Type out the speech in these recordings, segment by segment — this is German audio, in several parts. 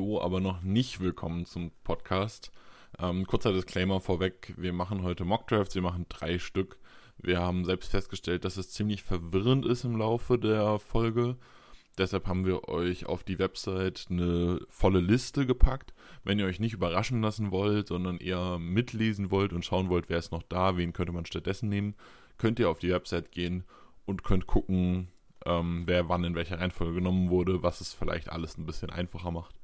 Hallo, aber noch nicht willkommen zum Podcast. Ähm, kurzer Disclaimer vorweg: Wir machen heute Mockdrafts, wir machen drei Stück. Wir haben selbst festgestellt, dass es ziemlich verwirrend ist im Laufe der Folge. Deshalb haben wir euch auf die Website eine volle Liste gepackt. Wenn ihr euch nicht überraschen lassen wollt, sondern eher mitlesen wollt und schauen wollt, wer ist noch da, wen könnte man stattdessen nehmen, könnt ihr auf die Website gehen und könnt gucken, ähm, wer wann in welcher Reihenfolge genommen wurde, was es vielleicht alles ein bisschen einfacher macht.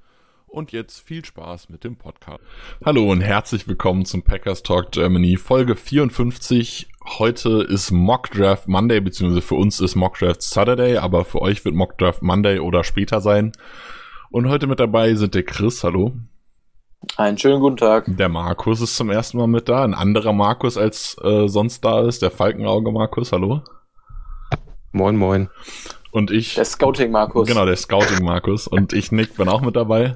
Und jetzt viel Spaß mit dem Podcast. Hallo und herzlich willkommen zum Packers Talk Germany Folge 54. Heute ist Mock Draft Monday, beziehungsweise für uns ist Mock Draft Saturday, aber für euch wird Mock Draft Monday oder später sein. Und heute mit dabei sind der Chris, hallo. Einen schönen guten Tag. Der Markus ist zum ersten Mal mit da, ein anderer Markus als äh, sonst da ist, der Falkenauge Markus, hallo. Moin, moin. Und ich. Der Scouting Markus. Genau, der Scouting Markus. Und ich, Nick, bin auch mit dabei.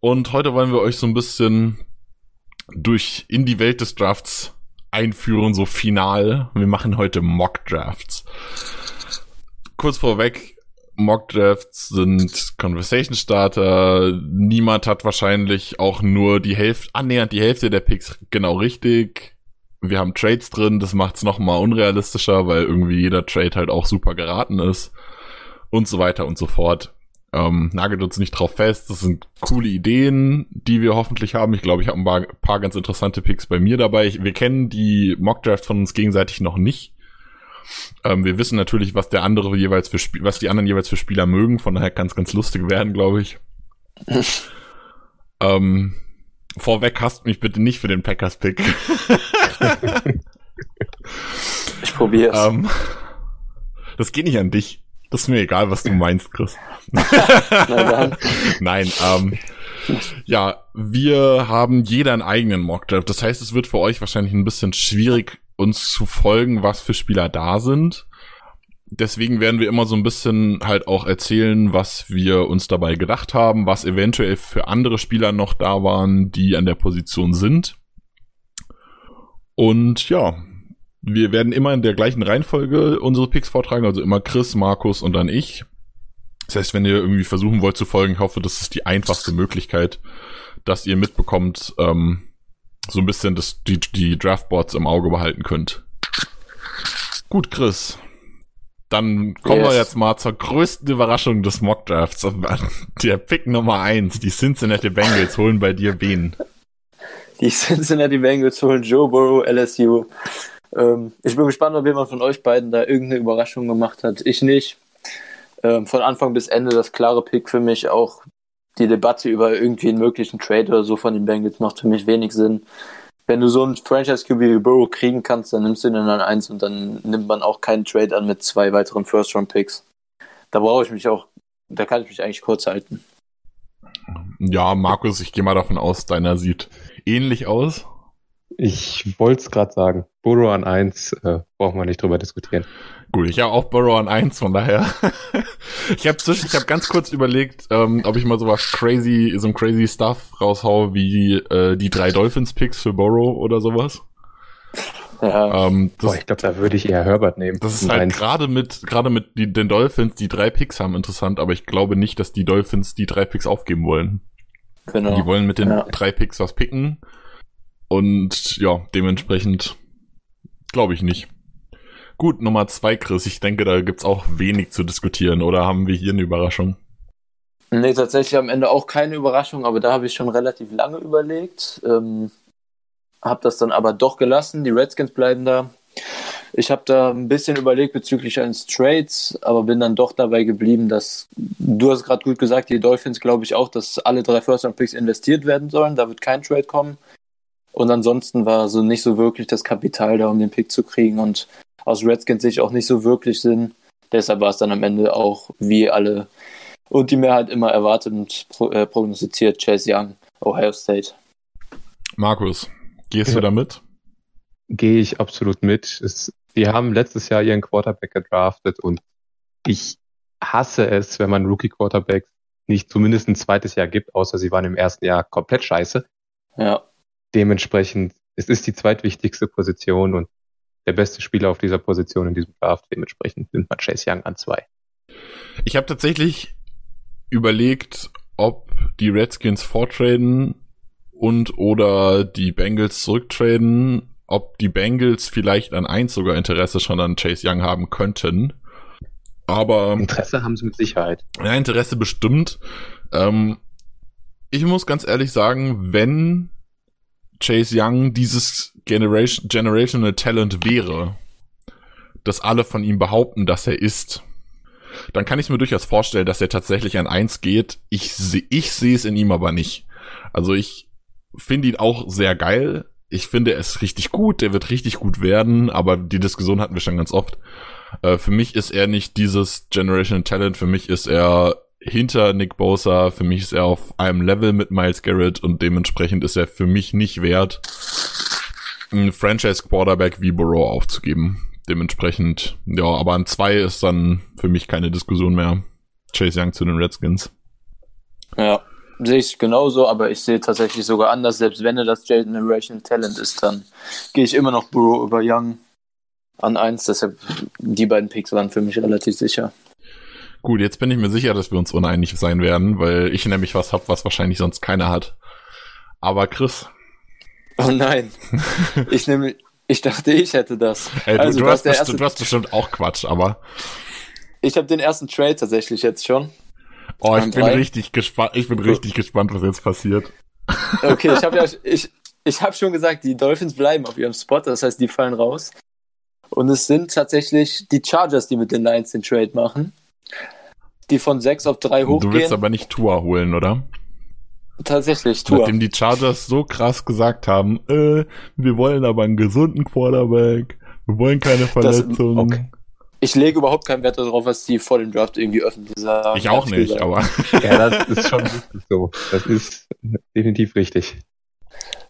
Und heute wollen wir euch so ein bisschen durch in die Welt des Drafts einführen, so final. Wir machen heute Mock Drafts. Kurz vorweg, Mock Drafts sind Conversation Starter. Niemand hat wahrscheinlich auch nur die Hälfte, annähernd die Hälfte der Picks genau richtig. Wir haben Trades drin, das macht es nochmal unrealistischer, weil irgendwie jeder Trade halt auch super geraten ist. Und so weiter und so fort. Ähm, nagelt uns nicht drauf fest. Das sind coole Ideen, die wir hoffentlich haben. Ich glaube, ich habe ein paar, paar, ganz interessante Picks bei mir dabei. Ich, wir kennen die Mockdraft von uns gegenseitig noch nicht. Ähm, wir wissen natürlich, was der andere jeweils für Sp was die anderen jeweils für Spieler mögen. Von daher kann es ganz lustig werden, glaube ich. ähm, vorweg hasst mich bitte nicht für den Packers-Pick. ich probiere es. Ähm, das geht nicht an dich. Das ist mir egal, was du meinst, Chris. Nein, ähm, ja, wir haben jeder einen eigenen Mockdraft. Das heißt, es wird für euch wahrscheinlich ein bisschen schwierig, uns zu folgen, was für Spieler da sind. Deswegen werden wir immer so ein bisschen halt auch erzählen, was wir uns dabei gedacht haben, was eventuell für andere Spieler noch da waren, die an der Position sind. Und ja, wir werden immer in der gleichen Reihenfolge unsere Picks vortragen, also immer Chris, Markus und dann ich. Das heißt, wenn ihr irgendwie versuchen wollt zu folgen, ich hoffe, das ist die einfachste Möglichkeit, dass ihr mitbekommt, ähm, so ein bisschen das, die, die Draftboards im Auge behalten könnt. Gut, Chris. Dann kommen yes. wir jetzt mal zur größten Überraschung des Mockdrafts. Der Pick Nummer eins, die Cincinnati Bengals holen bei dir wen? Die Cincinnati Bengals holen Joe Burrow, LSU. Ähm, ich bin gespannt, ob jemand von euch beiden da irgendeine Überraschung gemacht hat. Ich nicht. Ähm, von Anfang bis Ende das klare Pick für mich. Auch die Debatte über irgendwie einen möglichen Trade oder so von den Bengals macht für mich wenig Sinn. Wenn du so einen Franchise-QB wie Burrow kriegen kannst, dann nimmst du ihn dann an eins und dann nimmt man auch keinen Trade an mit zwei weiteren First-Round-Picks. Da brauche ich mich auch, da kann ich mich eigentlich kurz halten. Ja, Markus, ich gehe mal davon aus, deiner sieht ähnlich aus. Ich wollte es gerade sagen. Burrow an 1, äh, brauchen wir nicht drüber diskutieren. Gut, ich habe auch Burrow an 1, von daher. ich habe ich hab ganz kurz überlegt, ähm, ob ich mal sowas crazy, so ein crazy Stuff raushaue, wie äh, die drei Dolphins-Picks für Burrow oder sowas. Ja. Ähm, das, Boah, ich glaube, da würde ich eher Herbert nehmen. Das ist halt gerade mit, gerade mit die, den Dolphins, die drei Picks haben interessant, aber ich glaube nicht, dass die Dolphins die drei Picks aufgeben wollen. Genau. Die wollen mit den ja. drei Picks was picken und ja, dementsprechend glaube ich nicht. Gut, Nummer zwei, Chris. Ich denke, da gibt's auch wenig zu diskutieren. Oder haben wir hier eine Überraschung? Nee, tatsächlich am Ende auch keine Überraschung, aber da habe ich schon relativ lange überlegt. Ähm, habe das dann aber doch gelassen. Die Redskins bleiben da. Ich habe da ein bisschen überlegt bezüglich eines Trades, aber bin dann doch dabei geblieben, dass du hast gerade gut gesagt, die Dolphins glaube ich auch, dass alle drei First Round Picks investiert werden sollen. Da wird kein Trade kommen. Und ansonsten war so nicht so wirklich das Kapital da, um den Pick zu kriegen. Und aus Redskins sich auch nicht so wirklich Sinn. Deshalb war es dann am Ende auch, wie alle und die Mehrheit immer erwartet und pro, äh, prognostiziert, Chase Young, Ohio State. Markus, gehst Ja. du damit? Gehe ich absolut mit. Es, die haben letztes Jahr ihren Quarterback gedraftet und ich hasse es, wenn man Rookie-Quarterbacks nicht zumindest ein zweites Jahr gibt, außer sie waren im ersten Jahr komplett scheiße. Ja. Dementsprechend, es ist die zweitwichtigste Position und der beste Spieler auf dieser Position in diesem Draft. Dementsprechend nimmt man Chase Young an zwei. Ich habe tatsächlich überlegt, ob die Redskins vortraden und oder die Bengals zurücktraden, ob die Bengals vielleicht an eins sogar Interesse schon an Chase Young haben könnten. Aber Interesse haben sie mit Sicherheit. ja, Interesse bestimmt. Ähm, ich muss ganz ehrlich sagen, wenn Chase Young dieses Generation, Generational Talent wäre, das alle von ihm behaupten, dass er ist, dann kann ich mir durchaus vorstellen, dass er tatsächlich an eins geht. Ich sehe ich sehe es in ihm aber nicht. Also ich finde ihn auch sehr geil. Ich finde, er ist richtig gut, der wird richtig gut werden, aber die Diskussion hatten wir schon ganz oft. Äh, für mich ist er nicht dieses Generation Talent, für mich ist er hinter Nick Bosa, für mich ist er auf einem Level mit Miles Garrett und dementsprechend ist er für mich nicht wert, einen Franchise Quarterback wie Burrow aufzugeben. Dementsprechend, ja, aber an zwei ist dann für mich keine Diskussion mehr. Chase Young zu den Redskins. Ja, sehe ich genauso, aber ich sehe tatsächlich sogar anders. Selbst wenn er das Generational Talent ist, dann gehe ich immer noch Burrow über Young an eins. Deshalb, die beiden Picks waren für mich relativ sicher. Gut, jetzt bin ich mir sicher, dass wir uns uneinig sein werden, weil ich nämlich was hab, was wahrscheinlich sonst keiner hat. Aber Chris, Oh nein, ich nehme, ich dachte, ich hätte das. ey, du, Also, du, hast erste- du hast bestimmt auch Quatsch, aber Ich habe den ersten Trade tatsächlich jetzt schon. oh, ich bin drei? richtig gespannt, ich bin richtig gespannt, was jetzt passiert. Okay, ich habe ja, ich, ich habe schon gesagt, die Dolphins bleiben auf ihrem Spot, das heißt, die fallen raus. Und es sind tatsächlich die Chargers, die mit den Lions den Trade machen. Die von 6 auf 3 Du willst hochgehen. aber nicht Tour holen, oder? Tatsächlich, Tour. Nachdem die Chargers so krass gesagt haben, äh, wir wollen aber einen gesunden Quarterback, wir wollen keine Verletzungen. okay. Ich lege überhaupt keinen Wert darauf, was die vor dem Draft irgendwie öffentlich sagen. Ich auch nicht, gesagt. aber Ja, das ist schon richtig so. Das ist definitiv richtig.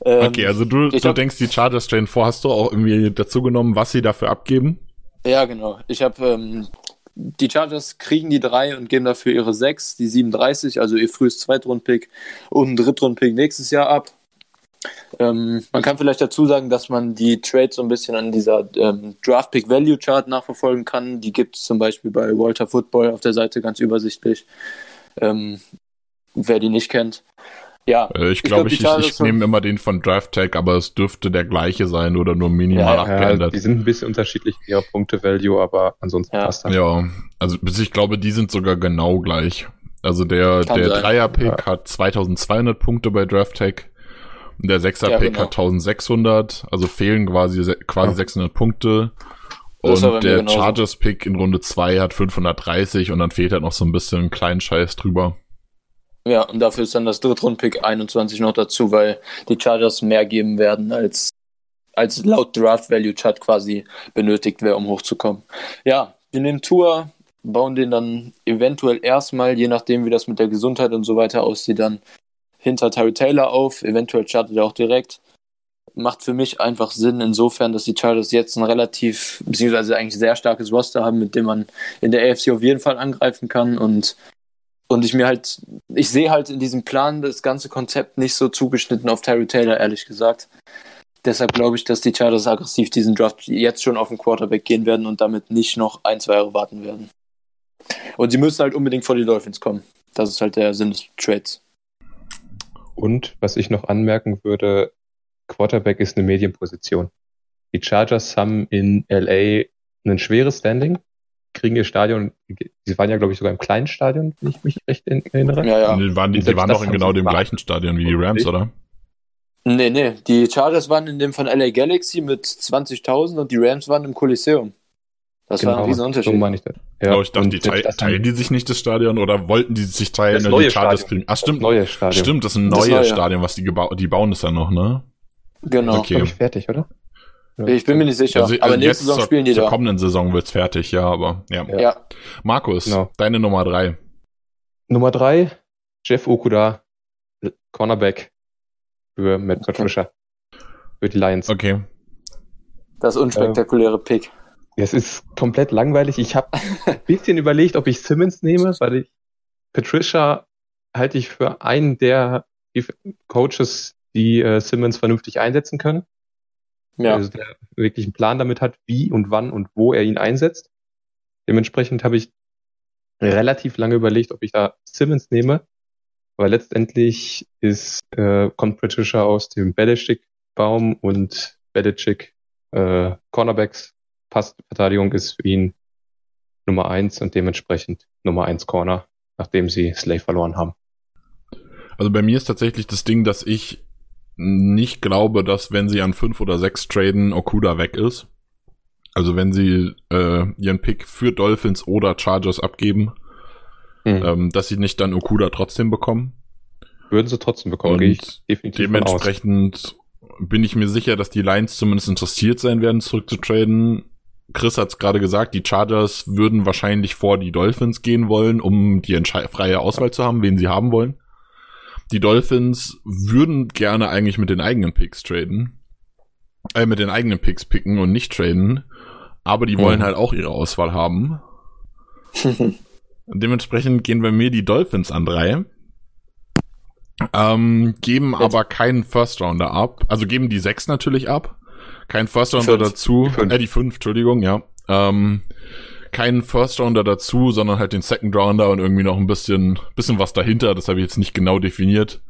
Ähm, okay, also du, ich du hab- denkst, die Chargers stellen vor, hast du auch irgendwie dazu genommen, was sie dafür abgeben? Ja, genau. Ich habe ähm, die Chargers kriegen die 3 und geben dafür ihre 6, die 37, also ihr frühes Zweitrundpick und einen Drittrundpick nächstes Jahr ab. Ähm, man kann vielleicht dazu sagen, dass man die Trades so ein bisschen an dieser ähm, Draft Pick Value Chart nachverfolgen kann. Die gibt es zum Beispiel bei Walter Football auf der Seite ganz übersichtlich. Ähm, wer die nicht kennt. Ja, Äh, ich Ich glaub, glaube, ich, ich, ich nehme immer den von Draft Tag, aber es dürfte der gleiche sein oder nur minimal Ja, Ja, abgeändert. die sind ein bisschen unterschiedlich in ihrer Punkte-Value, aber ansonsten Ja. passt das. Ja, also bis ich glaube, die sind sogar genau gleich. Also der, Kann der sein. Dreier-Pick Ja. hat 2200 Punkte bei DraftTag und der Sechser-Pick Ja, genau. hat 1600, also fehlen quasi, quasi Ja. 600 Punkte. Und der. Chargers-Pick in Runde 2 hat 530 und dann fehlt halt noch so ein bisschen einen kleinen Scheiß drüber. Ja, und dafür ist dann das Drittrundpick 21 noch dazu, weil die Chargers mehr geben werden, als, als laut Draft Value Chart quasi benötigt wäre, um hochzukommen. Ja, wir nehmen Tour, bauen den dann eventuell erstmal, je nachdem, wie das mit der Gesundheit und so weiter aussieht, dann hinter Terry Taylor auf. Eventuell startet er auch direkt. Macht für mich einfach Sinn, insofern, dass die Chargers jetzt ein relativ, beziehungsweise eigentlich sehr starkes Roster haben, mit dem man in der AFC auf jeden Fall angreifen kann und und ich mir halt, ich sehe halt in diesem Plan das ganze Konzept nicht so zugeschnitten auf Terry Taylor, ehrlich gesagt. Deshalb glaube ich, dass die Chargers aggressiv diesen Draft jetzt schon auf den Quarterback gehen werden und damit nicht noch ein, zwei Jahre warten werden. Und sie müssen halt unbedingt vor die Dolphins kommen. Das ist halt der Sinn des Trades. Und was ich noch anmerken würde, Quarterback ist eine Medienposition. Die Chargers haben in LA ein schweres Standing, kriegen ihr Stadion, sie waren ja, glaube ich, sogar im kleinen Stadion, wenn ich mich recht erinnere. Ja, ja. Die waren, die, die waren das doch in genau dem gemacht. gleichen Stadion wie die Rams, oder? Nee, nee. Die Chargers waren in dem von LA Galaxy mit 20.000 und die Rams waren im Kolosseum. Das war ein Riesenunterschied. Genau, So meine ich das. Ja, Aber ich dachte, und die teil, das teilen die sich nicht das Stadion oder wollten die sich teilen, Das neue die Chargers Stadion. kriegen? Ach, stimmt. Das neue Stadion. Stimmt, das ist ein Das neues neue. Stadion, was die gebaut, die bauen es ja noch, ne? Genau. Okay. Glaube ich fertig, oder? Ich bin mir nicht sicher. Also, aber also nächste jetzt Saison zur, spielen die zur da. kommenden Saison wird's fertig, ja, aber ja. Ja. Markus, Genau. deine Nummer drei. Nummer drei, Jeff Okuda, Cornerback für Matt Okay. Patricia. für die Lions. Okay. Das unspektakuläre Pick. Es ist komplett langweilig. Ich habe ein bisschen überlegt, ob ich Simmons nehme, weil ich Patricia halte ich für einen der Coaches, die äh, Simmons vernünftig einsetzen können. Ja. Also der wirklich einen Plan damit hat, wie und wann und wo er ihn einsetzt. Dementsprechend habe ich relativ lange überlegt, ob ich da Simmons nehme. Aber letztendlich ist, äh, kommt Patricia aus dem Belichick-Baum und Belichick äh, Cornerbacks. Passverteidigung ist für ihn Nummer eins und dementsprechend Nummer eins Corner, nachdem sie Slay verloren haben. Also bei mir ist tatsächlich das Ding, dass ich nicht glaube, dass wenn sie an fünf oder sechs traden, Okuda weg ist. Also wenn sie äh, ihren Pick für Dolphins oder Chargers abgeben, Hm. ähm, dass sie nicht dann Okuda trotzdem bekommen. Würden sie trotzdem bekommen, gehe ich definitiv. Dementsprechend bin ich mir sicher, dass die Lions zumindest interessiert sein werden, zurückzutraden. Chris hat es gerade gesagt, die Chargers würden wahrscheinlich vor die Dolphins gehen wollen, um die freie Auswahl zu haben, wen sie haben wollen. Die Dolphins würden gerne eigentlich mit den eigenen Picks traden. Äh, mit den eigenen Picks picken und nicht traden. Aber die wollen Mhm. halt auch ihre Auswahl haben. Dementsprechend gehen bei mir die Dolphins an drei. Ähm, geben aber keinen First Rounder ab. Also geben die sechs natürlich ab. Kein First Rounder Fünf. dazu. Die fünf. Äh, die fünf, Entschuldigung, ja. Ähm, keinen First Rounder dazu, sondern halt den Second Rounder und irgendwie noch ein bisschen, bisschen was dahinter. Das habe ich jetzt nicht genau definiert.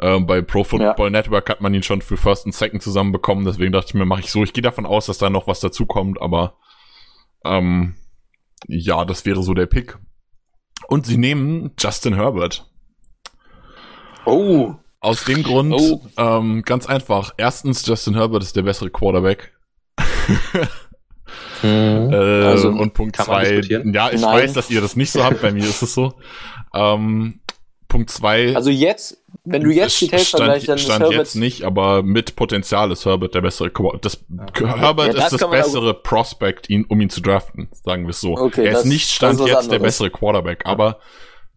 Ähm, bei Pro Football Network hat man ihn schon für First und Second zusammenbekommen. Deswegen dachte ich mir, mache ich so. Ich gehe davon aus, dass da noch was dazukommt, aber ähm, ja, das wäre so der Pick. Und sie nehmen Justin Herbert. Oh, Aus dem Grund, Oh. ähm, ganz einfach. Erstens, Justin Herbert ist der bessere Quarterback. Mhm. Äh, Also, und Punkt zwei, ja, ich Nein. weiß, dass ihr das nicht so habt, bei mir ist es so. Ähm, Punkt zwei, also jetzt, wenn du jetzt die Tapes vergleichst, dann ist stand Herbert jetzt nicht, aber mit Potenzial ist Herbert der bessere das Herbert Ja, das ist das bessere Prospect, ihn, um ihn zu draften, sagen wir es so. Okay, er das- ist nicht Stand ist jetzt der anderes. bessere Quarterback, aber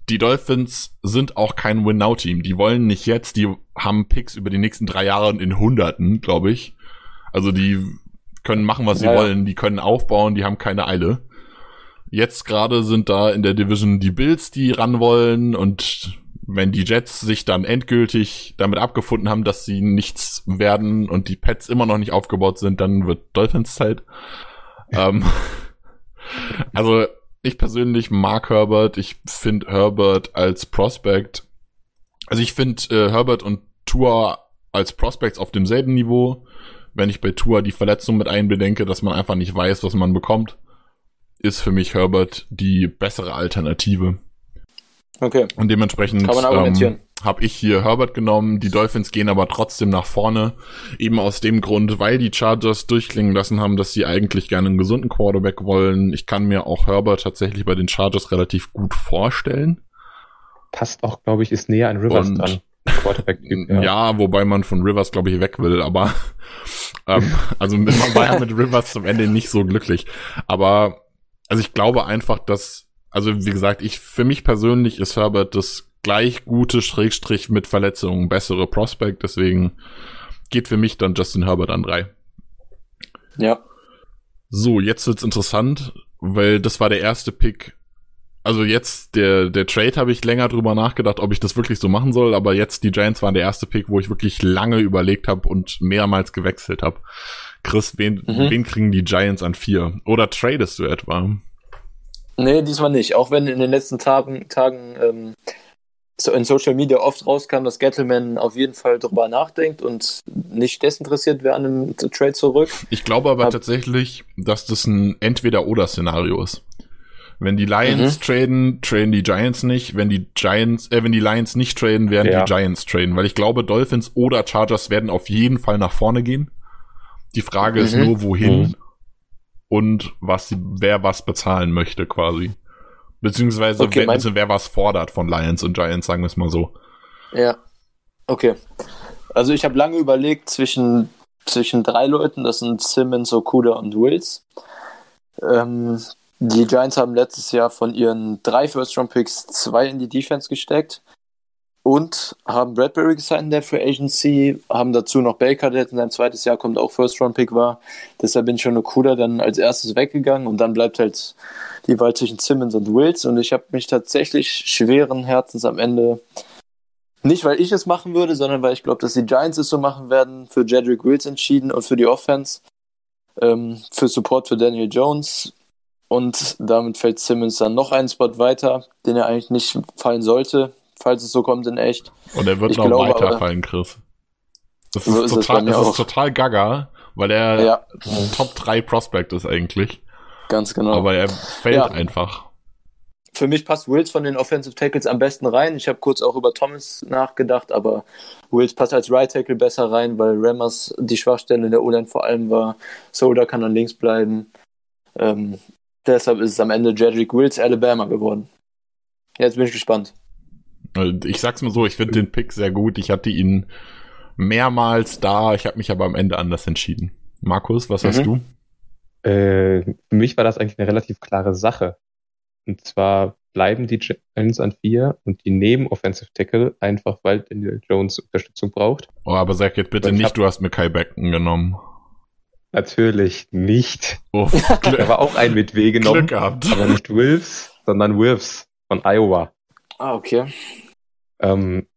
die Dolphins sind auch kein Win-Now-Team. Die wollen nicht jetzt, die haben Picks über die nächsten drei Jahre in Hunderten, glaube ich. Also die können machen, was sie Ja, wollen, die können aufbauen, die haben keine Eile. Jetzt gerade sind da in der Division die Bills, die ran wollen und wenn die Jets sich dann endgültig damit abgefunden haben, dass sie nichts werden und die Pets immer noch nicht aufgebaut sind, dann wird Dolphins Zeit. ähm, also ich persönlich mag Herbert. Ich finde Herbert als Prospect. Also ich finde äh, Herbert und Tua als Prospects auf demselben Niveau. Wenn ich bei Tua die Verletzung mit einbedenke, dass man einfach nicht weiß, was man bekommt, ist für mich Herbert die bessere Alternative. Okay. Und dementsprechend ähm, habe ich hier Herbert genommen. Die Dolphins gehen aber trotzdem nach vorne. Eben aus dem Grund, weil die Chargers durchklingen lassen haben, dass sie eigentlich gerne einen gesunden Quarterback wollen. Ich kann mir auch Herbert tatsächlich bei den Chargers relativ gut vorstellen. Passt auch, glaube ich, ist näher an Rivers Und- dran. Quarterback-Typ, Ja. wobei man von Rivers, glaube ich, weg will, aber ähm, also man war ja mit Rivers zum Ende nicht so glücklich. Aber also ich glaube einfach, dass, also wie gesagt, ich für mich persönlich ist Herbert das gleich gute Schrägstrich mit Verletzungen bessere Prospect, deswegen geht für mich dann Justin Herbert an drei. Ja. So, jetzt wird's interessant, weil das war der erste Pick. Also jetzt, der, der Trade habe ich länger drüber nachgedacht, ob ich das wirklich so machen soll, aber jetzt die Giants waren der erste Pick, wo ich wirklich lange überlegt habe und mehrmals gewechselt habe. Chris, wen, Mhm. wen kriegen die Giants an vier? Oder tradest du etwa? Nee, diesmal nicht. Auch wenn in den letzten Tagen, Tagen ähm, so in Social Media oft rauskam, dass Gettleman auf jeden Fall drüber nachdenkt und nicht desinteressiert wäre an einem Trade zurück. Ich glaube aber Hab- tatsächlich, dass das ein Entweder-Oder-Szenario ist. Wenn die Lions Mhm. traden, traden die Giants nicht. Wenn die Giants, äh, wenn die Lions nicht traden, werden Ja. die Giants traden. Weil ich glaube, Dolphins oder Chargers werden auf jeden Fall nach vorne gehen. Die Frage ist Mhm. nur, wohin Mhm. und was sie, wer was bezahlen möchte, quasi. Beziehungsweise Okay, mein- also wer was fordert von Lions und Giants, sagen wir es mal so. Ja. Okay. Also ich habe lange überlegt zwischen, zwischen drei Leuten, das sind Simmons, Okuda und Wills. Ähm, die Giants haben letztes Jahr von ihren drei First-Round-Picks zwei in die Defense gesteckt. und haben Bradbury gesigned in der Free Agency, haben dazu noch Baker, der in sein zweites Jahr kommt, auch First-Round-Pick war. Deshalb bin ich schon cooler dann als erstes weggegangen und dann bleibt halt die Wahl zwischen Simmons und Wills und ich habe mich tatsächlich schweren Herzens am Ende, nicht weil ich es machen würde, sondern weil ich glaube, dass die Giants es so machen werden, für Jedrick Wills entschieden und für die Offense, ähm, für Support für Daniel Jones und damit fällt Simmons dann noch einen Spot weiter, den er eigentlich nicht fallen sollte falls es so kommt in echt. Und er wird Ich noch glaube weiter aber- fallen, Chris. Das So ist, ist es total, das ist total gaga, weil er Ja. ein Top 3 Prospect ist eigentlich. Ganz genau. Aber er fällt Ja. einfach. Für mich passt Wills von den Offensive Tackles am besten rein. Ich habe kurz auch über Thomas nachgedacht, aber Wills passt als Right Tackle besser rein, weil Rammers die Schwachstelle in der O-Line vor allem war. Solder kann dann links bleiben. Ähm, deshalb ist es am Ende Jedrick Wills Alabama geworden. Jetzt bin ich gespannt. Ich sag's mal so, ich finde den Pick sehr gut. Ich hatte ihn mehrmals da. Ich habe mich aber am Ende anders entschieden. Markus, was hast Mhm. du? Äh, für mich war das eigentlich eine relativ klare Sache. Und zwar bleiben die Giants an vier und die nehmen Offensive Tackle einfach, weil Daniel Jones Unterstützung braucht. Oh, aber sag jetzt bitte Ich nicht, hab- du hast mir Kai Beckton genommen. Natürlich nicht. Oh, Da war auch ein mit W genommen, Glück gehabt. aber nicht Wilfs, sondern Wilfs von Iowa. Ah, okay. Ähm,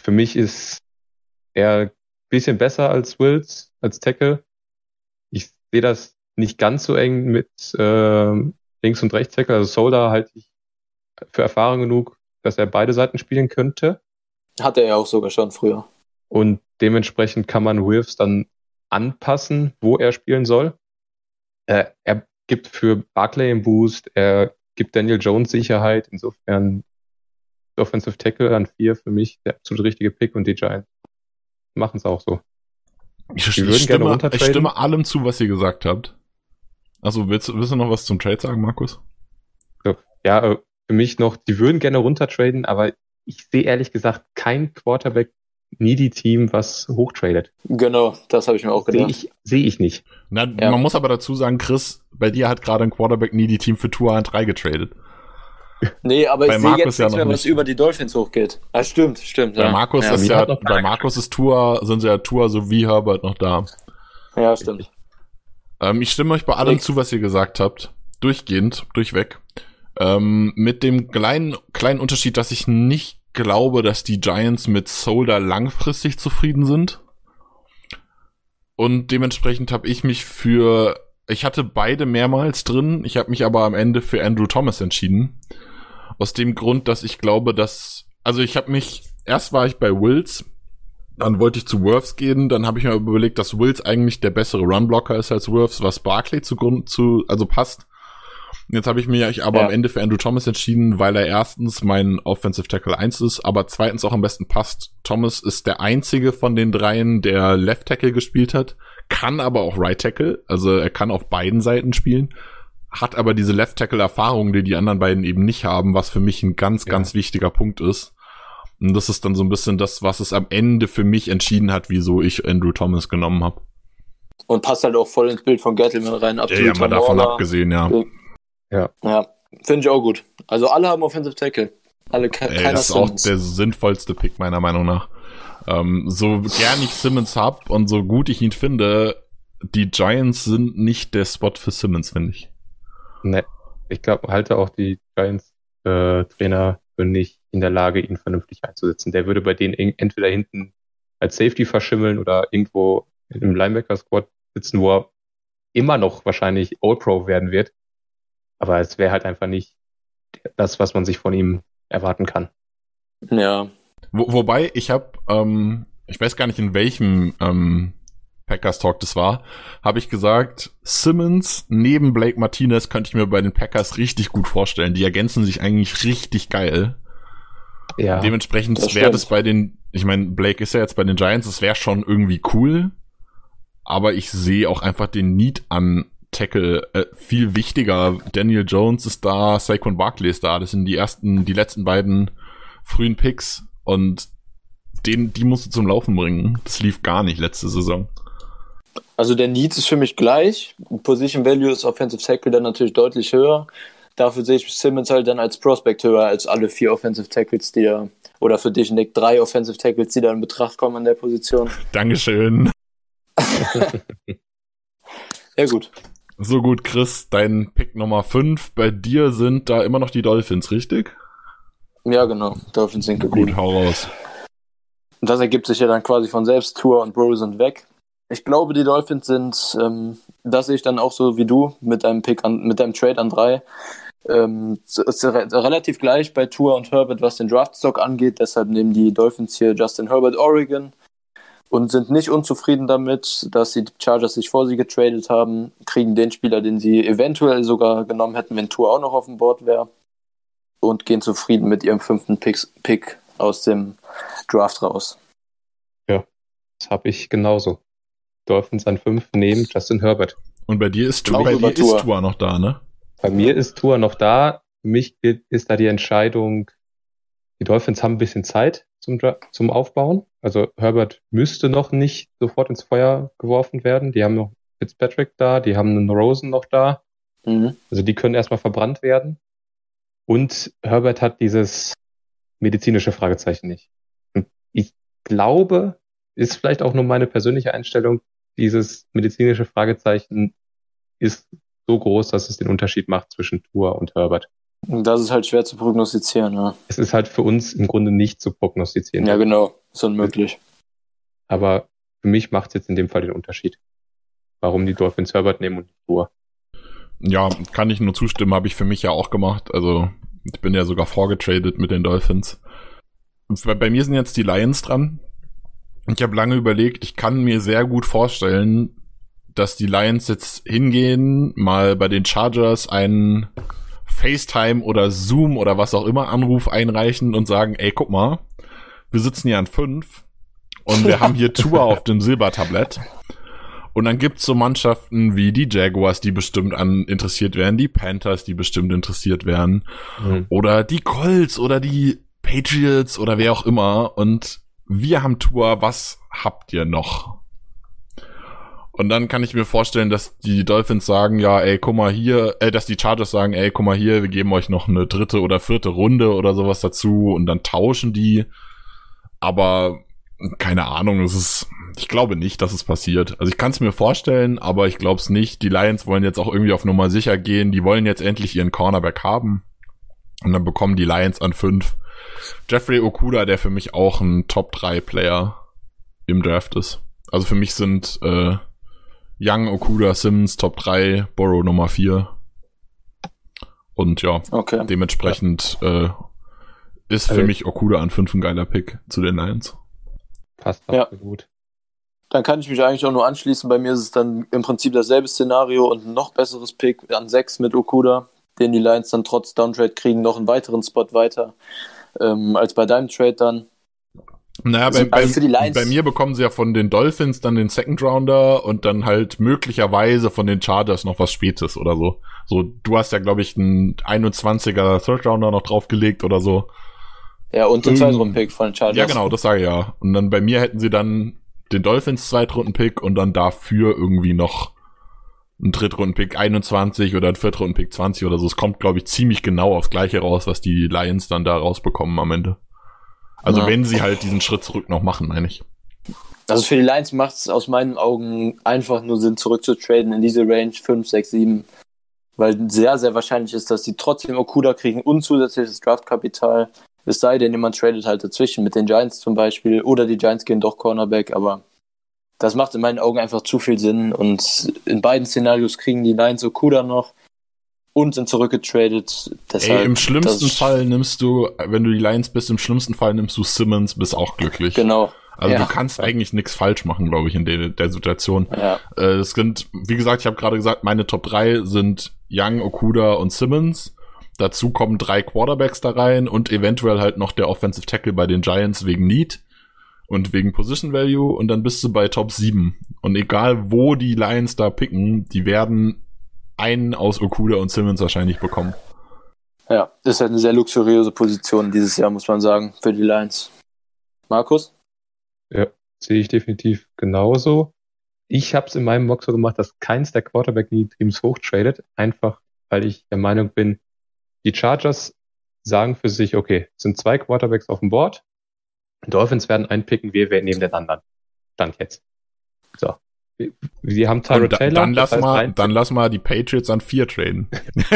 für mich ist er ein bisschen besser als Wills, als Tackle. Ich sehe das nicht ganz so eng mit ähm, Links- und Rechtstackle. Also Solder halte ich für erfahren genug, dass er beide Seiten spielen könnte. Hatte er ja auch sogar schon früher. Und dementsprechend kann man Wilfs dann anpassen, wo er spielen soll. Äh, er gibt für Barclay einen Boost, er gibt Daniel Jones Sicherheit. Insofern Offensive Tackle an vier für mich der absolut richtige Pick und die Giants machen es auch so. Ich, ich, würden gerne stimme, ich stimme allem zu, was ihr gesagt habt. Also willst, du- willst du noch was zum Trade sagen, Markus? Ja, äh, für mich noch, die würden gerne runtertraden, aber ich sehe ehrlich gesagt kein Quarterback needy Team, was hochtradet. Genau, das habe ich mir auch Sehe gedacht. ich, sehe ich nicht. Na, Ja. Man muss aber dazu sagen, Chris, bei dir hat gerade ein Quarterback nie die Team für Tour an 3 getradet. Nee, aber Bei ich sehe Markus jetzt ja nichts noch mehr, was nicht. über die Dolphins hochgeht. Ah, stimmt, stimmt. Bei ja. Markus ja, ist ja, bei Markus ist Tour, sind ja Tour sowie Herbert noch da. Ja, stimmt. Ähm, ich stimme euch bei allem Nix. zu, was ihr gesagt habt. Durchgehend, durchweg. Ähm, mit dem kleinen, kleinen Unterschied, dass ich nicht glaube, dass die Giants mit Solder langfristig zufrieden sind. Und dementsprechend habe ich mich für, ich hatte beide mehrmals drin, ich habe mich aber am Ende für Andrew Thomas entschieden. Aus dem Grund, dass ich glaube, dass, also ich habe mich, erst war ich bei Wills, dann wollte ich zu Worths gehen, dann habe ich mir überlegt, dass Wills eigentlich der bessere Runblocker ist als Worths, was Barkley zu, Grund- zu also passt. Jetzt habe ich mich aber Ja. am Ende für Andrew Thomas entschieden, weil er erstens mein Offensive Tackle 1 ist, aber zweitens auch am besten passt. Thomas ist der einzige von den dreien, der Left Tackle gespielt hat, kann aber auch Right Tackle, also er kann auf beiden Seiten spielen, hat aber diese Left Tackle Erfahrung, die die anderen beiden eben nicht haben, was für mich ein ganz, Ja. ganz wichtiger Punkt ist. Und das ist dann so ein bisschen das, was es am Ende für mich entschieden hat, wieso ich Andrew Thomas genommen habe. Und passt halt auch voll ins Bild von Gettleman rein. Ja, Absoluter ja, mal davon abgesehen, ja. Ja, finde ich auch gut. Also alle haben Offensive Tackle. Alle, ke Ey, keiner das ist auch Simmons. der sinnvollste Pick meiner Meinung nach. Ähm, so gern ich Simmons hab und so gut ich ihn finde, die Giants sind nicht der Spot für Simmons, finde ich. Ne, ich glaube, halte auch die Giants-Trainer für nicht in der Lage, ihn vernünftig einzusetzen. Der würde bei denen entweder hinten als Safety verschimmeln oder irgendwo im Linebacker-Squad sitzen, wo er immer noch wahrscheinlich All-Pro werden wird. Aber es wäre halt einfach nicht das, was man sich von ihm erwarten kann. Ja, Wo, wobei, ich habe, ähm, ich weiß gar nicht, in welchem ähm, Packers Talk das war, habe ich gesagt, Simmons neben Blake Martinez könnte ich mir bei den Packers richtig gut vorstellen. Die ergänzen sich eigentlich richtig geil. Ja, Dementsprechend wäre das bei den, ich meine, Blake ist ja jetzt bei den Giants, das wäre schon irgendwie cool, aber ich sehe auch einfach den Need an Tackle äh, viel wichtiger. Daniel Jones ist da, Saquon Barkley ist da, das sind die ersten, die letzten beiden frühen Picks und den, die musst du zum Laufen bringen. Das lief gar nicht letzte Saison. also der Need ist für mich gleich. Position Value ist Offensive Tackle dann natürlich deutlich höher. dafür sehe ich Simmons halt dann als Prospect höher als alle vier Offensive Tackles, die da, oder für dich, Nick, drei Offensive Tackles, die da in Betracht kommen an der Position. Dankeschön. ja, gut. So gut, Chris, dein Pick Nummer 5. Bei dir sind da immer noch die Dolphins, richtig? Ja, genau. Dolphins sind geblieben. Gut, hau raus. Und das ergibt sich ja dann quasi von selbst. Tour und Bro sind weg. Ich glaube, die Dolphins sind, ähm, das sehe ich dann auch so wie du mit deinem Pick an, mit deinem Trade an drei. Ähm, ist re relativ gleich bei Tour und Herbert, was den Draftstock angeht. Deshalb nehmen die Dolphins hier Justin Herbert Oregon und sind nicht unzufrieden damit, dass die Chargers sich vor sie getradet haben, kriegen den Spieler, den sie eventuell sogar genommen hätten, wenn Tour auch noch auf dem Board wäre und gehen zufrieden mit ihrem fünften Pick, Pick aus dem Draft raus. Ja, das habe ich genauso. Dolphins an 5 nehmen Justin Herbert. Und bei dir ist, Tour, bei dir ist Tour noch da, ne? Bei mir ist Tour noch da. Für mich ist da die Entscheidung, die Dolphins haben ein bisschen Zeit zum, zum Aufbauen. Also Herbert müsste noch nicht sofort ins Feuer geworfen werden. Die haben noch Fitzpatrick da, die haben einen Rosen noch da. Mhm. Also die können erstmal verbrannt werden. Und Herbert hat dieses medizinische Fragezeichen nicht. Und ich glaube, ist vielleicht auch nur meine persönliche Einstellung, dieses medizinische Fragezeichen ist so groß, dass es den Unterschied macht zwischen Tour und Herbert. Das ist halt schwer zu prognostizieren, ja. Es ist halt für uns im Grunde nicht zu prognostizieren. Ja, genau. Ist unmöglich. Aber für mich macht es jetzt in dem Fall den Unterschied. Warum die Dolphins Herbert nehmen und die Tour. Ja, kann ich nur zustimmen, habe ich für mich ja auch gemacht. Also ich bin ja sogar vorgetradet mit den Dolphins. Bei mir sind jetzt die Lions dran. Ich habe lange überlegt, ich kann mir sehr gut vorstellen, dass die Lions jetzt hingehen, mal bei den Chargers einen FaceTime oder Zoom oder was auch immer Anruf einreichen und sagen, ey, guck mal, wir sitzen hier an fünf und wir haben hier Tour auf dem Silbertablett. Und dann gibt's so Mannschaften wie die Jaguars, die bestimmt an interessiert werden, die Panthers, die bestimmt interessiert werden, mhm. oder die Colts oder die Patriots oder wer auch immer. Und wir haben Tour, was habt ihr noch? Und dann kann ich mir vorstellen, dass die Dolphins sagen, ja, ey, guck mal hier, äh, dass die Chargers sagen, ey, guck mal hier, wir geben euch noch eine dritte oder vierte Runde oder sowas dazu und dann tauschen die. Aber keine Ahnung, es ist, ich glaube nicht, dass es passiert. Also ich kann es mir vorstellen, aber ich glaube es nicht. Die Lions wollen jetzt auch irgendwie auf Nummer sicher gehen. Die wollen jetzt endlich ihren Cornerback haben. Und dann bekommen die Lions an fünf Jeffrey Okuda, der für mich auch ein Top 3 Player im Draft ist. Also für mich sind äh, Young, Okuda, Simmons Top 3, Borrow Nummer 4. Und ja, okay. dementsprechend ja. Äh, ist für also, mich Okuda an 5 ein geiler Pick zu den Lions. Passt auch ja. gut. Dann kann ich mich eigentlich auch nur anschließen. Bei mir ist es dann im Prinzip dasselbe Szenario und ein noch besseres Pick an 6 mit Okuda, den die Lions dann trotz Downtrade kriegen, noch einen weiteren Spot weiter ähm, als bei deinem Trade dann. Naja, bei, also bei, bei, mir bekommen sie ja von den Dolphins dann den Second Rounder und dann halt möglicherweise von den Chargers noch was Spätes oder so. So, du hast ja, glaube ich, einen 21er Third Rounder noch draufgelegt oder so. Ja, und den Zweitrunden-Pick von Chargers. Ja, genau, das sage ich ja. Und dann bei mir hätten sie dann den Dolphins Zweitrunden-Pick und dann dafür irgendwie noch einen Drittrunden-Pick 21 oder einen Viertrunden-Pick 20 oder so. Es kommt, glaube ich, ziemlich genau aufs Gleiche raus, was die Lions dann da rausbekommen am Ende. Also ja. wenn sie halt diesen Schritt zurück noch machen, meine ich. Also für die Lions macht es aus meinen Augen einfach nur Sinn, zurückzutraden in diese Range 5, 6, 7. Weil sehr, sehr wahrscheinlich ist, dass sie trotzdem Okuda kriegen und zusätzliches Draftkapital. Es sei denn, jemand tradet halt dazwischen mit den Giants zum Beispiel oder die Giants gehen doch Cornerback, aber das macht in meinen Augen einfach zu viel Sinn und in beiden Szenarios kriegen die Lions Okuda noch und sind zurückgetradet. Deshalb, Ey, im schlimmsten Fall nimmst du, wenn du die Lions bist, im schlimmsten Fall nimmst du Simmons, bist auch glücklich. Genau. Also ja. du kannst eigentlich nichts falsch machen, glaube ich, in der, der Situation. Ja. Äh, es sind, wie gesagt, ich habe gerade gesagt, meine Top 3 sind Young, Okuda und Simmons. Dazu kommen drei Quarterbacks da rein und eventuell halt noch der Offensive Tackle bei den Giants wegen Need und wegen Position Value und dann bist du bei Top 7. Und egal wo die Lions da picken, die werden einen aus Okuda und Simmons wahrscheinlich bekommen. Ja, das ist halt eine sehr luxuriöse Position dieses Jahr, muss man sagen, für die Lions. Markus? Ja, sehe ich definitiv genauso. Ich habe es in meinem Mock so gemacht, dass keins der Quarterback-Teams hochtradet, einfach weil ich der Meinung bin, Die Chargers sagen für sich, okay, es sind zwei Quarterbacks auf dem Board. Dolphins werden einpicken, wir werden neben den anderen. Stand jetzt. So. Wir haben Tyrod Taylor. Dann lass, mal, dann lass mal die Patriots an vier traden.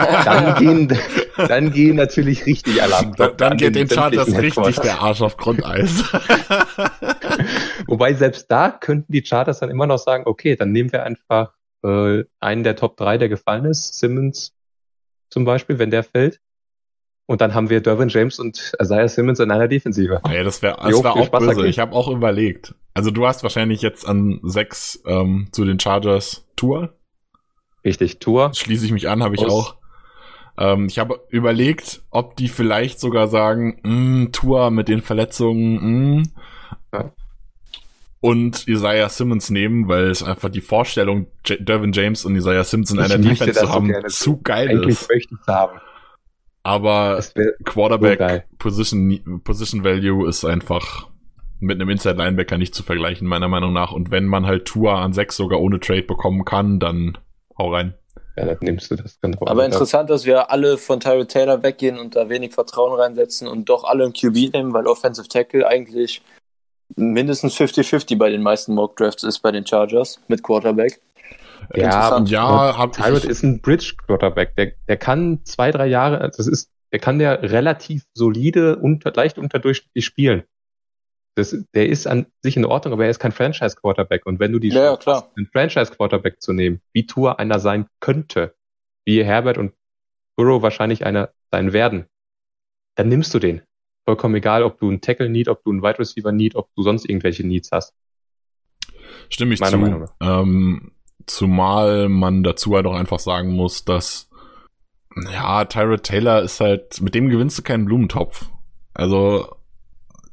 dann, gehen, dann gehen natürlich richtig Alarm. Dann, dann geht den Chargers richtig der Arsch auf Grundeis. Wobei selbst da könnten die Charters dann immer noch sagen, okay, dann nehmen wir einfach äh, einen der Top 3, der gefallen ist, Simmons zum Beispiel, wenn der fällt. Und dann haben wir Derwin James und Isaiah Simmons in einer Defensive. Ja, das wäre das wär auch Spaß böse. Ich habe auch überlegt. Also du hast wahrscheinlich jetzt an sechs ähm, zu den Chargers Tour. Richtig, Tour. Schließe ich mich an, habe ich auch. Ähm, ich habe überlegt, ob die vielleicht sogar sagen, hm, Tour mit den Verletzungen, mh, hm. ja und Isaiah Simmons nehmen, weil es einfach die Vorstellung, J Dervin James und Isaiah Simmons in ich einer Defense zu haben, so zu geil Eigentlich ist. Möchte ich haben. Aber Quarterback so Position, Position Value ist einfach mit einem Inside Linebacker nicht zu vergleichen, meiner Meinung nach. Und wenn man halt Tour an sechs sogar ohne Trade bekommen kann, dann hau rein. Ja, dann nimmst du das ganz Aber interessant, dass wir alle von Tyrell Taylor weggehen und da wenig Vertrauen reinsetzen und doch alle einen QB nehmen, weil Offensive Tackle eigentlich mindestens 50-50 bei den meisten Mock Drafts ist bei den Chargers mit Quarterback. Ja, ja hab Tyrod ist ein Bridge Quarterback. Der, der kann zwei, drei Jahre, das ist, der kann der relativ solide und leicht unterdurchschnittlich spielen. Das, der ist an sich in Ordnung, aber er ist kein Franchise Quarterback. Und wenn du die ja, Chance hast, einen Franchise Quarterback zu nehmen, wie Tour einer sein könnte, wie Herbert und Burrow wahrscheinlich einer sein werden, dann nimmst du den vollkommen egal, ob du einen Tackle Need, ob du einen Wide Receiver Need, ob du sonst irgendwelche Needs hast. Stimme ich Meine zu. Meinung. Ähm, zumal man dazu halt auch einfach sagen muss, dass ja, Tyrod Taylor ist halt, mit dem gewinnst du keinen Blumentopf. Also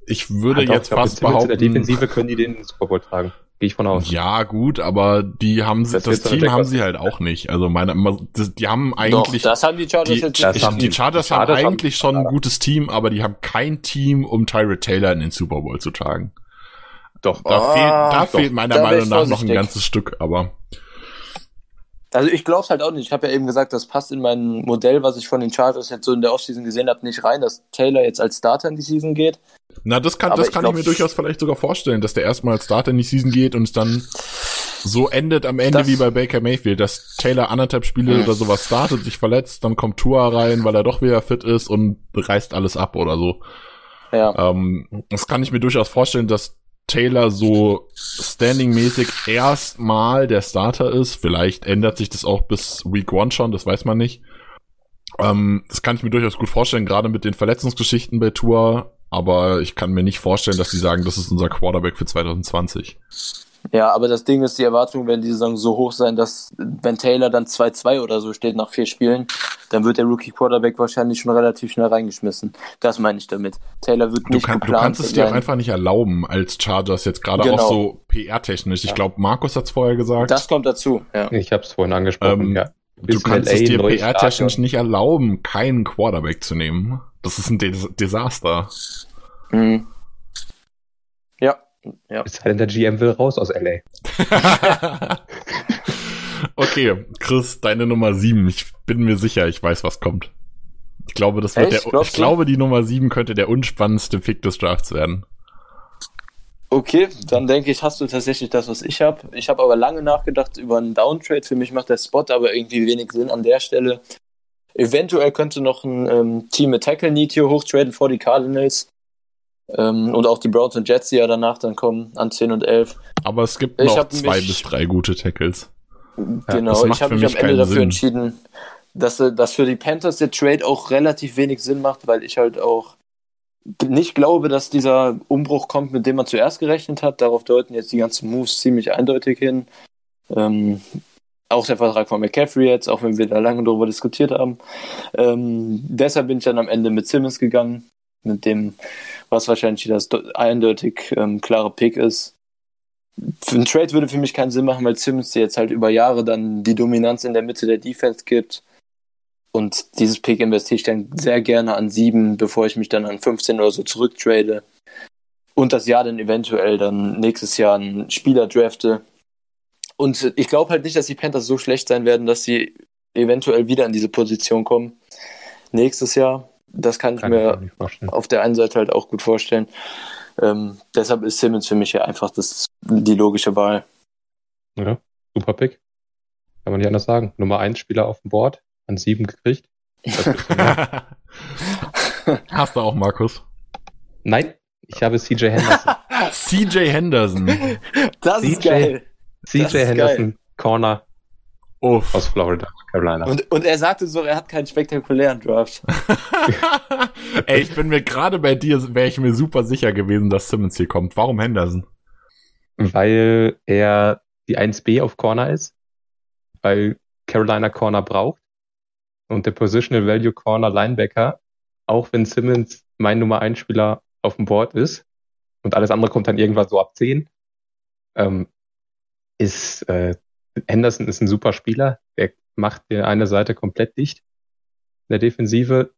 ich würde ja, doch, jetzt fast behaupten. In der Defensive können die den Super Bowl tragen. Gehe ich von aus. Ja, gut, aber die haben das, das Team haben sie halt auch nicht. Also meine, die haben eigentlich. Doch, das haben die Chargers die, jetzt nicht. Die, die Chargers, die haben eigentlich schon ein gutes Team, aber die haben kein Team, um Tyrod Taylor in den Super Bowl zu tragen. Doch, da oh, fehlt, da doch, fehlt meiner Meinung nach noch ein ganzes Stück, aber. Also ich glaube es halt auch nicht. Ich habe ja eben gesagt, das passt in mein Modell, was ich von den Chargers jetzt so in der Offseason gesehen habe, nicht rein, dass Taylor jetzt als Starter in die Season geht. Na, das kann, das ich kann glaub, ich mir durchaus vielleicht sogar vorstellen, dass der erstmal als Starter in die Season geht und es dann so endet am Ende wie bei Baker Mayfield, dass Taylor anderthalb Spiele mhm. oder sowas startet, sich verletzt, dann kommt Tua rein, weil er doch wieder fit ist und reißt alles ab oder so. Ja. Ähm, das kann ich mir durchaus vorstellen, dass Taylor so standingmäßig erstmal der Starter ist. Vielleicht ändert sich das auch bis Week One schon, das weiß man nicht. Ähm, das kann ich mir durchaus gut vorstellen, gerade mit den Verletzungsgeschichten bei Tour. Aber ich kann mir nicht vorstellen, dass sie sagen, das ist unser Quarterback für 2020. Ja, aber das Ding ist, die Erwartung werden diese Saison so hoch sein, dass wenn Taylor dann 2-2 oder so steht nach vier Spielen, dann wird der Rookie Quarterback wahrscheinlich schon relativ schnell reingeschmissen. Das meine ich damit. Taylor wird nicht du, kann, du kannst es dir auch einfach nicht erlauben als Chargers jetzt gerade genau. auch so PR-technisch. Ich ja. glaube, Markus hat es vorher gesagt. Das kommt dazu. Ja. Ich habe es vorhin angesprochen. Ähm, ja. Du kannst LA es dir PR-technisch nicht erlauben, keinen Quarterback zu nehmen. Das ist ein Des Desaster. Mhm. Ja. ja. Ist halt der GM will raus aus LA. okay, Chris, deine Nummer 7. Ich bin mir sicher, ich weiß, was kommt. Ich glaube, das wird Echt? der, ich glaube, die Nummer 7 könnte der unspannendste Pick des Drafts werden. Okay, dann denke ich, hast du tatsächlich das, was ich habe. Ich habe aber lange nachgedacht über einen Downtrade. Für mich macht der Spot aber irgendwie wenig Sinn an der Stelle. Eventuell könnte noch ein ähm, Team mit Tackle Need hier hochtraden vor die Cardinals. Ähm, und auch die Browns und Jets, die ja danach dann kommen, an 10 und 11. Aber es gibt noch zwei mich, bis drei gute Tackles. Genau, ja, ich habe mich am Ende dafür Sinn. entschieden, dass, äh, dass für die Panthers der Trade auch relativ wenig Sinn macht, weil ich halt auch nicht glaube, dass dieser Umbruch kommt, mit dem man zuerst gerechnet hat. Darauf deuten jetzt die ganzen Moves ziemlich eindeutig hin. Ähm, auch der Vertrag von McCaffrey jetzt, auch wenn wir da lange darüber diskutiert haben. Ähm, deshalb bin ich dann am Ende mit Simmons gegangen, mit dem, was wahrscheinlich das eindeutig ähm, klare Pick ist. Für ein Trade würde für mich keinen Sinn machen, weil Simmons jetzt halt über Jahre dann die Dominanz in der Mitte der Defense gibt. Und dieses Pick investiere ich dann sehr gerne an sieben, bevor ich mich dann an 15 oder so zurücktrade. Und das Jahr dann eventuell dann nächstes Jahr einen Spieler drafte. Und ich glaube halt nicht, dass die Panthers so schlecht sein werden, dass sie eventuell wieder in diese Position kommen. nächstes Jahr. Das kann ich kann mir ich auf der einen Seite halt auch gut vorstellen. Ähm, deshalb ist Simmons für mich ja einfach das, die logische Wahl. Ja, super Pick. Kann man nicht anders sagen. Nummer 1 Spieler auf dem Board, an 7 gekriegt. Hast du auch, Markus? Nein, ich habe CJ Henderson. CJ Henderson. Das ist geil. CJ Henderson, geil. Corner Uff. aus Florida, Carolina. Und, und er sagte so, er hat keinen spektakulären Draft. Ey, ich bin mir gerade bei dir, wäre ich mir super sicher gewesen, dass Simmons hier kommt. Warum Henderson? Weil er die 1B auf Corner ist, weil Carolina Corner braucht und der Positional Value Corner Linebacker, auch wenn Simmons mein Nummer 1 Spieler auf dem Board ist und alles andere kommt dann irgendwann so ab 10, ähm, ist äh, Henderson ist ein super Spieler, der macht dir eine Seite komplett dicht in der Defensive.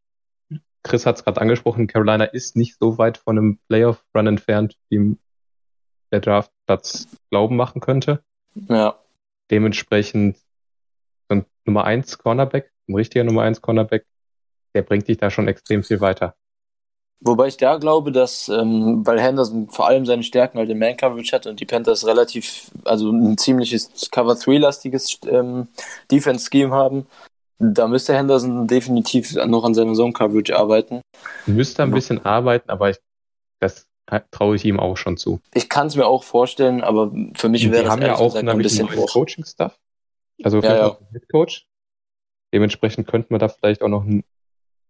Chris hat es gerade angesprochen, Carolina ist nicht so weit von einem Playoff-Run entfernt, wie der Draftplatz glauben machen könnte. Ja. Dementsprechend ein Nummer 1 Cornerback, ein richtiger Nummer 1 Cornerback, der bringt dich da schon extrem viel weiter. Wobei ich da glaube, dass, ähm, weil Henderson vor allem seine Stärken halt im Man-Coverage hat und die Panthers relativ, also ein ziemliches Cover-3-lastiges ähm, Defense-Scheme haben, da müsste Henderson definitiv noch an seiner Zone-Coverage arbeiten. Müsste ein bisschen arbeiten, aber ich, das traue ich ihm auch schon zu. Ich kann es mir auch vorstellen, aber für mich wäre das haben ja auch ein bisschen Coaching-Stuff. Also ja, ja. Head Coach. Dementsprechend könnte man da vielleicht auch noch ein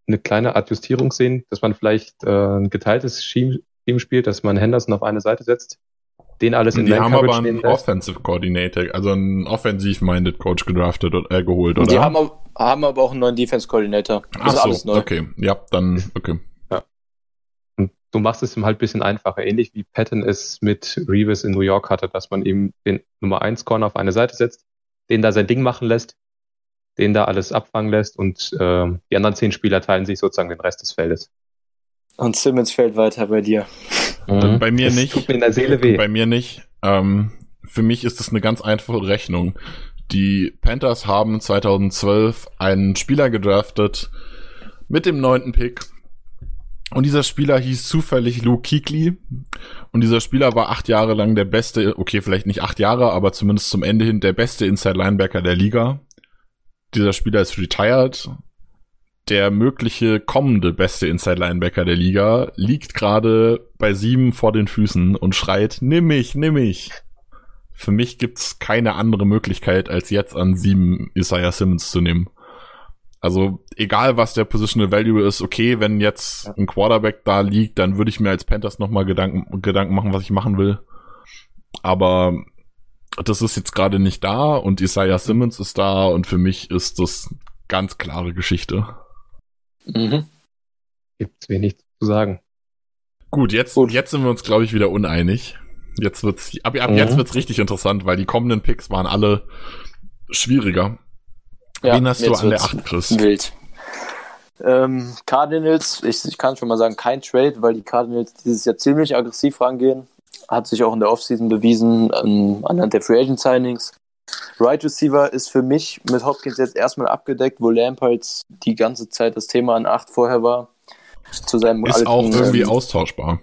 eine kleine Adjustierung sehen, dass man vielleicht äh, ein geteiltes Team spielt, dass man Henderson auf eine Seite setzt, den alles in Die haben aber einen Offensive Coordinator, also einen offensiv-minded Coach gedraftet und äh, geholt, oder? Die haben, haben aber auch einen neuen Defense Coordinator. Das Ach so, okay. Ja, dann, okay. Ja. Und du machst es ihm halt ein bisschen einfacher, ähnlich wie Patton es mit Reeves in New York hatte, dass man ihm den Nummer 1 Corner auf eine Seite setzt, den da sein Ding machen lässt, den da alles abfangen lässt und äh, die anderen zehn Spieler teilen sich sozusagen den Rest des Feldes. Und Simmons fällt weiter bei dir. Mhm. Bei mir das nicht. Tut mir in der Seele weh. Bei mir nicht. Ähm, für mich ist es eine ganz einfache Rechnung. Die Panthers haben 2012 einen Spieler gedraftet mit dem neunten Pick. Und dieser Spieler hieß zufällig Luke Kuechly. Und dieser Spieler war acht Jahre lang der beste, okay, vielleicht nicht acht Jahre, aber zumindest zum Ende hin der beste Inside Linebacker der Liga dieser Spieler ist retired. Der mögliche kommende beste Inside Linebacker der Liga liegt gerade bei sieben vor den Füßen und schreit, nimm mich, nimm mich. Für mich gibt's keine andere Möglichkeit, als jetzt an sieben Isaiah Simmons zu nehmen. Also, egal was der Positional Value ist, okay, wenn jetzt ein Quarterback da liegt, dann würde ich mir als Panthers nochmal Gedanken, Gedanken machen, was ich machen will. Aber das ist jetzt gerade nicht da und Isaiah Simmons ist da und für mich ist das ganz klare Geschichte. Mhm. Gibt's wenig zu sagen. Gut, jetzt, Gut. jetzt sind wir uns, glaube ich, wieder uneinig. Jetzt wird's, ab, ab mhm. jetzt wird's richtig interessant, weil die kommenden Picks waren alle schwieriger. Ja, Wen hast du an der 8, Chris? Wild. Ähm, Cardinals, ich, ich kann schon mal sagen, kein Trade, weil die Cardinals dieses Jahr ziemlich aggressiv rangehen hat sich auch in der Offseason bewiesen ähm, anhand der Free Agent Signings. Right Receiver ist für mich mit Hopkins jetzt erstmal abgedeckt, wo Lampards die ganze Zeit das Thema an 8 vorher war. Zu seinem ist alten, auch irgendwie ähm, austauschbar.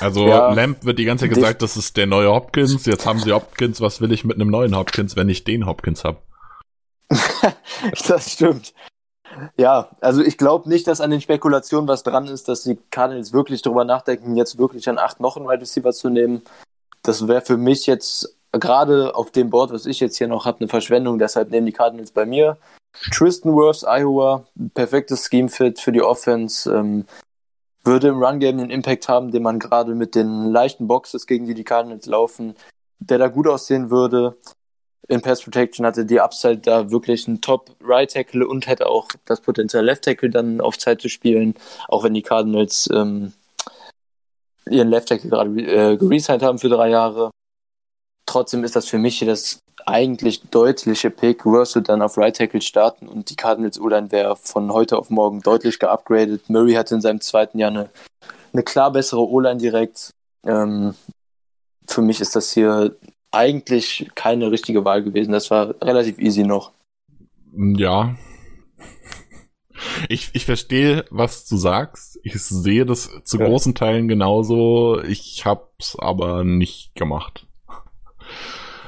Also ja, Lamp wird die ganze Zeit gesagt, das ist der neue Hopkins. Jetzt haben sie Hopkins. Was will ich mit einem neuen Hopkins, wenn ich den Hopkins habe? das stimmt. Ja, also ich glaube nicht, dass an den Spekulationen was dran ist, dass die Cardinals wirklich darüber nachdenken, jetzt wirklich an acht noch einen Wide Receiver zu nehmen. Das wäre für mich jetzt gerade auf dem Board, was ich jetzt hier noch habe, eine Verschwendung. Deshalb nehmen die Cardinals bei mir. Tristan Wirfs, Iowa, perfektes Scheme-Fit für die Offense. Ähm, würde im Run-Game einen Impact haben, den man gerade mit den leichten Boxes, gegen die die Cardinals laufen, der da gut aussehen würde in Pass Protection hatte die Upside da wirklich einen Top Right Tackle und hätte auch das Potenzial Left Tackle dann auf Zeit zu spielen, auch wenn die Cardinals ähm, ihren Left Tackle gerade äh, geresigned haben für drei Jahre. Trotzdem ist das für mich das eigentlich deutliche Pick. Russell dann auf Right Tackle starten und die Cardinals O-Line wäre von heute auf morgen deutlich geupgradet. Murray hatte in seinem zweiten Jahr eine, eine klar bessere O-Line direkt. Ähm, für mich ist das hier eigentlich keine richtige Wahl gewesen. Das war relativ easy noch. Ja. Ich, ich verstehe, was du sagst. Ich sehe das zu Ja. großen Teilen genauso. Ich hab's aber nicht gemacht.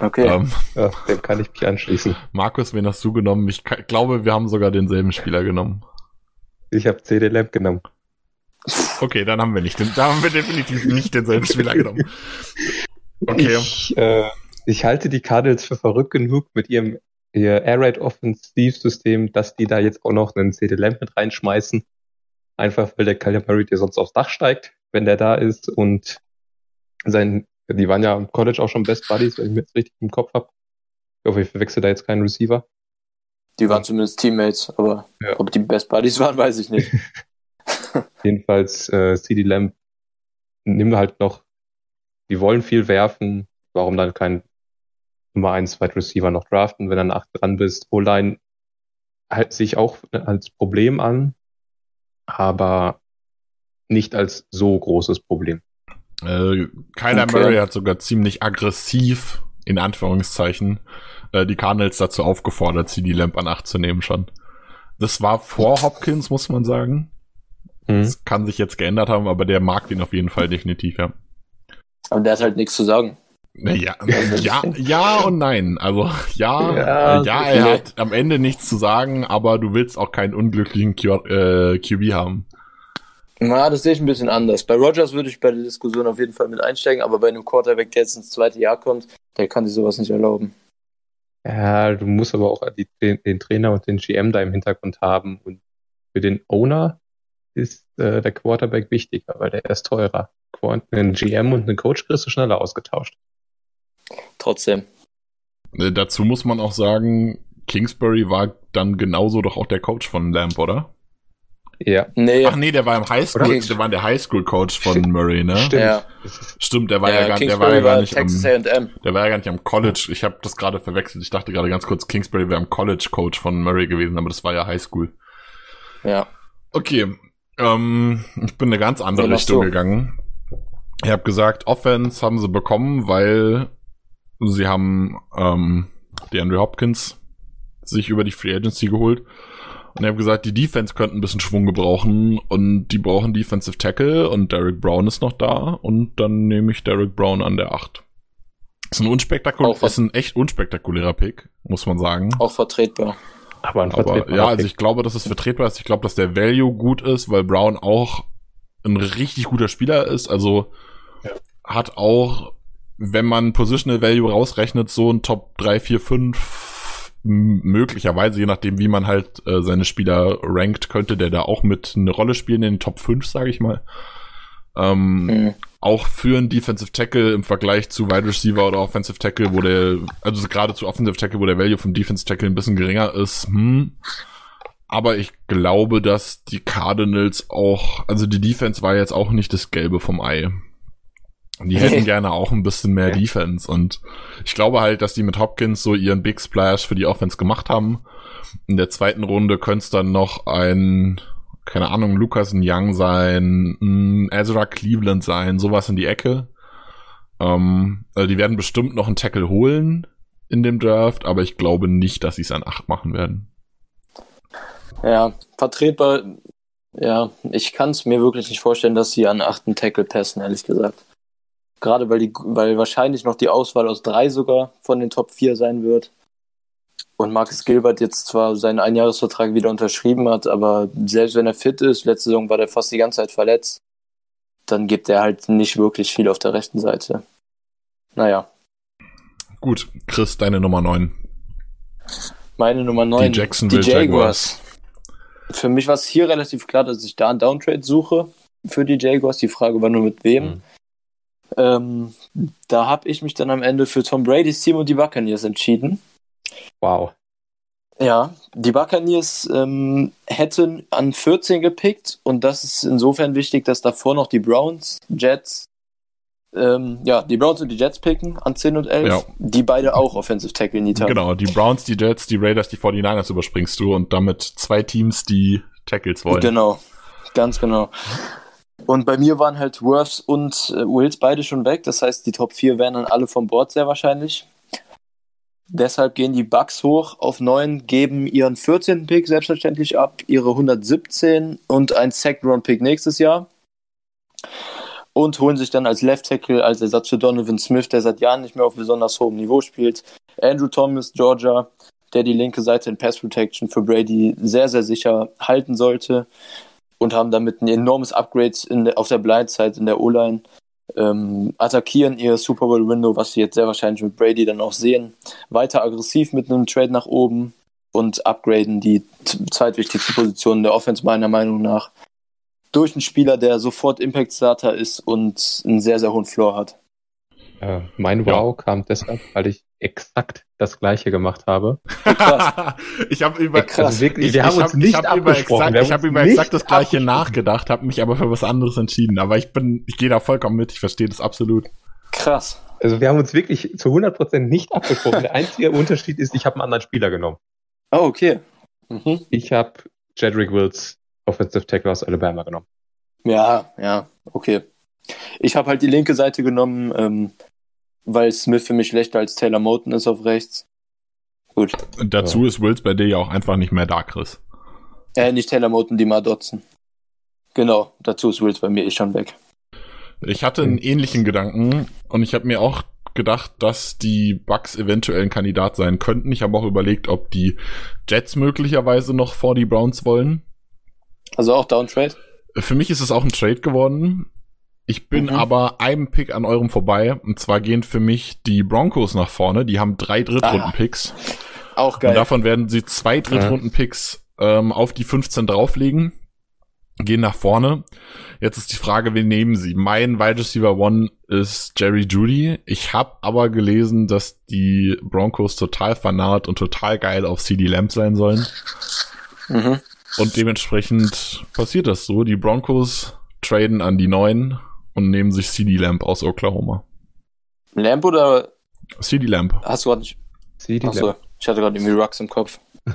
Okay. Ähm, Ja, dem kann ich mich anschließen. Markus, wen hast du genommen? Ich glaube, wir haben sogar denselben Spieler genommen. Ich habe CD Lamp genommen. Okay, dann haben wir nicht den, da haben wir definitiv nicht denselben Spieler genommen. Okay. Ich, äh, ich halte die Cardinals für verrückt genug mit ihrem ihr Air Raid Offensivsystem, dass die da jetzt auch noch einen CD Lamp mit reinschmeißen. Einfach weil der Murray dir sonst aufs Dach steigt, wenn der da ist und sein, die waren ja im College auch schon Best Buddies, wenn ich mir jetzt richtig im Kopf habe. Ich hoffe, ich verwechsel da jetzt keinen Receiver. Die waren zumindest Teammates, aber Ja. ob die Best Buddies waren, weiß ich nicht. Jedenfalls äh, CD Lamb nimm halt noch, die wollen viel werfen, warum dann kein Nummer 1 Wide Receiver noch draften, wenn du an 8 dran bist. O-Line halt sich auch als Problem an, aber nicht als so großes Problem. Äh, Kyler Okay. Murray hat sogar ziemlich aggressiv, in Anführungszeichen, äh, die Cardinals dazu aufgefordert, sie die Lamp an 8 zu nehmen schon. Das war vor Hopkins, muss man sagen. Hm. Das kann sich jetzt geändert haben, aber der mag den auf jeden Fall definitiv, ja. Aber der hat halt nichts zu sagen. Naja, ja, ja und nein. Also ja, Ja, ja, okay. er hat am Ende nichts zu sagen, aber du willst auch keinen unglücklichen Q äh, QB haben. Na, das sehe ich ein bisschen anders. Bei Rogers würde ich bei der Diskussion auf jeden Fall mit einsteigen, aber bei einem Quarterback, der jetzt ins zweite Jahr kommt, der kann sich sowas nicht erlauben. Ja, du musst aber auch die, den, den Trainer und den GM da im Hintergrund haben und für den Owner ist äh, der Quarterback wichtiger, weil der ist teurer. Einen GM und einen Coach kriegst du schneller ausgetauscht. Trotzdem. Äh, dazu muss man auch sagen, Kingsbury war dann genauso doch auch der Coach von Lamp, oder? Ja, Nee, Ach nee, der war im Highschool, Oder? der war der Highschool-Coach von Murray, ne? stimmt. Ja. Der war ja, ja, gar, der Kingsbury war ja gar war nicht am, Texas A&M. der war ja gar nicht am College. Ich habe das gerade verwechselt. Ich dachte gerade ganz kurz, Kingsbury wäre am College-Coach von Murray gewesen, aber das war ja Highschool. Ja. Okay, ähm, ich bin eine ganz andere Richtung so. gegangen. Ich habe gesagt, Offense haben sie bekommen, weil sie haben ähm, die Andrew Hopkins sich über die Free Agency geholt. Und ich habe gesagt, die Defense könnte ein bisschen Schwung gebrauchen und die brauchen Defensive Tackle und Derek Brown ist noch da und dann nehme ich Derek Brown an der 8. Ist ein unspektakul Auch was- ist ein echt unspektakulärer Pick, muss man sagen. Auch vertretbar. aber ein Aber vertretbarer ja, also ich glaube, dass es vertretbar ist. Ich glaube, dass der Value gut ist, weil Brown auch ein richtig guter Spieler ist. Also hat auch, wenn man Positional Value rausrechnet, so ein Top 3, 4, 5 m- möglicherweise, je nachdem, wie man halt äh, seine Spieler rankt, könnte der da auch mit eine Rolle spielen in den Top 5, sage ich mal. Ähm, Mhm. auch für einen Defensive Tackle im Vergleich zu Wide Receiver oder Offensive Tackle, wo der, also gerade zu Offensive Tackle, wo der Value vom Defensive Tackle ein bisschen geringer ist, hm. Aber ich glaube, dass die Cardinals auch, also die Defense war jetzt auch nicht das Gelbe vom Ei. Die hätten gerne auch ein bisschen mehr Defense und ich glaube halt, dass die mit Hopkins so ihren Big Splash für die Offense gemacht haben. In der zweiten Runde könnte es dann noch ein, keine Ahnung, Lucas Young sein, ein Ezra Cleveland sein, sowas in die Ecke. Ähm, also die werden bestimmt noch einen Tackle holen in dem Draft, aber ich glaube nicht, dass sie es an 8 machen werden. Ja, vertretbar. Ja, ich kann es mir wirklich nicht vorstellen, dass sie an achten Tackle passen, ehrlich gesagt. Gerade weil die, weil wahrscheinlich noch die Auswahl aus drei sogar von den Top 4 sein wird. Und Marcus Gilbert jetzt zwar seinen Einjahresvertrag wieder unterschrieben hat, aber selbst wenn er fit ist, letzte Saison war der fast die ganze Zeit verletzt, dann gibt er halt nicht wirklich viel auf der rechten Seite. Naja, Gut, Chris, deine Nummer 9. meine Nummer 9. Die Jacksonville die Jaguars. Für mich war es hier relativ klar, dass ich da einen Downtrade suche für die Jaguars. Die Frage war nur mit wem. Mhm. Ähm, da habe ich mich dann am Ende für Tom Brady's Team und die Buccaneers entschieden. Wow. Ja, die Buccaneers ähm, hätten an 14 gepickt und das ist insofern wichtig, dass davor noch die Browns, Jets, ähm, ja, die Browns und die Jets picken an 10 und 11, Ja. die beide auch Offensive Tackle Need haben. Genau, die Browns, die Jets, die Raiders, die 49ers überspringst du und damit zwei Teams, die Tackles wollen. Genau, ganz genau. Und bei mir waren halt Worths und äh, Wills beide schon weg. Das heißt, die Top 4 wären dann alle vom Board sehr wahrscheinlich. Deshalb gehen die Bucks hoch auf 9, geben ihren 14. Pick selbstverständlich ab, ihre 117 und ein Second-Round-Pick nächstes Jahr. Und holen sich dann als Left Tackle, als Ersatz für Donovan Smith, der seit Jahren nicht mehr auf besonders hohem Niveau spielt, Andrew Thomas, Georgia, der die linke Seite in Pass Protection für Brady sehr, sehr sicher halten sollte. Und haben damit ein enormes Upgrade der, auf der Blindside in der O-Line ähm, attackieren ihr Super Bowl Window, was sie jetzt sehr wahrscheinlich mit Brady dann auch sehen, weiter aggressiv mit einem Trade nach oben und upgraden die zweitwichtigste Position der Offense meiner Meinung nach durch einen Spieler, der sofort Impact Starter ist und einen sehr, sehr hohen Floor hat. Äh, mein Wow kam deshalb, weil ich exakt das gleiche gemacht habe. ich habe über, krass. Also wirklich, ich, wir haben ich uns hab, nicht ich hab über abgesprochen. exakt, ich habe über exakt das gleiche nachgedacht, habe mich aber für was anderes entschieden. Aber ich bin, ich gehe da vollkommen mit. Ich verstehe das absolut. Krass. Also wir haben uns wirklich zu 100% nicht abgesprochen. Der einzige Unterschied ist, ich habe einen anderen Spieler genommen. Oh, okay. Mhm. Ich habe Jedrick Wills, Offensive Tackle aus Alabama genommen. Ja, ja, okay. Ich habe halt die linke Seite genommen, ähm, weil Smith für mich schlechter als Taylor Moten ist auf rechts. Gut. Und dazu ja. ist Wills bei dir ja auch einfach nicht mehr da, Chris. Äh, nicht Taylor Moten, die Dotzen. Genau, dazu ist Wills bei mir eh schon weg. Ich hatte einen ähnlichen Gedanken und ich habe mir auch gedacht, dass die Bucks eventuell ein Kandidat sein könnten. Ich habe auch überlegt, ob die Jets möglicherweise noch vor die Browns wollen. Also auch Downtrade? Für mich ist es auch ein Trade geworden. Ich bin mhm. aber einem Pick an eurem vorbei. Und zwar gehen für mich die Broncos nach vorne. Die haben drei Drittrunden-Picks. Ah, auch geil. Und davon werden sie zwei Drittrunden-Picks ähm, auf die 15 drauflegen. Gehen nach vorne. Jetzt ist die Frage, wen nehmen sie? Mein Wide Receiver One ist Jerry Judy. Ich habe aber gelesen, dass die Broncos total fanat und total geil auf CD Lamb sein sollen. Mhm. Und dementsprechend passiert das so. Die Broncos traden an die Neuen und nehmen sich CD Lamp aus Oklahoma. Lamp oder? CD Lamp. Hast du gerade nicht? CD Achso, Lamp. ich hatte gerade irgendwie Rux im Kopf.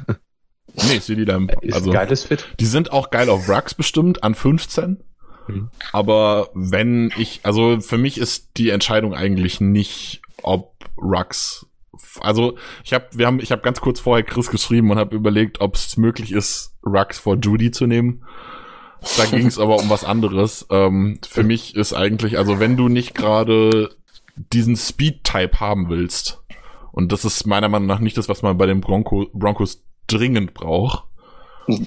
nee, CD Lamp. Ist also, geiles Fit. Die sind auch geil auf Rux bestimmt an 15. Mhm. Aber wenn ich, also für mich ist die Entscheidung eigentlich nicht, ob Rux also ich habe wir haben ich habe ganz kurz vorher Chris geschrieben und habe überlegt, ob es möglich ist, Rux vor Judy zu nehmen. Da ging es aber um was anderes. Ähm, für mich ist eigentlich, also wenn du nicht gerade diesen Speed-Type haben willst, und das ist meiner Meinung nach nicht das, was man bei den Bronco, Broncos dringend braucht.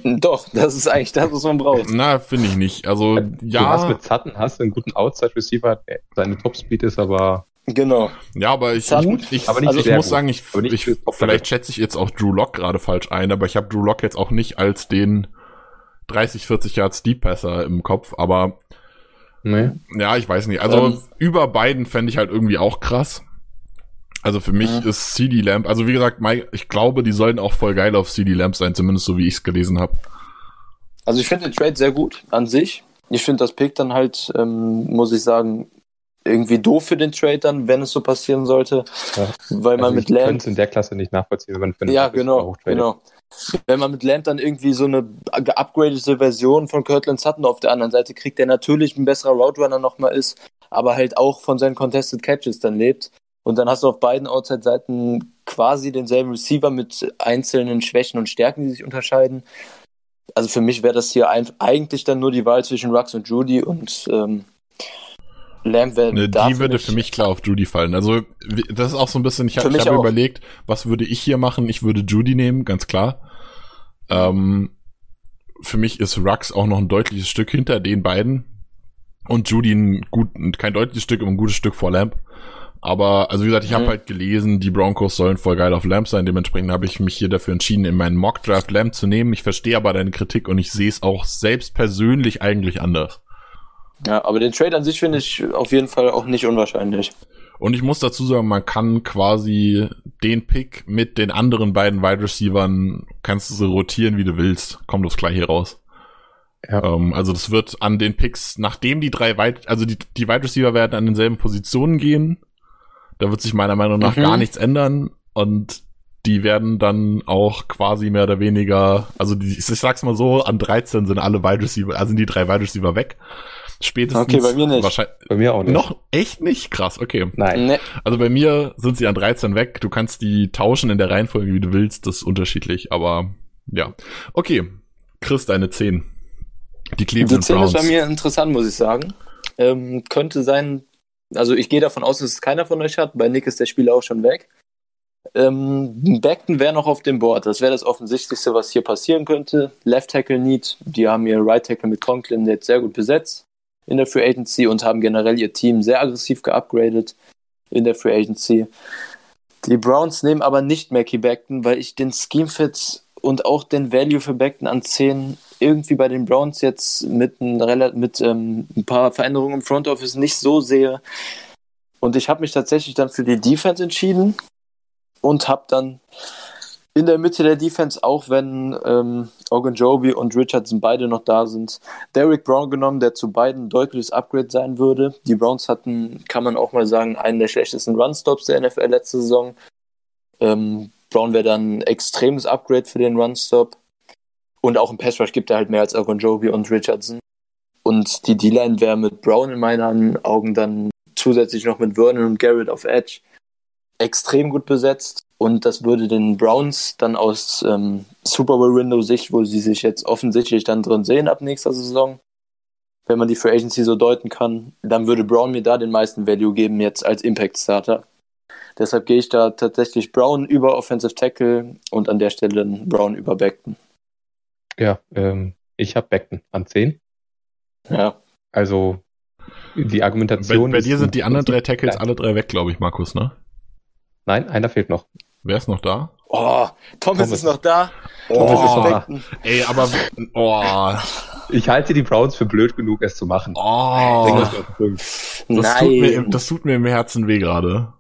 Doch, das ist eigentlich das, was man braucht. Na, finde ich nicht. Also, ja. Du hast mit Sutton hast einen guten Outside-Receiver, seine Top-Speed ist aber Genau. Ja, aber ich, ich, ich, aber also ich muss sagen, ich, ich vielleicht schätze ich jetzt auch Drew Lock gerade falsch ein, aber ich habe Drew Lock jetzt auch nicht als den 30, 40 Yards Deep Passer im Kopf, aber nee. ja, ich weiß nicht. Also ähm, über beiden fände ich halt irgendwie auch krass. Also für mich ja. ist CD Lamp, also wie gesagt, ich glaube, die sollen auch voll geil auf CD Lamp sein, zumindest so wie ich es gelesen habe. Also ich finde den Trade sehr gut an sich. Ich finde das Pick dann halt, ähm, muss ich sagen, irgendwie doof für den Trade dann, wenn es so passieren sollte. Ja. Weil man also mit Lamp. in der Klasse nicht nachvollziehen, wenn man für Ja, genau, genau. Wenn man mit Lamp dann irgendwie so eine geupgradete Version von Kirtland Sutton auf der anderen Seite kriegt, der natürlich ein besserer Route Runner nochmal ist, aber halt auch von seinen Contested Catches dann lebt. Und dann hast du auf beiden Outside-Seiten quasi denselben Receiver mit einzelnen Schwächen und Stärken, die sich unterscheiden. Also für mich wäre das hier eigentlich dann nur die Wahl zwischen Rux und Judy und ähm, Lamb wäre ne, Die würde für mich klar auf Judy fallen. Also das ist auch so ein bisschen, ich, habe hab überlegt, was würde ich hier machen? Ich würde Judy nehmen, ganz klar. Ähm, für mich ist Rux auch noch ein deutliches Stück hinter den beiden. Und Judy ein gut, kein deutliches Stück, aber ein gutes Stück vor Lamp. Aber, also wie gesagt, ich mhm. habe halt gelesen, die Broncos sollen voll geil auf Lamp sein. Dementsprechend habe ich mich hier dafür entschieden, in meinen Mock Draft Lamp zu nehmen. Ich verstehe aber deine Kritik und ich sehe es auch selbst persönlich eigentlich anders. Ja, aber den Trade an sich finde ich auf jeden Fall auch nicht unwahrscheinlich. Und ich muss dazu sagen, man kann quasi den Pick mit den anderen beiden Wide Receivern, kannst du so rotieren, wie du willst. Kommt das gleich hier raus. Ja. Ähm, also das wird an den Picks, nachdem die drei Wide, also die, die Wide Receiver werden an denselben Positionen gehen. Da wird sich meiner Meinung nach mhm. gar nichts ändern. Und die werden dann auch quasi mehr oder weniger, also die, ich sag's mal so, an 13 sind alle Wide Receiver, also sind die drei Wide Receiver weg. Spätestens. Okay, bei mir nicht. Wahrscheinlich, Bei mir auch nicht. noch echt nicht? Krass, okay. Nein. Nee. Also bei mir sind sie an 13 weg. Du kannst die tauschen in der Reihenfolge, wie du willst. Das ist unterschiedlich, aber ja. Okay. Chris, deine 10. Die Die Cleveland 10 ist Browns. bei mir interessant, muss ich sagen. Ähm, könnte sein, also ich gehe davon aus, dass es keiner von euch hat. Bei Nick ist der Spieler auch schon weg. Ähm, Beckton wäre noch auf dem Board. Das wäre das Offensichtlichste, was hier passieren könnte. Left Tackle Need. Die haben ihr Right Tackle mit Conklin jetzt sehr gut besetzt in der Free Agency und haben generell ihr Team sehr aggressiv geupgradet in der Free Agency. Die Browns nehmen aber nicht Mackie Beckton, weil ich den Scheme Fit und auch den Value für Beckton an 10 irgendwie bei den Browns jetzt mit ein, mit, ähm, ein paar Veränderungen im Front Office nicht so sehe. Und ich habe mich tatsächlich dann für die Defense entschieden und habe dann in der Mitte der Defense, auch wenn ähm, Ogunjobi und Richardson beide noch da sind, Derrick Brown genommen, der zu beiden ein deutliches Upgrade sein würde. Die Browns hatten, kann man auch mal sagen, einen der schlechtesten Runstops der NFL letzte Saison. Ähm, Brown wäre dann ein extremes Upgrade für den Runstop. Und auch im Pass Rush gibt er halt mehr als Ogunjobi und Richardson. Und die D-Line wäre mit Brown in meinen Augen dann zusätzlich noch mit Vernon und Garrett auf Edge extrem gut besetzt. Und das würde den Browns dann aus ähm, Super Bowl Window Sicht, wo sie sich jetzt offensichtlich dann drin sehen ab nächster Saison, wenn man die Free Agency so deuten kann, dann würde Brown mir da den meisten Value geben jetzt als Impact Starter. Deshalb gehe ich da tatsächlich Brown über Offensive Tackle und an der Stelle dann Brown über Beckton. Ja, ähm, ich habe Beckton an 10. Ja. Also die Bei, Argumentation. bei ist dir sind die anderen drei Tackles alle drei weg, glaube ich, Markus, ne? Nein, einer fehlt noch. Wer ist noch da? Oh, Thomas, Thomas. ist noch da. Thomas ist noch da. Beckton. Ey, aber oh, Ich halte die Browns für blöd genug, es zu machen. oh, das Nein. tut mir, im- das tut mir im Herzen weh gerade.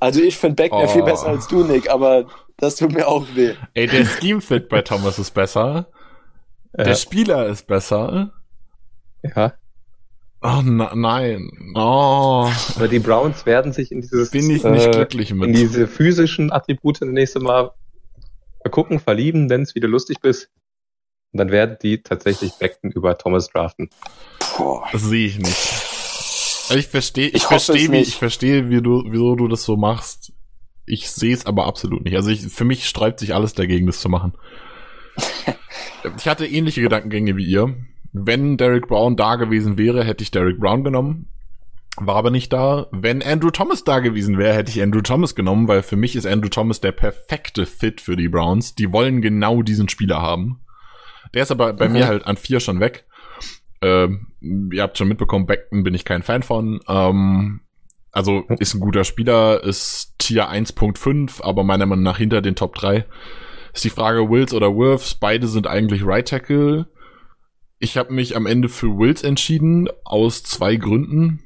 Also ich finde Beckner Oh. viel besser als du, Nick, aber das tut mir auch weh. Ey, der Scheme Fit bei Thomas ist besser. Der Ja, Spieler ist besser. ja. Oh na, nein. Oh, Aber die Browns werden sich in dieses bin ich nicht äh, glücklich in mit. diese physischen Attribute das nächste Mal gucken, verlieben, wenn es wieder lustig bist. Und dann werden die tatsächlich Beckton über Thomas draften. Boah. Das sehe ich nicht. Also ich verstehe, ich, Ich verstehe, wie, ich verstehe, wie du, wieso du das so machst. Ich sehe es aber absolut nicht. Also ich, für mich sträubt sich alles dagegen, das zu machen. ich hatte ähnliche Gedankengänge wie ihr. Wenn Derek Brown da gewesen wäre, hätte ich Derek Brown genommen. War aber nicht da. Wenn Andrew Thomas da gewesen wäre, hätte ich Andrew Thomas genommen, weil für mich ist Andrew Thomas der perfekte Fit für die Browns. Die wollen genau diesen Spieler haben. Der ist aber bei Mhm. mir halt an vier schon weg. Ähm, ihr habt schon mitbekommen, Beckton bin ich kein Fan von. Ähm, also ist ein guter Spieler, ist Tier 1.5, aber meiner Meinung nach hinter den Top 3. Ist die Frage Wills oder Wirfs. Beide sind eigentlich Right Tackle. Ich habe mich am Ende für Wills entschieden, aus zwei Gründen.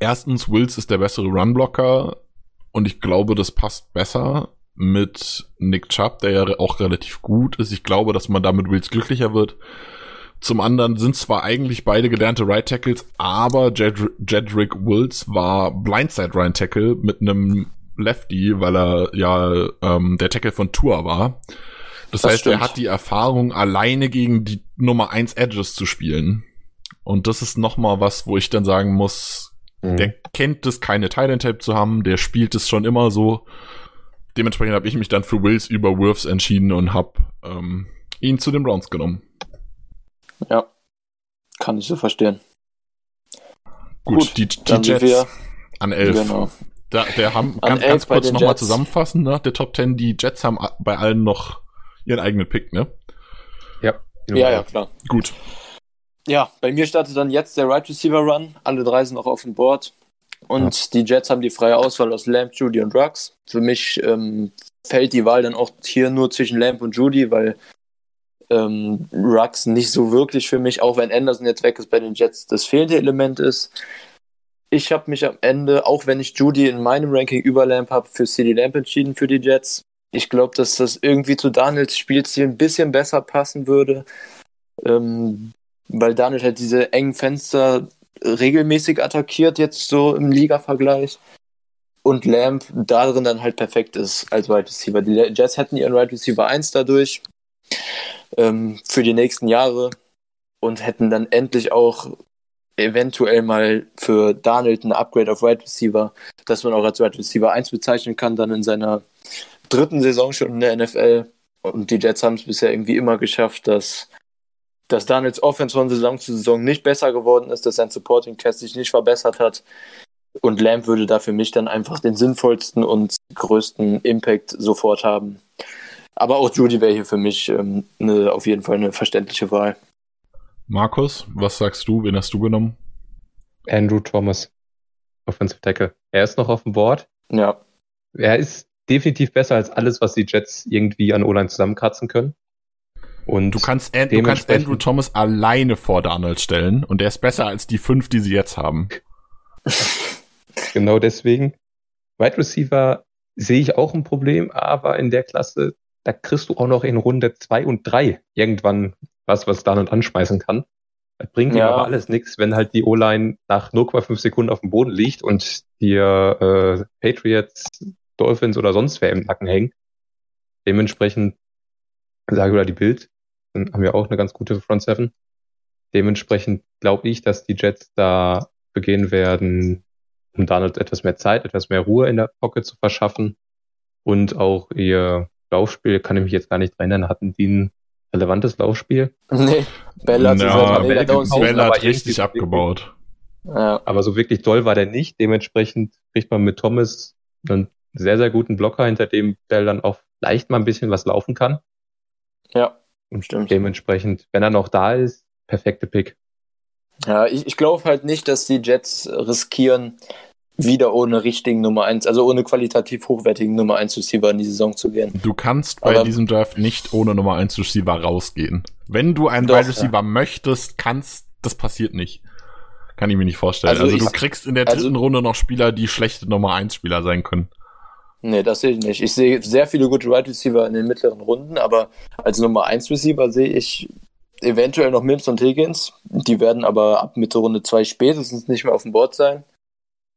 Erstens, Wills ist der bessere Runblocker und ich glaube, das passt besser mit Nick Chubb, der ja auch relativ gut ist. Ich glaube, dass man damit Wills glücklicher wird. Zum anderen sind zwar eigentlich beide gelernte Right Tackles, aber Jed Jedrick Wills war Blindside Right Tackle mit einem Lefty, weil er ja ähm, der Tackle von Tour war. Das, Das heißt, er stimmt. hat die Erfahrung, alleine gegen die Nummer 1 Edges zu spielen. Und das ist nochmal was, wo ich dann sagen muss, Mhm. der kennt es, keine Thailand Tape zu haben, der spielt es schon immer so. Dementsprechend habe ich mich dann für Wills über Wirfs entschieden und habe ähm, ihn zu den Browns genommen. Ja. Kann ich so verstehen. Gut, Gut, die, die Jets wir- an 11. Genau. Da, der haben, An ganz, 11 ganz kurz nochmal zusammenfassen, ne? der Top 10, die Jets haben bei allen noch ihren eigenen Pick, ne? Ja, Ja, ja, klar. Gut. Ja, bei mir startet dann jetzt der Right Receiver Run. Alle drei sind noch auf dem Board. Und die Jets haben die freie Auswahl aus Lamb, Judy und Rux. Für mich ähm, fällt die Wahl dann auch hier nur zwischen Lamb und Judy, weil ähm, Rux nicht so wirklich für mich, auch wenn Anderson jetzt weg ist bei den Jets, das fehlende Element ist. Ich habe mich am Ende, auch wenn ich Judy in meinem Ranking über Lamb habe, für CD Lamb entschieden für die Jets. Ich glaube, dass das irgendwie zu Daniels Spielstil ein bisschen besser passen würde. Ähm, weil Daniel halt diese engen Fenster regelmäßig attackiert, jetzt so im Liga-Vergleich. Und Lamp darin dann halt perfekt ist als Wide Receiver. Die Jets hätten ihren Wide Receiver 1 dadurch ähm, für die nächsten Jahre und hätten dann endlich auch eventuell mal für Darnold ein Upgrade auf Wide Receiver, dass man auch als Wide Receiver 1 bezeichnen kann, dann in seiner dritten Saison schon in der NFL. Und die Jets haben es bisher irgendwie immer geschafft, dass, dass Darnolds Offense von Saison zu Saison nicht besser geworden ist, dass sein Supporting Cast sich nicht verbessert hat. Und Lamb würde da für mich dann einfach den sinnvollsten und größten Impact sofort haben. Aber auch Judy wäre hier für mich ähm, eine, auf jeden Fall eine verständliche Wahl. Markus, was sagst du? Wen hast du genommen? Andrew Thomas, Offensive Tackle. Er ist noch auf dem Board. Ja. Er ist definitiv besser als alles, was die Jets irgendwie an O-Line zusammenkratzen können. Und du kannst, An du kannst Andrew Thomas alleine vor Donald stellen und er ist besser als die fünf, die sie jetzt haben. genau deswegen. Wide Receiver sehe ich auch ein Problem, aber in der Klasse, da kriegst du auch noch in Runde zwei und drei irgendwann was, was Darnold anschmeißen kann. Das bringt ja. ihm aber alles nichts, wenn halt die O-Line nach 0,5 Sekunden auf dem Boden liegt und dir äh, Patriots, Dolphins oder sonst wer im Nacken hängen. Dementsprechend, sage oder die Bild, dann haben wir auch eine ganz gute Front Seven. Dementsprechend glaube ich, dass die Jets da begehen werden, um Donald etwas mehr Zeit, etwas mehr Ruhe in der Pocket zu verschaffen und auch ihr Laufspiel, kann ich mich jetzt gar nicht erinnern, hatten die ein relevantes Laufspiel. Nee, Bella hat, ja, Bella, Bella hat richtig abgebaut. Ja. Aber so wirklich doll war der nicht. Dementsprechend kriegt man mit Thomas einen sehr, sehr guten Blocker, hinter dem Bell dann auch leicht mal ein bisschen was laufen kann. Ja, stimmt. Dementsprechend, wenn er noch da ist, perfekte Pick. Ja, ich, ich glaube halt nicht, dass die Jets riskieren, wieder ohne richtigen Nummer 1, also ohne qualitativ hochwertigen Nummer 1 Receiver in die Saison zu gehen. Du kannst bei Aber diesem Draft nicht ohne Nummer 1 Receiver rausgehen. Wenn du einen Wide Receiver ja. möchtest, kannst, das passiert nicht. Kann ich mir nicht vorstellen. Also, also du kriegst in der also dritten also, Runde noch Spieler, die schlechte Nummer 1 Spieler sein können. Nee, das sehe ich nicht. Ich sehe sehr viele gute Wide Receiver in den mittleren Runden, aber als Nummer 1 Receiver sehe ich eventuell noch Mims und Higgins. Die werden aber ab Mitte Runde 2 spätestens nicht mehr auf dem Board sein.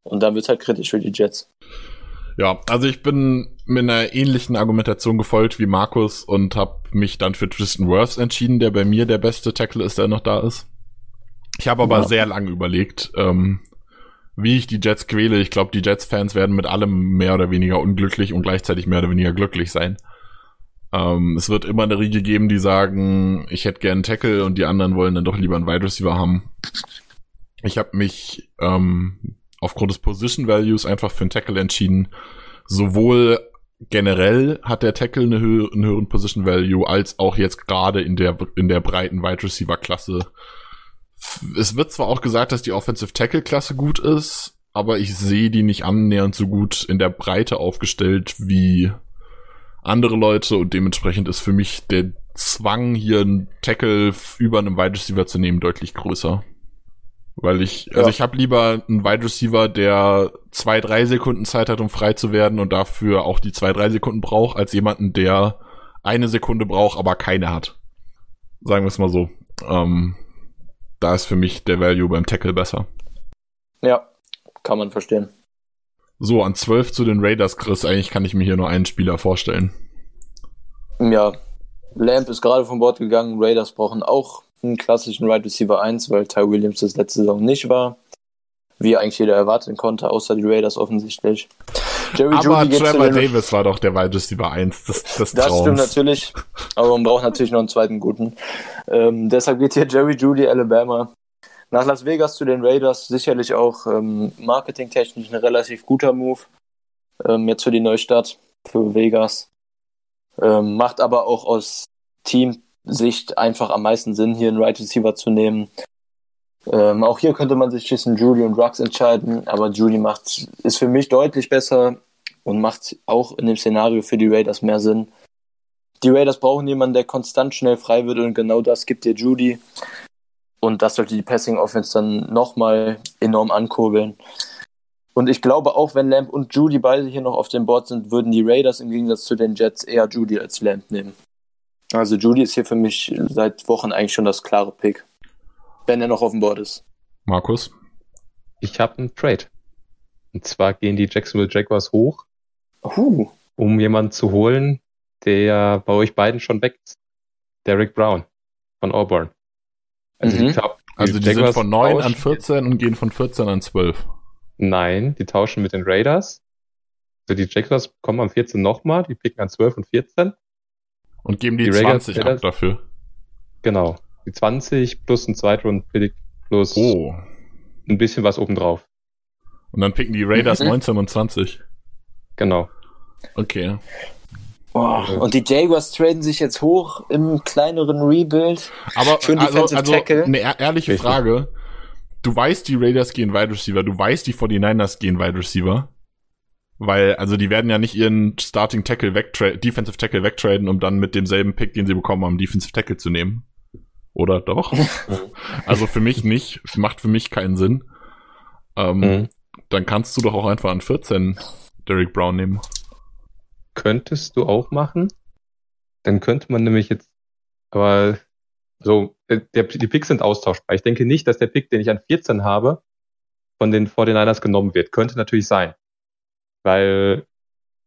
Und dann wird es halt kritisch für die Jets. Ja, also ich bin mit einer ähnlichen Argumentation gefolgt wie Markus und habe mich dann für Tristan Worth entschieden, der bei mir der beste Tackle ist, der noch da ist. Ich habe aber ja. sehr lange überlegt, ähm, wie ich die Jets quäle. Ich glaube, die Jets-Fans werden mit allem mehr oder weniger unglücklich und gleichzeitig mehr oder weniger glücklich sein. Ähm, es wird immer eine Riege geben, die sagen, ich hätte gern einen Tackle und die anderen wollen dann doch lieber einen Wide Receiver haben. Ich habe mich ähm, aufgrund des Position Values einfach für einen Tackle entschieden. Sowohl generell hat der Tackle eine hö einen höheren Position Value als auch jetzt gerade in der in der breiten Wide Receiver Klasse. Es wird zwar auch gesagt, dass die Offensive Tackle Klasse gut ist, aber ich sehe die nicht annähernd so gut in der Breite aufgestellt wie andere Leute und dementsprechend ist für mich der Zwang, hier einen Tackle über einen Wide Receiver zu nehmen, deutlich größer. Weil ich, also ja. ich habe lieber einen Wide Receiver, der zwei, drei Sekunden Zeit hat, um frei zu werden und dafür auch die zwei, drei Sekunden braucht, als jemanden, der eine Sekunde braucht, aber keine hat. Sagen wir es mal so. Ähm, da ist für mich der Value beim Tackle besser. Ja, kann man verstehen. So, an 12 zu den Raiders, Chris. Eigentlich kann ich mir hier nur einen Spieler vorstellen. Ja, Lamp ist gerade von Bord gegangen. Raiders brauchen auch einen klassischen Right Receiver 1, weil Ty Williams das letzte Saison nicht war. Wie eigentlich jeder erwarten konnte, außer die Raiders offensichtlich. Jerry aber Judy Trevor Davis war doch der Wide Receiver 1 des, des Das stimmt natürlich, aber man braucht natürlich noch einen zweiten guten. Ähm, deshalb geht hier Jerry Judy, Alabama. Nach Las Vegas zu den Raiders sicherlich auch ähm, marketingtechnisch ein relativ guter Move. Ähm, jetzt für die Neustadt, für Vegas. Ähm, macht aber auch aus Team Sicht einfach am meisten Sinn, hier einen Right Receiver zu nehmen. Ähm, auch hier könnte man sich zwischen Judy und Rux entscheiden, aber Judy macht, ist für mich deutlich besser und macht auch in dem Szenario für die Raiders mehr Sinn. Die Raiders brauchen jemanden, der konstant schnell frei wird und genau das gibt dir Judy. Und das sollte die Passing Offense dann nochmal enorm ankurbeln. Und ich glaube auch, wenn Lamp und Judy beide hier noch auf dem Board sind, würden die Raiders im Gegensatz zu den Jets eher Judy als Lamp nehmen. Also Judy ist hier für mich seit Wochen eigentlich schon das klare Pick. Wenn er noch auf dem Board ist. Markus? Ich habe einen Trade. Und zwar gehen die Jacksonville Jaguars hoch, uh. um jemanden zu holen, der bei euch beiden schon weg ist. Derek Brown von Auburn. Also, mhm. glaub, Also die, sind von 9 an 14 und gehen von 14 an 12. Nein, die tauschen mit den Raiders. Also die Jaguars kommen am 14 nochmal, die picken an 12 und 14. Und geben die, die 20 Raiders, ab dafür. Genau. Die 20 plus ein Zweitrund-Pick plus oh. ein bisschen was obendrauf. Und dann picken die Raiders mhm. 19 und 20. Genau. Okay. Boah, und die Jaguars traden sich jetzt hoch im kleineren Rebuild. Aber für also, also eine ehrliche Richtig. Frage. Du weißt, die Raiders gehen Wide Receiver, du weißt, die 49ers gehen Wide Receiver. Weil, also die werden ja nicht ihren Starting Tackle wegtraden, Defensive Tackle wegtraden, um dann mit demselben Pick, den sie bekommen haben, Defensive Tackle zu nehmen. Oder doch? also für mich nicht. Macht für mich keinen Sinn. Ähm, mhm. Dann kannst du doch auch einfach an 14 Derek Brown nehmen. Könntest du auch machen. Dann könnte man nämlich jetzt, aber so, äh, der, die Picks sind austauschbar. Ich denke nicht, dass der Pick, den ich an 14 habe, von den 49ers genommen wird. Könnte natürlich sein. Weil,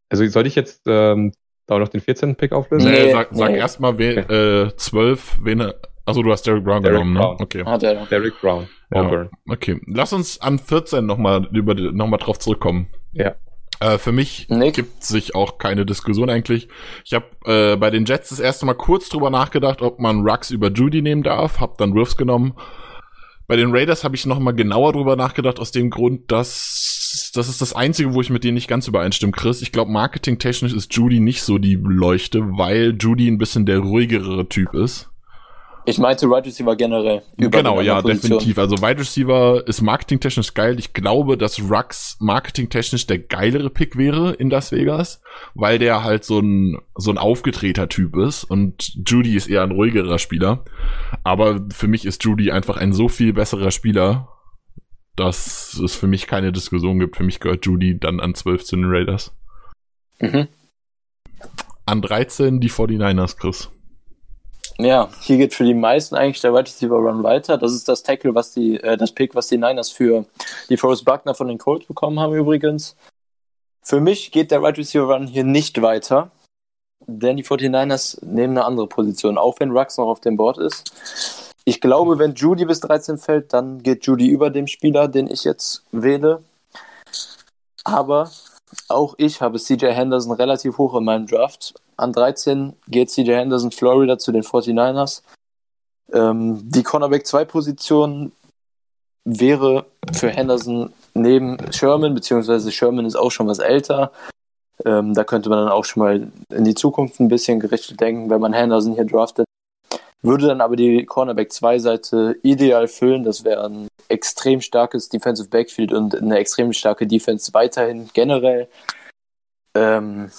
also soll ich jetzt ähm, da noch den 14. Pick auflösen? Nee, sag, sag nee. erstmal okay. äh, 12, wen, also du hast Derek Brown Derek genommen, ne? Brown. ne? Okay. Ah, Derek. Derek Brown. Ja. Okay, lass uns an 14 nochmal über noch mal drauf zurückkommen. Ja. Äh, für mich Nick. gibt sich auch keine Diskussion eigentlich. Ich habe äh, bei den Jets das erste Mal kurz drüber nachgedacht, ob man Rux über Judy nehmen darf, hab dann Wirfs genommen. Bei den Raiders habe ich noch mal genauer drüber nachgedacht, aus dem Grund, dass das ist das Einzige, wo ich mit denen nicht ganz übereinstimme, Chris. Ich glaube, marketingtechnisch ist Judy nicht so die Leuchte, weil Judy ein bisschen der ruhigere Typ ist. Ich meinte Wide Receiver generell. genau, ja, Position. definitiv. Also Wide Receiver ist marketingtechnisch geil. Ich glaube, dass Rux marketingtechnisch der geilere Pick wäre in Las Vegas, weil der halt so ein, so ein aufgetreter Typ ist und Judy ist eher ein ruhigerer Spieler. Aber für mich ist Judy einfach ein so viel besserer Spieler, dass es für mich keine Diskussion gibt. Für mich gehört Judy dann an 12 zu den Raiders. Mhm. An 13 die 49ers, Chris. Ja, hier geht für die meisten eigentlich der Wide Receiver Run weiter. Das ist das Tackle, was die, äh, das Pick, was die Niners für die Forrest Buckner von den Colts bekommen haben übrigens. Für mich geht der Wide Receiver Run hier nicht weiter, denn die 49ers nehmen eine andere Position, auch wenn Rux noch auf dem Board ist. Ich glaube, wenn Judy bis 13 fällt, dann geht Judy über dem Spieler, den ich jetzt wähle. Aber auch ich habe CJ Henderson relativ hoch in meinem Draft. An 13 geht CJ Henderson Florida zu den 49ers. Ähm, die Cornerback 2 Position wäre für Henderson neben Sherman, beziehungsweise Sherman ist auch schon was älter. Ähm, da könnte man dann auch schon mal in die Zukunft ein bisschen gerichtet denken, wenn man Henderson hier draftet. Würde dann aber die Cornerback 2 Seite ideal füllen. Das wäre ein extrem starkes Defensive Backfield und eine extrem starke Defense weiterhin generell. Ähm,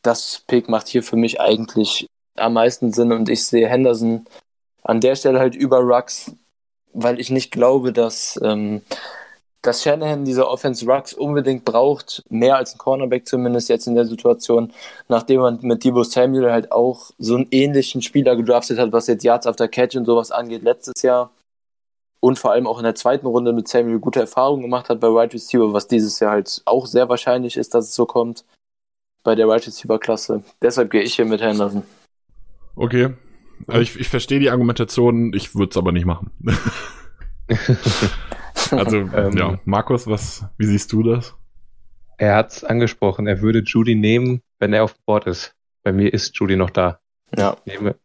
das Pick macht hier für mich eigentlich am meisten Sinn und ich sehe Henderson an der Stelle halt über Rux, weil ich nicht glaube, dass ähm, dass Shanahan diese Offense Rucks unbedingt braucht, mehr als ein Cornerback zumindest jetzt in der Situation, nachdem man mit Debo Samuel halt auch so einen ähnlichen Spieler gedraftet hat, was jetzt Yards after Catch und sowas angeht letztes Jahr und vor allem auch in der zweiten Runde mit Samuel gute Erfahrungen gemacht hat bei Wide Receiver, was dieses Jahr halt auch sehr wahrscheinlich ist, dass es so kommt bei der Wide Receiver Klasse. Deshalb gehe ich hier mit Henderson. Okay. Also ich, ich verstehe die Argumentation, ich würde es aber nicht machen. Also, ähm, ja, Markus, was, wie siehst du das? Er hat es angesprochen, er würde Judy nehmen, wenn er auf Bord ist. Bei mir ist Judy noch da. Ja.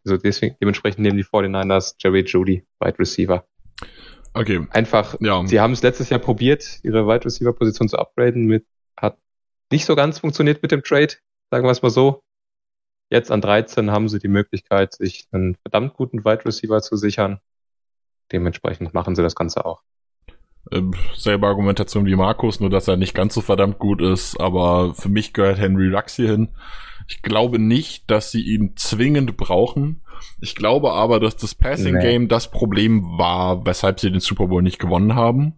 Also deswegen, dementsprechend nehmen die 49ers Jerry Judy, Wide Receiver. Okay. Einfach, ja. sie haben es letztes Jahr probiert, ihre Wide Receiver Position zu upgraden mit, hat nicht so ganz funktioniert mit dem Trade, sagen wir es mal so. Jetzt an 13 haben sie die Möglichkeit, sich einen verdammt guten Wide Receiver zu sichern. Dementsprechend machen sie das Ganze auch. Ähm, selbe Argumentation wie Markus, nur dass er nicht ganz so verdammt gut ist, aber für mich gehört Henry Rux hier hin. Ich glaube nicht, dass sie ihn zwingend brauchen. Ich glaube aber, dass das Passing Game nee. das Problem war, weshalb sie den Super Bowl nicht gewonnen haben.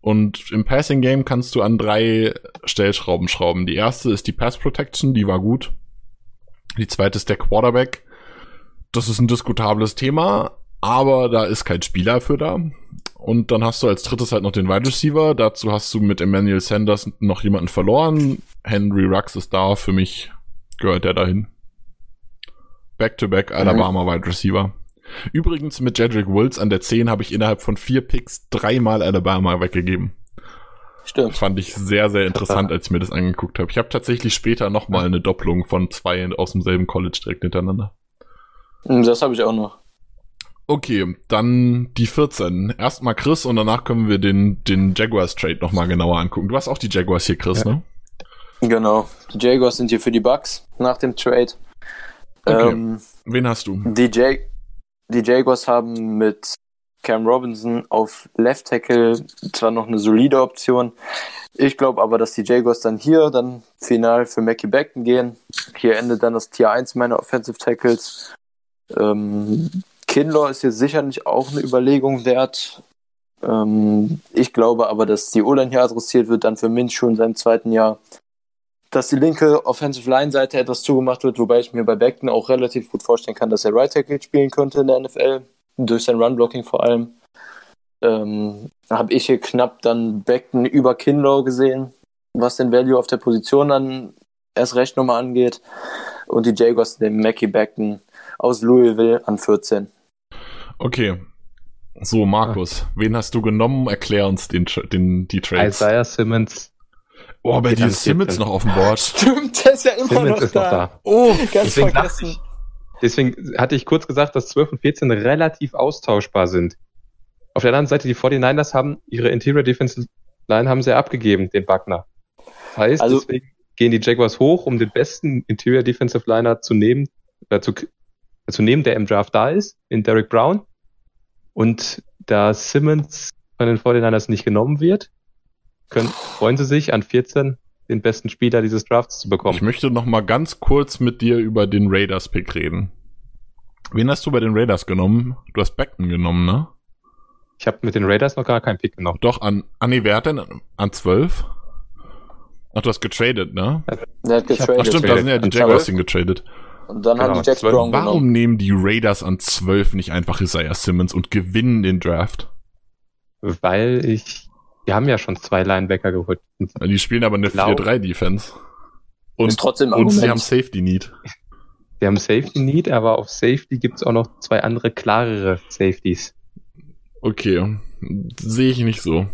Und im Passing Game kannst du an drei Stellschrauben schrauben. Die erste ist die Pass Protection, die war gut. Die zweite ist der Quarterback. Das ist ein diskutables Thema, aber da ist kein Spieler für da. Und dann hast du als drittes halt noch den Wide Receiver. Dazu hast du mit Emmanuel Sanders noch jemanden verloren. Henry Rux ist da. Für mich gehört der dahin. Back-to-back -back Alabama mhm. Wide Receiver. Übrigens mit Jedrick Wills an der 10 habe ich innerhalb von vier Picks dreimal Alabama weggegeben. Stimmt. Fand ich sehr, sehr interessant, als ich mir das angeguckt habe. Ich habe tatsächlich später nochmal eine Doppelung von zwei aus demselben College direkt hintereinander. Hm, Das habe ich auch noch. Okay, dann die 14. Erstmal Chris und danach können wir den, den Jaguars Trade nochmal genauer angucken. Du hast auch die Jaguars hier, Chris, Ja. ne? Genau. Die Jaguars sind hier für die Bucks nach dem Trade. Okay. Ähm, Wen hast du? die, Jag die Jaguars haben mit Cam Robinson auf Left Tackle zwar noch eine solide Option. Ich glaube aber, dass die Jaguars dann hier dann final für Mackie Beckton gehen. Hier endet dann das Tier 1 meiner Offensive Tackles. Ähm, Kinlaw ist hier sicherlich auch eine Überlegung wert. Ähm, ich glaube aber, dass die O-Line hier adressiert wird, dann für Minshew in seinem zweiten Jahr. Dass die linke Offensive Line Seite etwas zugemacht wird, wobei ich mir bei Beckton auch relativ gut vorstellen kann, dass er Right Tackle spielen könnte in der NFL, durch sein Run Blocking vor allem. Ähm, habe ich hier knapp dann Beckton über Kinlaw gesehen, was den Value auf der Position dann erst recht nochmal angeht. Und die Jaguars den Mackie Beckton aus Louisville an 14. Okay. So, Markus, wen hast du genommen? Erklär uns den, den, die Trades. Isaiah Simmons. Oh, bei dir ist Simmons 14. noch auf dem Board. Stimmt, der ist ja immer Simmons noch, ist da. noch da. Oh, Ganz Deswegen vergessen. Deswegen hatte ich kurz gesagt, dass 12 und 14 relativ austauschbar sind. Auf der anderen Seite, die 49ers haben ihre Interior Defensive Line haben sie abgegeben, den Wagner. Das heißt, Also- deswegen gehen die Jaguars hoch, um den besten Interior Defensive Liner zu nehmen, äh, zu, zu nehmen, der im Draft da ist, in Derek Brown. Und da Simmons von den 49ers nicht genommen wird, können, freuen sie sich an 14 den besten Spieler dieses Drafts zu bekommen. Ich möchte noch mal ganz kurz mit dir über den Raiders-Pick reden. Wen hast du bei den Raiders genommen? Du hast Beckton genommen, ne? Ich habe mit den Raiders noch gar keinen Pick genommen. Doch, an, ah nee, wer hat denn an 12? Ach, du hast getradet, ne? Der hat Ich hab- Ach getradet. stimmt, da sind ja die An Jaguars 12. hingetradet. Und dann haben Genau, die Jacks 12. Brown Warum genommen. nehmen die Raiders an 12 nicht einfach Isaiah Simmons und gewinnen den Draft? Weil ich, wir haben ja schon zwei Linebacker geholt. Die spielen aber eine Glaub- 4-3-Defense. Und, trotzdem und sie haben Safety Need. Wir haben Safety Need, aber auf Safety gibt's auch noch zwei andere klarere Safeties. Okay, sehe ich nicht so.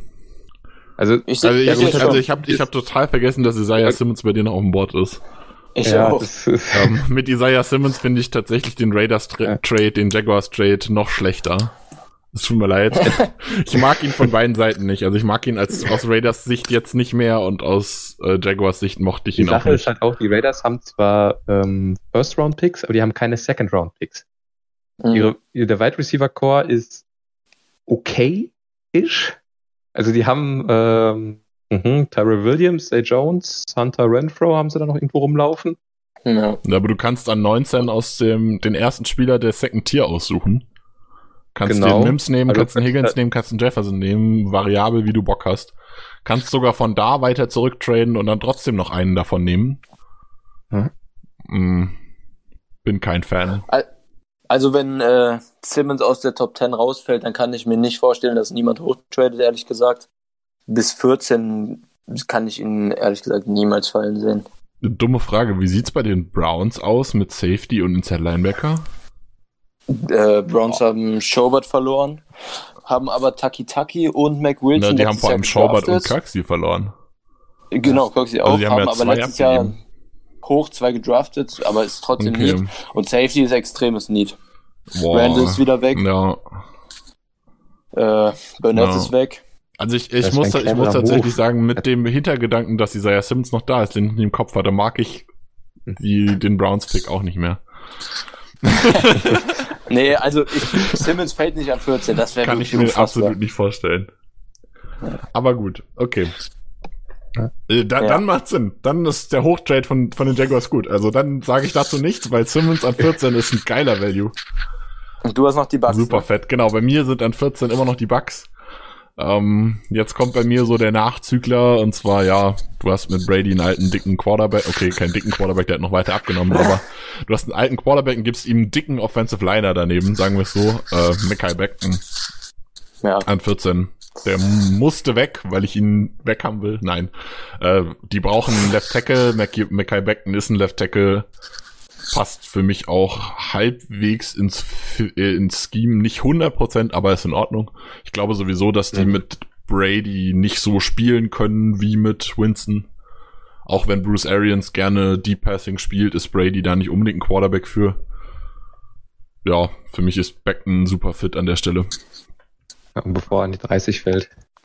Also, Ich, Also ich, also ich habe ich hab total vergessen, dass Isaiah Simmons bei dir noch auf dem Board ist. Ich ja, auch. ist, Ähm, mit Isaiah Simmons finde ich tatsächlich den Raiders Tra Ja. Trade, den Jaguars Trade noch schlechter. Es tut mir leid. ich mag ihn von beiden Seiten nicht. Also ich mag ihn als aus Raiders Sicht jetzt nicht mehr und aus äh, Jaguars Sicht mochte ich die ihn auch Sache ist nicht. halt auch, die Raiders haben zwar ähm, First-Round-Picks, aber die haben keine Second-Round-Picks. Mhm. Ihre, ihr- der Wide Receiver Core ist okay-ish. Also die haben ähm, mhm, Tyrell Williams, Zay Jones, Hunter Renfro haben sie da noch irgendwo rumlaufen. Ja. Aber du kannst an 19 aus dem den ersten Spieler der Second Tier aussuchen. Kannst Genau. den Mims nehmen, Also kannst den kannst Higgins nehmen, kannst den Jefferson nehmen, variabel wie du Bock hast. Kannst sogar von da weiter zurücktraden und dann trotzdem noch einen davon nehmen. Mhm. Mm, bin kein Fan. Also wenn äh, Simmons aus der Top 10 rausfällt, dann kann ich mir nicht vorstellen, dass niemand hochtradet, ehrlich gesagt. Bis 14 kann ich ihn ehrlich gesagt niemals fallen sehen. Eine dumme Frage, wie sieht's bei den Browns aus mit Safety und Inside Linebacker? Äh, Browns haben Schobert verloren, haben aber Taki Taki und Mac Na, Wilson Ne, die haben vor Jahr allem Schaubert und. Kaxi verloren. Genau, Coxie auch, Also die haben haben, ja aber letztes Jahr abgegeben. hoch zwei gedraftet, aber ist trotzdem Okay. Need. Und Safety ist extremes Need. Boah. Randall ist wieder weg, Ja. äh, Burnett Ja. ist weg. Also ich, ich muss, ich muss tatsächlich Move. sagen, mit dem Hintergedanken, dass Isaiah Simmons noch da ist, den ich im Kopf hatte, mag ich die, den Browns-Pick auch nicht mehr. Nee, also ich, Simmons fällt nicht an 14, das wäre Kann ich mir unfassbar. absolut nicht vorstellen. Aber gut, okay. Ja. Äh, da, Ja. Dann macht Sinn. Dann ist der Hochtrade von, von den Jaguars gut. Also dann sage ich dazu nichts, weil Simmons an 14 ist ein geiler Value. Und du hast noch die Bugs. Super fett. Genau, bei mir sind an 14 immer noch die Bugs. Ähm, jetzt kommt bei mir so der Nachzügler und zwar, ja, du hast mit Brady einen alten, dicken Quarterback, okay, keinen dicken Quarterback, der hat noch weiter abgenommen, aber du hast einen alten Quarterback und gibst ihm einen dicken Offensive Liner daneben, sagen wir es so, äh, Mackay Beckton Ja. an 14. Der musste weg, weil ich ihn weg haben will. Nein. Äh, die brauchen einen Left Tackle. Mackay Beckton ist ein Left Tackle. Passt für mich auch halbwegs ins, äh, ins Scheme. Nicht 100%, aber ist in Ordnung. Ich glaube sowieso, dass die Mhm. mit Brady nicht so spielen können wie mit Winston. Auch wenn Bruce Arians gerne Deep Passing spielt, ist Brady da nicht unbedingt ein Quarterback für. Ja, für mich ist Beckton super fit an der Stelle. Bevor er an die 30 fällt.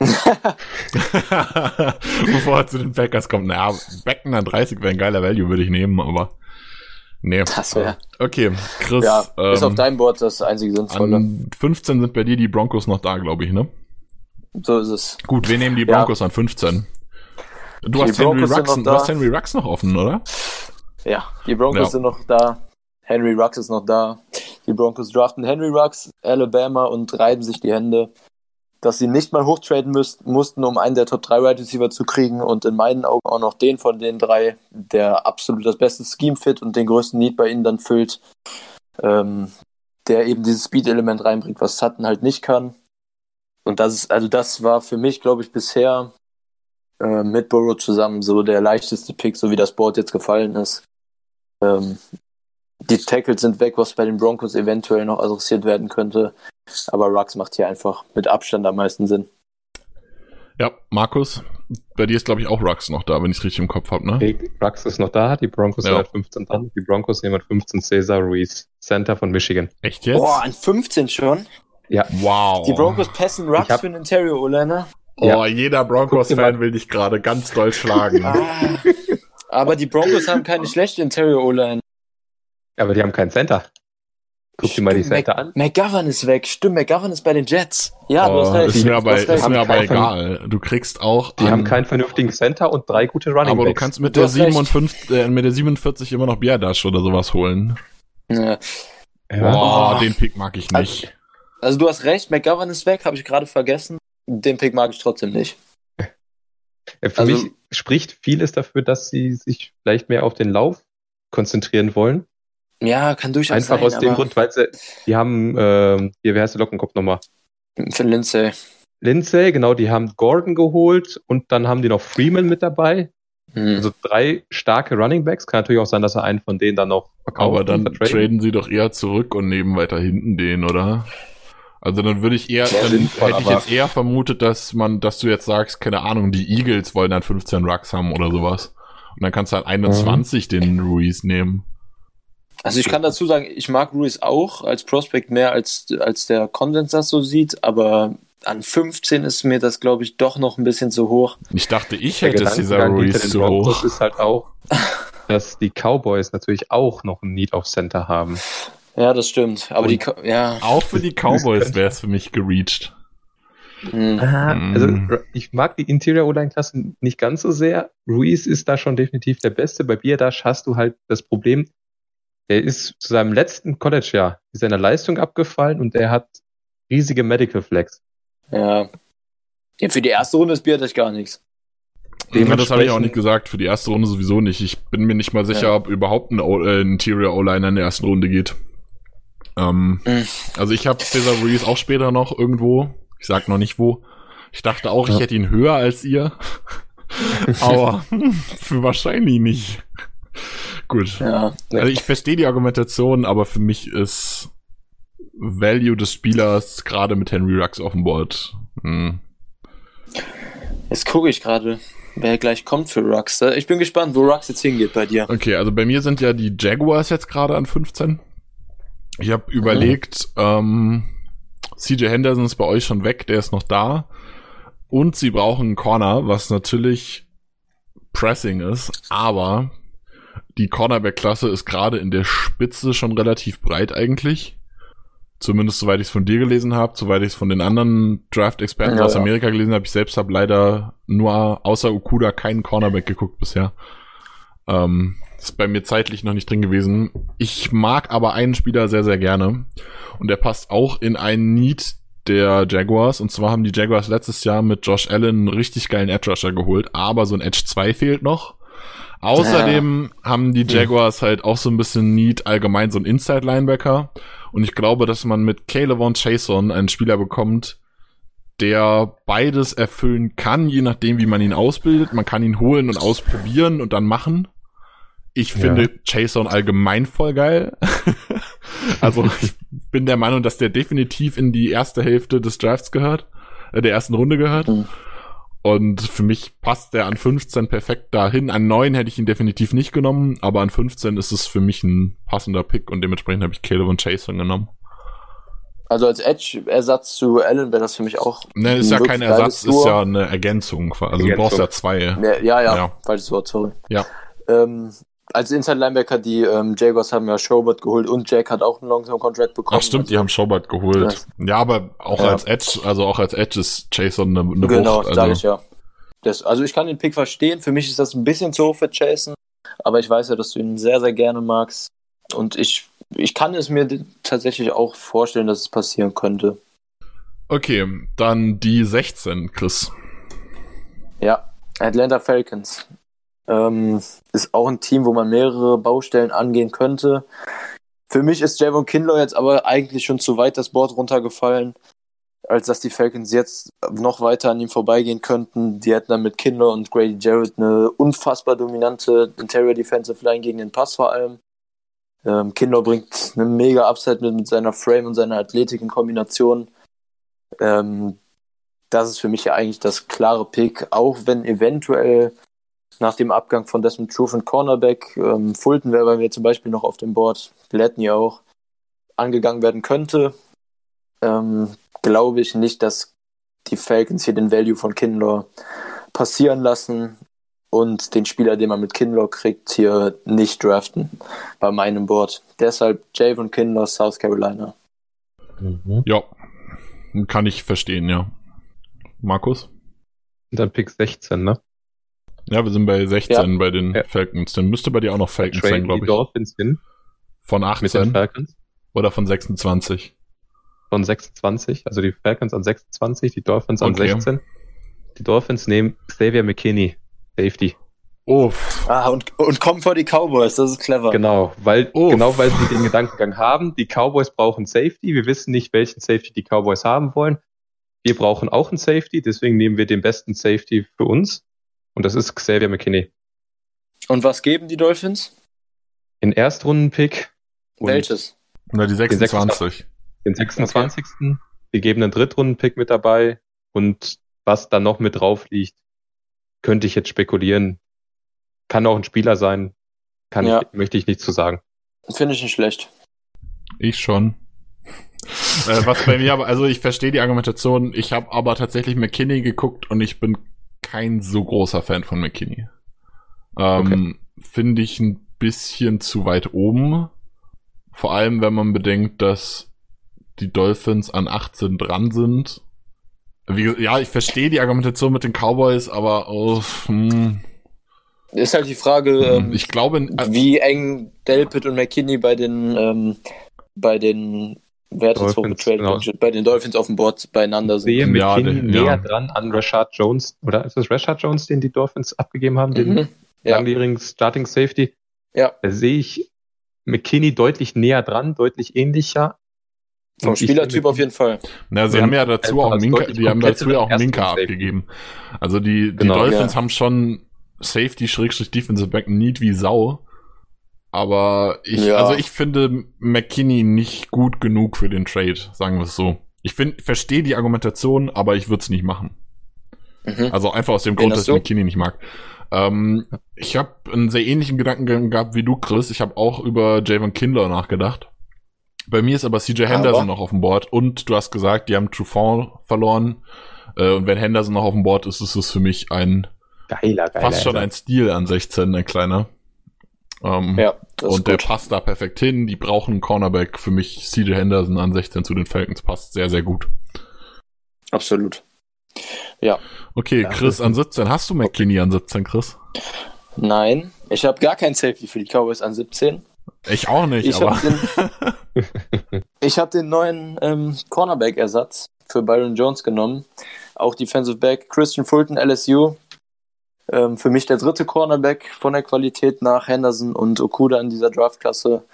Bevor er zu den Packers kommt. Naja, Beckton an 30 wäre ein geiler Value, würde ich nehmen, aber. Nee. Das wäre. Okay, Chris. Ja, ist ähm, auf deinem Board das einzige Sinnvolle. an 15 sind bei dir die Broncos noch da, glaube ich, ne? So ist es. Gut, wir nehmen die Ja. Broncos an 15. Du hast, Henry Rux, noch du hast Henry Rux noch offen, oder? Ja, die Broncos Ja. sind noch da. Henry Rux ist noch da. Die Broncos draften Henry Rux, Alabama und reiben sich die Hände, dass sie nicht mal hochtraden müssten, mussten, um einen der Top 3 Wide Receiver zu kriegen und in meinen Augen auch noch den von den drei, der absolut das beste Scheme fit und den größten Need bei ihnen dann füllt, ähm, der eben dieses Speed-Element reinbringt, was Sutton halt nicht kann. Und das ist, also das war für mich, glaube ich, bisher äh, mit Burrow zusammen so der leichteste Pick, so wie das Board jetzt gefallen ist. Ähm, die Tackles sind weg, was bei den Broncos eventuell noch adressiert werden könnte. Aber Rux macht hier einfach mit Abstand am meisten Sinn. Ja, Markus, bei dir ist, glaube ich, auch Rux noch da, wenn ich es richtig im Kopf habe, ne? Okay, Rux ist noch da, die Broncos Ja. sind halt 15 dran. Die Broncos nehmen halt 15 Cesar Ruiz, Center von Michigan. Echt jetzt? Boah, an 15 schon. Ja, wow. Die Broncos passen Rux hab- für einen Interior O-Liner. Oh, Ja. jeder Broncos-Fan will dich gerade ganz doll schlagen. Ah. Aber die Broncos haben keine schlechte Interior O-Line. Aber die haben keinen Center. Guck dir mal die Center an. McGovern ist weg. Stimmt, McGovern ist bei den Jets. Ja, du hast oh, recht. ist mir Du aber, ist mir aber egal. Du kriegst auch. Die an- haben keinen vernünftigen Center und drei gute Running aber du Backs. kannst mit Du der, hast recht. 57, äh, mit der 47 immer noch Biadash oder sowas holen. Ja. Boah, Oh. den Pick mag ich nicht. Also du hast recht, McGovern ist weg, habe ich gerade vergessen. Den Pick mag ich trotzdem nicht. Ja, Für Also- mich spricht vieles dafür, dass sie sich vielleicht mehr auf den Lauf konzentrieren wollen. Ja, kann durchaus Einfach sein. aus dem Grund, weil sie, die haben, ähm, hier, wer heißt der Lockenkopf nochmal? Für Lindsay. Lindsay, genau, die haben Gordon geholt und dann haben die noch Freeman mit dabei. Hm. Also drei starke Running Backs. Kann natürlich auch sein, dass er einen von denen dann noch verkauft. Aber dann traden sie doch eher zurück und nehmen weiter hinten den, oder? Also dann würde ich eher, Sehr dann sinnvoll, hätte ich jetzt eher vermutet, dass man, dass du jetzt sagst, keine Ahnung, die Eagles wollen dann 15 Rucks haben oder sowas. Und dann kannst du halt 21 den Ruiz nehmen. Also ich kann dazu sagen, ich mag Ruiz auch als Prospect mehr als, als der Konsens das so sieht, aber an 15 ist mir das, glaube ich, doch noch ein bisschen zu hoch. Ich dachte, ich Der hätte dieser Ruiz zu hoch. ist halt auch, dass die Cowboys natürlich auch noch ein Need auf Center haben. Ja, das stimmt. Aber die, Ko- ja. Auch für die Cowboys wäre es für mich gereached. Hm. Also Mhm. ich mag die Interior O-Line-Klasse nicht ganz so sehr. Ruiz ist da schon definitiv der Beste. Bei Bierdash hast du halt das Problem, er ist zu seinem letzten College-Jahr ist seine Leistung abgefallen und er hat riesige Medical Flex. Ja. ja. Für die erste Runde ist Biertech gar nichts. Ja, das habe ich auch nicht gesagt. Für die erste Runde sowieso nicht. Ich bin mir nicht mal sicher, Ja. ob überhaupt ein, o äh, Interior O-Liner in der ersten Runde geht. Ähm, Mhm. Also ich habe Cesar Ruiz auch später noch irgendwo. Ich sag noch nicht wo. Ich dachte auch, ich Ja. hätte ihn höher als ihr. Aber hm, für wahrscheinlich nicht. Gut. Ja. Also ich verstehe die Argumentation, aber für mich ist Value des Spielers gerade mit Henry Rux auf dem Board. Hm. Jetzt gucke ich gerade, wer gleich kommt für Rux. Ich bin gespannt, wo Rux jetzt hingeht bei dir. Okay, also bei mir sind ja die Jaguars jetzt gerade an 15. Ich habe überlegt, ähm, CJ Henderson ist bei euch schon weg, der ist noch da. Und sie brauchen einen Corner, was natürlich Pressing ist, aber die Cornerback-Klasse ist gerade in der Spitze schon relativ breit eigentlich. Zumindest soweit ich es von dir gelesen habe, soweit ich es von den anderen Draft-Experten Ja, aus ja. Amerika gelesen habe. Ich selbst habe leider nur außer Okuda keinen Cornerback geguckt bisher. Ähm, ist bei mir zeitlich noch nicht drin gewesen. Ich mag aber einen Spieler sehr, sehr gerne. Und der passt auch in einen Need der Jaguars. Und zwar haben die Jaguars letztes Jahr mit Josh Allen einen richtig geilen Edge Rusher geholt. Aber so ein Edge 2 fehlt noch. Außerdem haben die Jaguars halt auch so ein bisschen Need allgemein so ein Inside Linebacker. Und ich glaube, dass man mit Caleb Chason einen Spieler bekommt, der beides erfüllen kann, je nachdem, wie man ihn ausbildet. Man kann ihn holen und ausprobieren und dann machen. Ich finde Ja. Chason allgemein voll geil. also ich bin der Meinung, dass der definitiv in die erste Hälfte des Drafts gehört, äh, der ersten Runde gehört. Mhm. Und für mich passt der an 15 perfekt dahin. An 9 hätte ich ihn definitiv nicht genommen, aber an 15 ist es für mich ein passender Pick und dementsprechend habe ich Caleb und Chason genommen. Also als Edge-Ersatz zu Allen wäre das für mich auch. Ne, ist ja kein Ersatz, ist ja eine Ergänzung. Also du brauchst ja zwei. Ja, ja, ja, Ja. falsches Wort, sorry. Ja. Ähm, als Inside Linebacker, die ähm, Jaguars haben ja Schobert geholt und Jack hat auch einen Long-Term-Contract bekommen. Ach stimmt, die haben Schobert geholt. Ja, aber auch Ja. als Edge, also auch als Edge ist Jason eine, eine Genau, sage Also, ich ja. Das, also ich kann den Pick verstehen. Für mich ist das ein bisschen zu hoch für Jason, aber ich weiß ja, dass du ihn sehr, sehr gerne magst. Und ich, ich kann es mir tatsächlich auch vorstellen, dass es passieren könnte. Okay, dann die 16, Chris. Ja, Atlanta Falcons. Ähm, ist auch ein Team, wo man mehrere Baustellen angehen könnte. Für mich ist Javon Kinlaw jetzt aber eigentlich schon zu weit das Board runtergefallen, als dass die Falcons jetzt noch weiter an ihm vorbeigehen könnten. Die hätten dann mit Kinlaw und Grady Jarrett eine unfassbar dominante Interior Defensive Line gegen den Pass vor allem. Ähm, Kinlaw bringt eine mega Upside mit, mit seiner Frame und seiner Athletik in Kombination. Ähm, das ist für mich ja eigentlich das klare Pick, auch wenn eventuell nach dem Abgang von Desmond Truth und Cornerback, ähm, Fulton wäre bei mir zum Beispiel noch auf dem Board, Gladney auch, angegangen werden könnte, ähm, glaube ich nicht, dass die Falcons hier den Value von Kinlaw passieren lassen und den Spieler, den man mit Kinlaw kriegt, hier nicht draften bei meinem Board. Deshalb Javon Kinlaw, South Carolina. Mhm. Ja, kann ich verstehen, ja. Markus? Dann Pick 16, ne? Ja, wir sind bei 16 Ja. bei den Ja. Falcons. Dann müsste bei dir auch noch Falcons sein, Traden die glaube ich. Dolphins hin Von mit den 18 Falcons oder von 26. von 26, also die Falcons an 26, die Dolphins an Okay. 16. Die Dolphins nehmen Xavier McKinney, Safety. Uff. Ah, und, und kommen vor die Cowboys, das ist clever. Genau, weil, Uff. genau weil sie den Gedankengang haben, die Cowboys brauchen Safety, wir wissen nicht, welchen Safety die Cowboys haben wollen. Wir brauchen auch einen Safety, deswegen nehmen wir den besten Safety für uns. Und das ist Xavier McKinney. Und was geben die Dolphins? Den Erstrunden-Pick und Welches? Na, die 26. den 26. Wir geben einen Drittrunden-Pick mit dabei und was da noch mit drauf liegt, könnte ich jetzt spekulieren. Kann auch ein Spieler sein. Kann Ja. ich, möchte ich nicht zu sagen. Finde ich nicht schlecht. Ich schon. äh, was bei mir aber, also ich verstehe die Argumentation, ich habe aber tatsächlich McKinney geguckt und ich bin kein so großer Fan von McKinney. Ähm, Finde ich ein bisschen zu weit oben. Vor allem, wenn man bedenkt, dass die Dolphins an 18 dran sind. Wie, ja, ich verstehe die Argumentation mit den Cowboys, aber oh, hm, Ist halt die Frage, ähm, ich glaube, äh, wie eng Delpit und McKinney bei den ähm, bei den wer hat jetzt Dolphins, hochgetradet? genau. bei den Dolphins auf dem Board beieinander sind. Sehe Ja, McKinney ja. näher dran an Rashad Jones. Oder ist das Rashad Jones, den die Dolphins abgegeben haben? Den Mhm. Ja. langjährigen Starting Safety? Ja. Da sehe ich McKinney deutlich näher dran, deutlich ähnlicher. Vom Spielertyp finde- auf jeden Fall. Na, sie haben ja dazu auch Minka, die haben dazu ja auch Minka abgegeben. Also die, die Genau. Dolphins Ja. haben schon Safety Schrägstrich Defensive Back Need wie Sau. Aber ich, Ja. also ich finde McKinney nicht gut genug für den Trade, sagen wir es so. Ich finde, verstehe die Argumentation, aber ich würde es nicht machen. Mhm. Also einfach aus dem Grund, dass ich? McKinney nicht mag. Ähm, ich habe einen sehr ähnlichen Gedankengang gehabt wie du, Chris. Ich habe auch über Javon Kindler nachgedacht. Bei mir ist aber CJ Henderson Aber? noch auf dem Board und du hast gesagt, die haben Trufant verloren. Äh, und wenn Henderson noch auf dem Board ist, ist es für mich ein Geiler, geiler. fast schon ein Stil an 16, ein kleiner. Ähm, Ja, das und ist der gut. passt da perfekt hin. Die brauchen einen Cornerback. Für mich CJ Henderson an 16 zu den Falcons passt sehr, sehr gut. Absolut. Okay, Ja, Chris das- an 17. Hast du McKinney an 17, Chris? Nein, ich habe gar kein Safety für die Cowboys an 17. Ich auch nicht, Ich aber. habe den, ich hab den neuen ähm, Cornerback-Ersatz für Byron Jones genommen. Auch Defensive Back Christian Fulton, LSU. Ähm, für mich der dritte Cornerback von der Qualität nach Henderson und Okuda in dieser Draftklasse.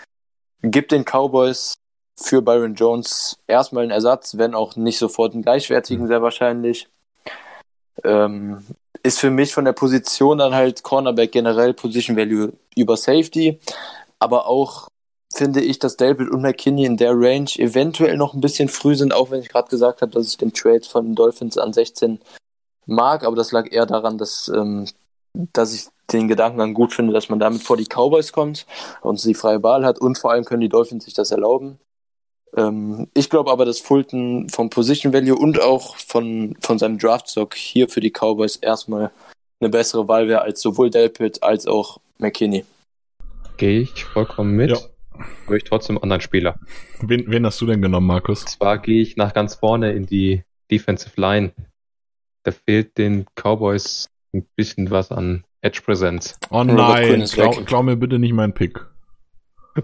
Gibt den Cowboys für Byron Jones erstmal einen Ersatz, wenn auch nicht sofort einen gleichwertigen, sehr wahrscheinlich. Ähm, ist für mich von der Position dann halt Cornerback generell Position Value über Safety. Aber auch finde ich, dass Delpit und McKinney in der Range eventuell noch ein bisschen früh sind, auch wenn ich gerade gesagt habe, dass ich den Trade von Dolphins an 16 mag. Aber das lag eher daran, dass, ähm, dass ich den Gedanken gut finde, dass man damit vor die Cowboys kommt und sie freie Wahl hat. Und vor allem können die Dolphins sich das erlauben. Ähm, ich glaube aber, dass Fulton vom Position Value und auch von, von seinem Draftstock hier für die Cowboys erstmal eine bessere Wahl wäre als sowohl Delpit als auch McKinney. Gehe ich vollkommen mit. Ja. Aber ich trotzdem einen anderen Spieler. Wen, wen hast du denn genommen, Markus? Und zwar gehe ich nach ganz vorne in die Defensive Line. Da fehlt den Cowboys ein bisschen was an Edge Präsenz. Oh nein, klau, klau mir bitte nicht meinen Pick.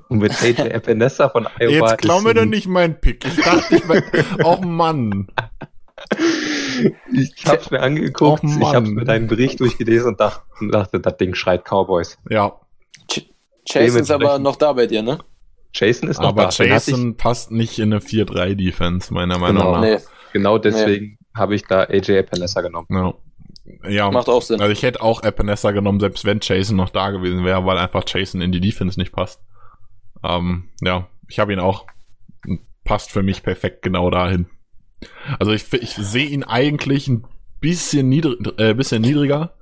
Und mit AJ Epinesa von Iowa. Jetzt klau mir doch nicht meinen Pick. Ich dachte, ich mein, oh Mann. Ich hab's mir angeguckt, oh ich habe mir deinen Bericht durchgelesen und dachte, dachte, das Ding schreit Cowboys. Ja. Jason ist aber noch da bei dir, ne? Jason ist noch aber da. Aber Jason passt nicht in eine 4-3-Defense, meiner Meinung genau. nach. Nee. Genau deswegen. Habe ich da AJ Epinesa genommen. Ja. Ja, macht auch Sinn. Also ich hätte auch Epinesa genommen, selbst wenn Jason noch da gewesen wäre, weil einfach Jason in die Defense nicht passt. Ähm, ja, ich habe ihn auch. Passt für mich perfekt genau dahin. Also ich, ich sehe ihn eigentlich ein bisschen, niedrig, äh, bisschen niedriger,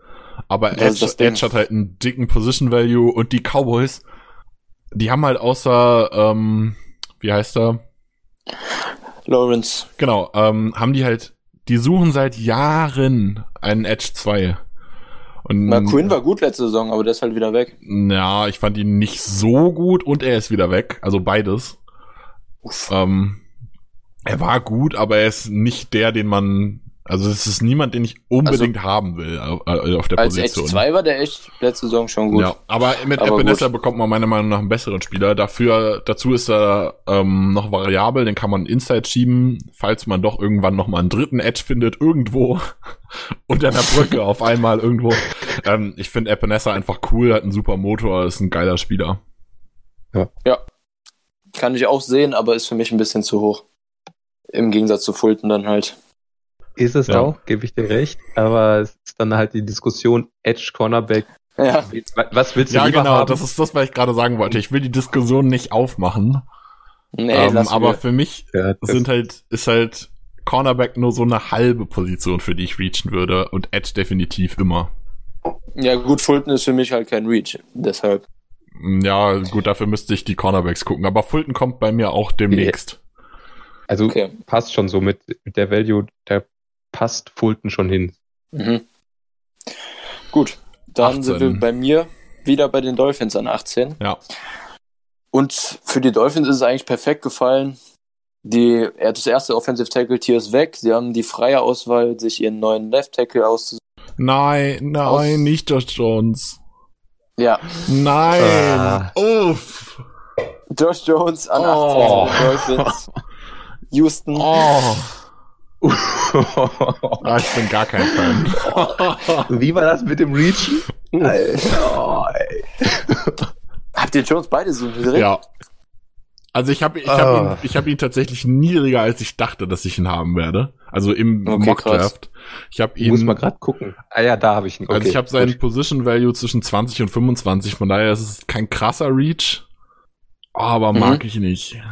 aber Edge, Edge hat halt einen dicken Position Value und die Cowboys, die haben halt außer, ähm, wie heißt er? Lawrence. Genau, ähm, haben die halt, die suchen seit Jahren einen Edge 2. Und McQueen war gut letzte Saison, aber der ist halt wieder weg. Ja, ich fand ihn nicht so gut und er ist wieder weg. Also beides. Ähm, er war gut, aber er ist nicht der, den man also es ist niemand, den ich unbedingt also, haben will äh, auf der als Position. Als 2 war der echt letzte Saison schon gut. Ja, aber mit Epinesa bekommt man meiner Meinung nach einen besseren Spieler. Dafür, dazu ist er ähm, noch variabel, den kann man Inside schieben, falls man doch irgendwann noch mal einen dritten Edge findet, irgendwo unter einer Brücke auf einmal irgendwo. Ähm, ich finde Epinesa einfach cool, hat einen super Motor, ist ein geiler Spieler. Ja. ja. Kann ich auch sehen, aber ist für mich ein bisschen zu hoch. Im Gegensatz zu Fulton dann halt. Ist es ja. auch, gebe ich dir recht. Aber es ist dann halt die Diskussion Edge Cornerback. Ja. Was willst du Ja, genau, haben? das ist das, was ich gerade sagen wollte. Ich will die Diskussion nicht aufmachen. Nee, ähm, aber wir. für mich ja, sind halt, ist halt Cornerback nur so eine halbe Position, für die ich reachen würde und Edge definitiv immer. Ja, gut, Fulton ist für mich halt kein Reach, deshalb. Ja, gut, dafür müsste ich die Cornerbacks gucken, aber Fulton kommt bei mir auch demnächst. Also okay. passt schon so mit, mit der Value, der passt Fulton schon hin. Mhm. Gut, dann 18. sind wir bei mir wieder bei den Dolphins an 18. Ja. Und für die Dolphins ist es eigentlich perfekt gefallen. Die, das erste Offensive Tackle Tier ist weg. Sie haben die freie Auswahl, sich ihren neuen Left Tackle auszusuchen. Nein, nein, Aus nicht Josh Jones. Ja. Nein. Ah. Uff. Josh Jones an 18 oh. Dolphins. Houston. Oh. ah, ich bin gar kein Fan. Wie war das mit dem Reachen? Alter, Habt ihr Jones beide so niedrig? Ja. Also ich habe ich hab oh. ihn, ich hab ihn tatsächlich niedriger, als ich dachte, dass ich ihn haben werde. Also im okay, Mockdraft. Ich habe ihn. Muss mal gerade gucken. Ah ja, da habe ich ihn. Okay, also ich habe seinen Position Value zwischen 20 und 25. Von daher ist es kein krasser Reach, aber mhm. mag ich nicht.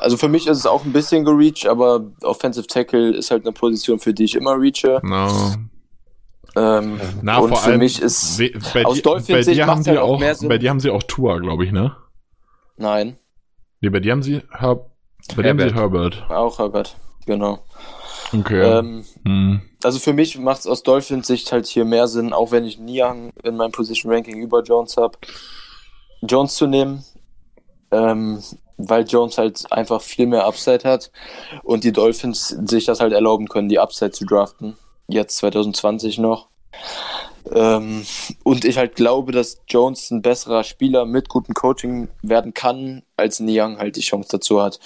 Also für mich ist es auch ein bisschen gereached, aber Offensive Tackle ist halt eine Position, für die ich immer reache. No. Ähm, Na, und für allem, mich ist bei aus Dolphins Sicht macht halt auch, mehr Sinn. Bei dir haben sie auch Tour, glaube ich, ne? Nein. Nee, bei dir haben sie Herb bei dir haben sie Herbert. Auch Herbert, genau. Okay. Ähm, hm. Also für mich macht es aus Dolphins Sicht halt hier mehr Sinn, auch wenn ich Niang in meinem Position Ranking über Jones habe, Jones zu nehmen. Ähm, weil Jones halt einfach viel mehr Upside hat und die Dolphins sich das halt erlauben können, die Upside zu draften. Jetzt 2020 noch. Ähm, und ich halt glaube, dass Jones ein besserer Spieler mit gutem Coaching werden kann, als Niang halt die Chance dazu hat.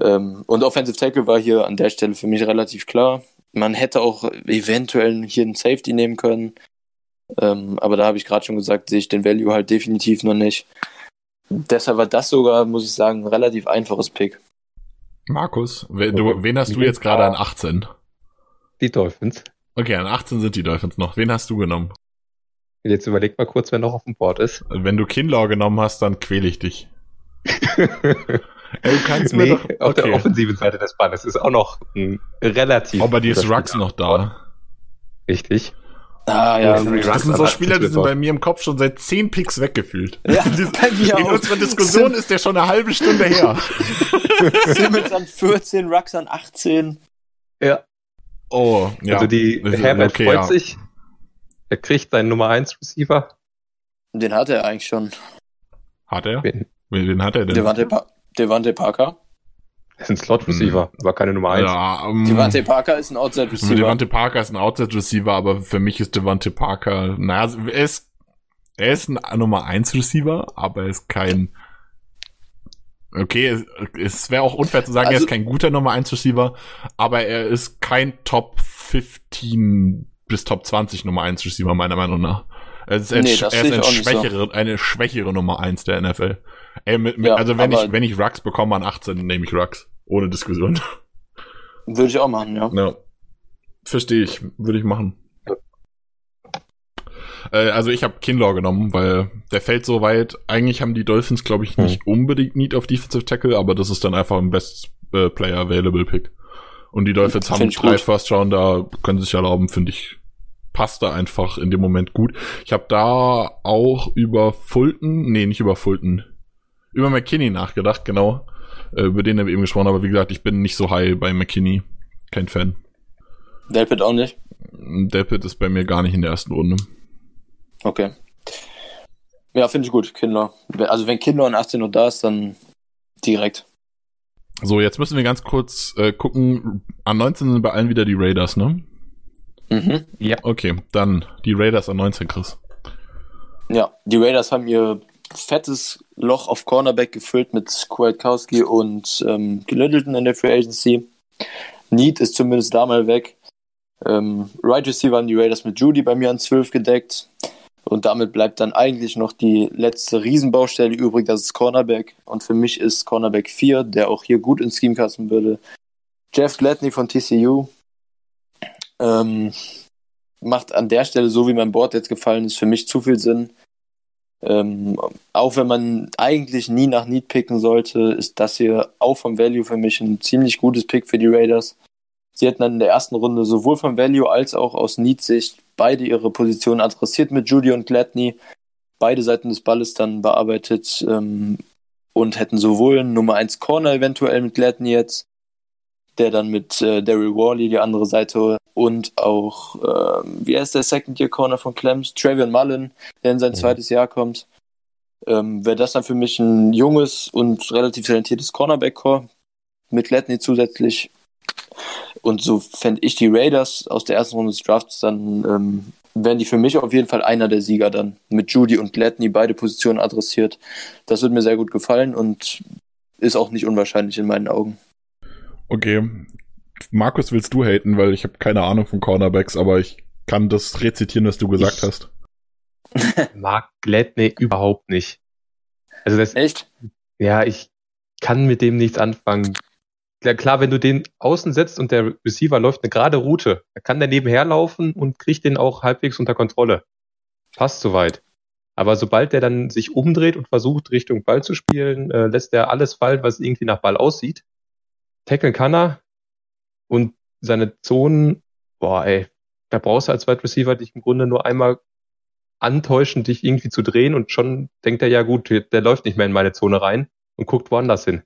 Ähm, und Offensive Tackle war hier an der Stelle für mich relativ klar. Man hätte auch eventuell hier einen Safety nehmen können. Ähm, aber da habe ich gerade schon gesagt, sehe ich den Value halt definitiv noch nicht. Deshalb war das sogar, muss ich sagen, ein relativ einfaches Pick. Markus, wen, du, wen hast du jetzt gerade an 18? Die Dolphins. Okay, an 18 sind die Dolphins noch. Wen hast du genommen? Jetzt überleg mal kurz, wer noch auf dem Board ist. Wenn du Kinlaw genommen hast, dann quäle ich dich. Ey, du kannst mir nee, doch. auf der Okay. offensiven Seite des Balles ist auch noch ein relativ. Oh, bei dir ist Rux noch da. Richtig. Ah, ja. Ja, gut. Das sind so Spieler, die sind bei mir im Kopf schon seit 10 Picks weggefühlt. Ja, Die- bei mir In auch. unserer Diskussion ist der schon eine halbe Stunde her. Simmons an 14, Rux an 18. Ja. Oh, ja. Also die Das Herbert okay, freut ja. sich. Er kriegt seinen Nummer 1 Receiver. Den hat er eigentlich schon. Hat er? Wen? Wen, wen hat er denn? Devante, pa Devante Parker. Das ist ein Slot Receiver, aber keine Nummer 1. ja, um, Devante Parker ist ein Outside Receiver. Devante Parker ist ein Outside Receiver, aber für mich ist Devante Parker, naja, er ist, er ist ein Nummer 1 Receiver, aber er ist kein, okay, es, es wäre auch unfair zu sagen, er Also- ist kein guter Nummer 1 Receiver, aber er ist kein Top 15 bis Top 20 Nummer 1 Receiver, meiner Meinung nach. Er ist, ein, Nee, er ist ein nicht so. schwächere, eine schwächere Nummer 1 der NFL. Ey, mit, mit, Ja, also wenn ich, wenn ich Rux bekomme an 18, nehme ich Rux. Ohne Diskussion. Würde ich auch machen, ja. Ja. Verstehe ich. Würde ich machen. Äh, also ich habe Kinlaw genommen, weil der fällt so weit. Eigentlich haben die Dolphins, glaube ich, nicht unbedingt Need auf Defensive Tackle, aber das ist dann einfach ein Best äh, Player Available Pick. Und die Dolphins haben drei gut. First Rounder, können sich erlauben, finde ich. Passt da einfach in dem Moment gut. Ich habe da auch über Fulton, nee, nicht über Fulton, über McKinney nachgedacht, genau. Äh, über den haben wir eben gesprochen, aber wie gesagt, ich bin nicht so high bei McKinney. Kein Fan. Delpit auch nicht. Delpit ist bei mir gar nicht in der ersten Runde. Okay. Ja, finde ich gut, Kindler. Also wenn Kindler an 18 Uhr da ist, dann direkt. So, jetzt müssen wir ganz kurz äh, gucken. An 19 sind bei allen wieder die Raiders, ne? Mhm. Ja. Okay, dann die Raiders an 19, Chris. Ja, die Raiders haben ihr fettes Loch auf Cornerback gefüllt mit Kwiatkowski und ähm, Littleton in der Free Agency. Need ist zumindest da mal weg. Ähm, right Receiver haben die Raiders mit Judy bei mir an 12 gedeckt. Und damit bleibt dann eigentlich noch die letzte Riesenbaustelle übrig, das ist Cornerback. Und für mich ist Cornerback 4, der auch hier gut ins Scheme passen würde. Jeff Gladney von TCU. Ähm, macht an der Stelle, so wie mein Board jetzt gefallen ist, für mich zu viel Sinn. Ähm, auch wenn man eigentlich nie nach Need picken sollte, ist das hier auch vom Value für mich ein ziemlich gutes Pick für die Raiders. Sie hätten dann in der ersten Runde sowohl vom Value als auch aus Need-Sicht beide ihre Positionen adressiert mit Judy und Gladney, beide Seiten des Balles dann bearbeitet ähm, und hätten sowohl Nummer 1 Corner eventuell mit Gladney jetzt, der dann mit äh, Daryl Worley die andere Seite und auch, ähm, wie heißt der Second-Year-Corner von Clemens? Travion Mullen, der in sein Mhm. zweites Jahr kommt. Ähm, Wäre das dann für mich ein junges und relativ talentiertes Cornerback-Core mit Gladney zusätzlich. Und so fände ich die Raiders aus der ersten Runde des Drafts dann, ähm, wären die für mich auf jeden Fall einer der Sieger dann. Mit Judy und Gladney beide Positionen adressiert. Das wird mir sehr gut gefallen und ist auch nicht unwahrscheinlich in meinen Augen. Okay. Markus, willst du haten, weil ich habe keine Ahnung von Cornerbacks, aber ich kann das rezitieren, was du gesagt Ich- hast. Mag Gladney überhaupt nicht. Also das, Echt? ja, ich kann mit dem nichts anfangen. Klar, klar, wenn du den außen setzt und der Receiver läuft eine gerade Route, dann kann der nebenher laufen und kriegt den auch halbwegs unter Kontrolle. Passt soweit. Aber sobald der dann sich umdreht und versucht, Richtung Ball zu spielen, äh, lässt er alles fallen, was irgendwie nach Ball aussieht. Tackeln kann er. Und seine Zonen, boah, ey, da brauchst du als Wide Receiver dich im Grunde nur einmal antäuschen, dich irgendwie zu drehen und schon denkt er, ja gut, der läuft nicht mehr in meine Zone rein und guckt woanders hin.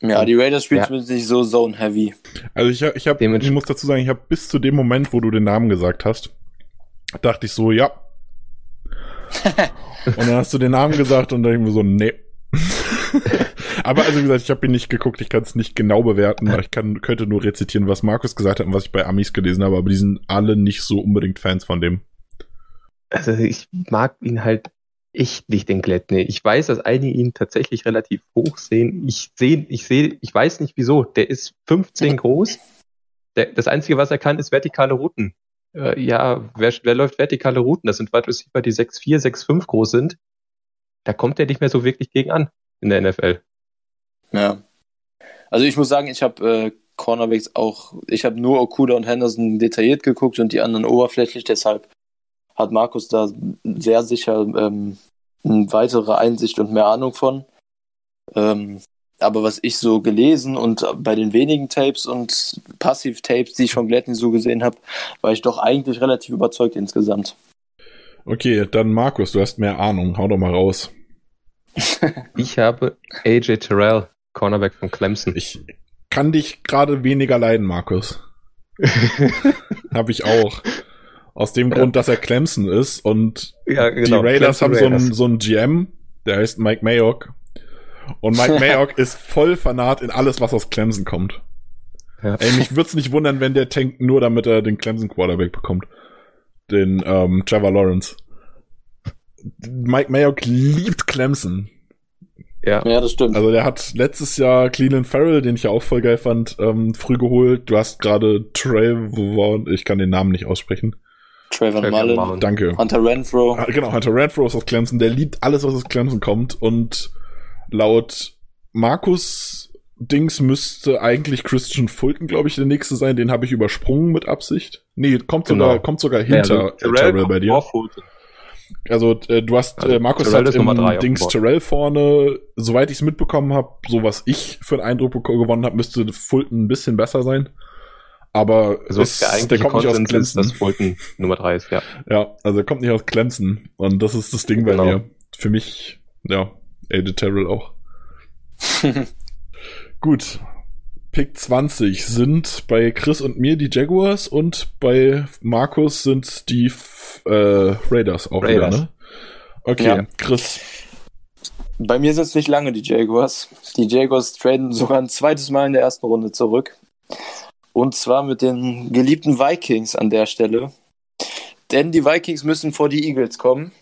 Ja, die Raiders spielen Ja. zumindest nicht so zone-heavy. Also ich, ich habe, Dementsprechend- ich muss dazu sagen, ich habe bis zu dem Moment, wo du den Namen gesagt hast, dachte ich so, ja. und dann hast du den Namen gesagt und dann ich mir so, nee. Aber also wie gesagt, ich habe ihn nicht geguckt, ich kann es nicht genau bewerten, ich kann, könnte nur rezitieren, was Markus gesagt hat und was ich bei Amis gelesen habe, aber die sind alle nicht so unbedingt Fans von dem. Also ich mag ihn halt echt nicht, den Gladney. Ich weiß, dass einige ihn tatsächlich relativ hoch sehen. Ich sehe, ich sehe, ich weiß nicht wieso. Der ist 15 groß. Der, das Einzige, was er kann, ist vertikale Routen. Äh, ja, wer, wer läuft vertikale Routen? Das sind Wide Receiver, die 6'4, 6'5 groß sind. Da kommt er nicht mehr so wirklich gegen an in der NFL. Ja. Also ich muss sagen, ich habe äh, Cornerbacks auch, ich habe nur Okuda und Henderson detailliert geguckt und die anderen oberflächlich, deshalb hat Markus da sehr sicher ähm, eine weitere Einsicht und mehr Ahnung von. Ähm, aber was ich so gelesen und bei den wenigen Tapes und Passiv-Tapes, die ich von Gladney so gesehen habe, war ich doch eigentlich relativ überzeugt insgesamt. Okay, dann Markus, du hast mehr Ahnung. Hau doch mal raus. Ich habe AJ Terrell, Cornerback von Clemson. Ich kann dich gerade weniger leiden, Markus. habe ich auch. Aus dem Grund, dass er Clemson ist und ja, genau. die Raiders Clemson haben so einen, so einen GM, der heißt Mike Mayock und Mike Mayock ist voll fanat in alles, was aus Clemson kommt. Ja. Ey, mich würde es nicht wundern, wenn der tankt nur, damit er den Clemson Quarterback bekommt. Den ähm, Trevor Lawrence. Mike Mayock liebt Clemson. Ja. ja, das stimmt. Also der hat letztes Jahr Cleveland Farrell, den ich ja auch voll geil fand, ähm, früh geholt. Du hast gerade Trevor, ich kann den Namen nicht aussprechen. Trevor Mullen. Danke. Hunter Renfro. Ah, genau, Hunter Renfro ist aus Clemson. Der liebt alles, was aus Clemson kommt und laut Markus Dings müsste eigentlich Christian Fulton, glaube ich, der nächste sein. Den habe ich übersprungen mit Absicht. Nee, kommt genau. sogar, kommt sogar hinter ja, Terrell bei dir. Also äh, du hast also, äh, Markus Terrell hat im drei Dings Terrell vorne, soweit ich es mitbekommen habe, so was ich für einen Eindruck gewonnen habe, müsste Fulton ein bisschen besser sein. Aber also es, der, der kommt nicht aus Clemson. Ist, dass Fulton Nummer drei ist, ja. Ja, also er kommt nicht aus Clemson und das ist das Ding genau. bei mir. Für mich, ja, AJ Terrell auch. Gut. Pick 20 sind bei Chris und mir die Jaguars und bei Markus sind die äh, Raiders auch Raiders. wieder, ne? Okay, ja. Chris. Bei mir sind es nicht lange die Jaguars. Die Jaguars traden sogar ein zweites Mal in der ersten Runde zurück. Und zwar mit den geliebten Vikings an der Stelle. Denn die Vikings müssen vor die Eagles kommen,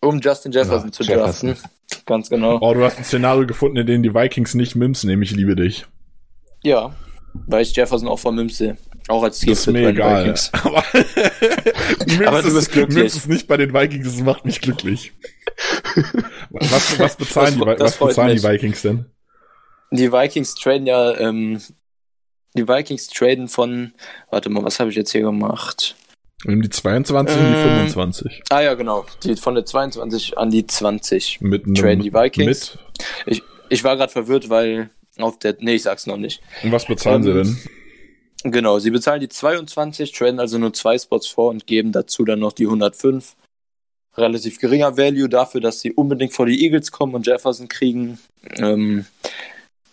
um Justin Jefferson ja, zu draften. Ganz genau. Oh, du hast ein Szenario gefunden, in dem die Vikings nicht Mims nehmen. Ich liebe dich. Ja, weil ich Jefferson auch von Mims sehe. Auch als Ziel Das ist mir egal. Aber, Aber du bist glücklich. Mims ist nicht bei den Vikings, das macht mich glücklich. was, was bezahlen, das, die, was bezahlen die Vikings denn? Die Vikings traden ja, ähm, die Vikings traden von, warte mal, was habe ich jetzt hier gemacht? Die 22 und die 25. Ähm, ah ja, genau. Die, von der 22 an die 20 mit einem, traden die Vikings. Mit? Ich, ich war gerade verwirrt, weil auf der. Nee, ich sag's noch nicht. Und was bezahlen sie denn? Genau, sie bezahlen die 22, traden also nur zwei Spots vor und geben dazu dann noch die 105. Relativ geringer Value dafür, dass sie unbedingt vor die Eagles kommen und Jefferson kriegen. Ähm,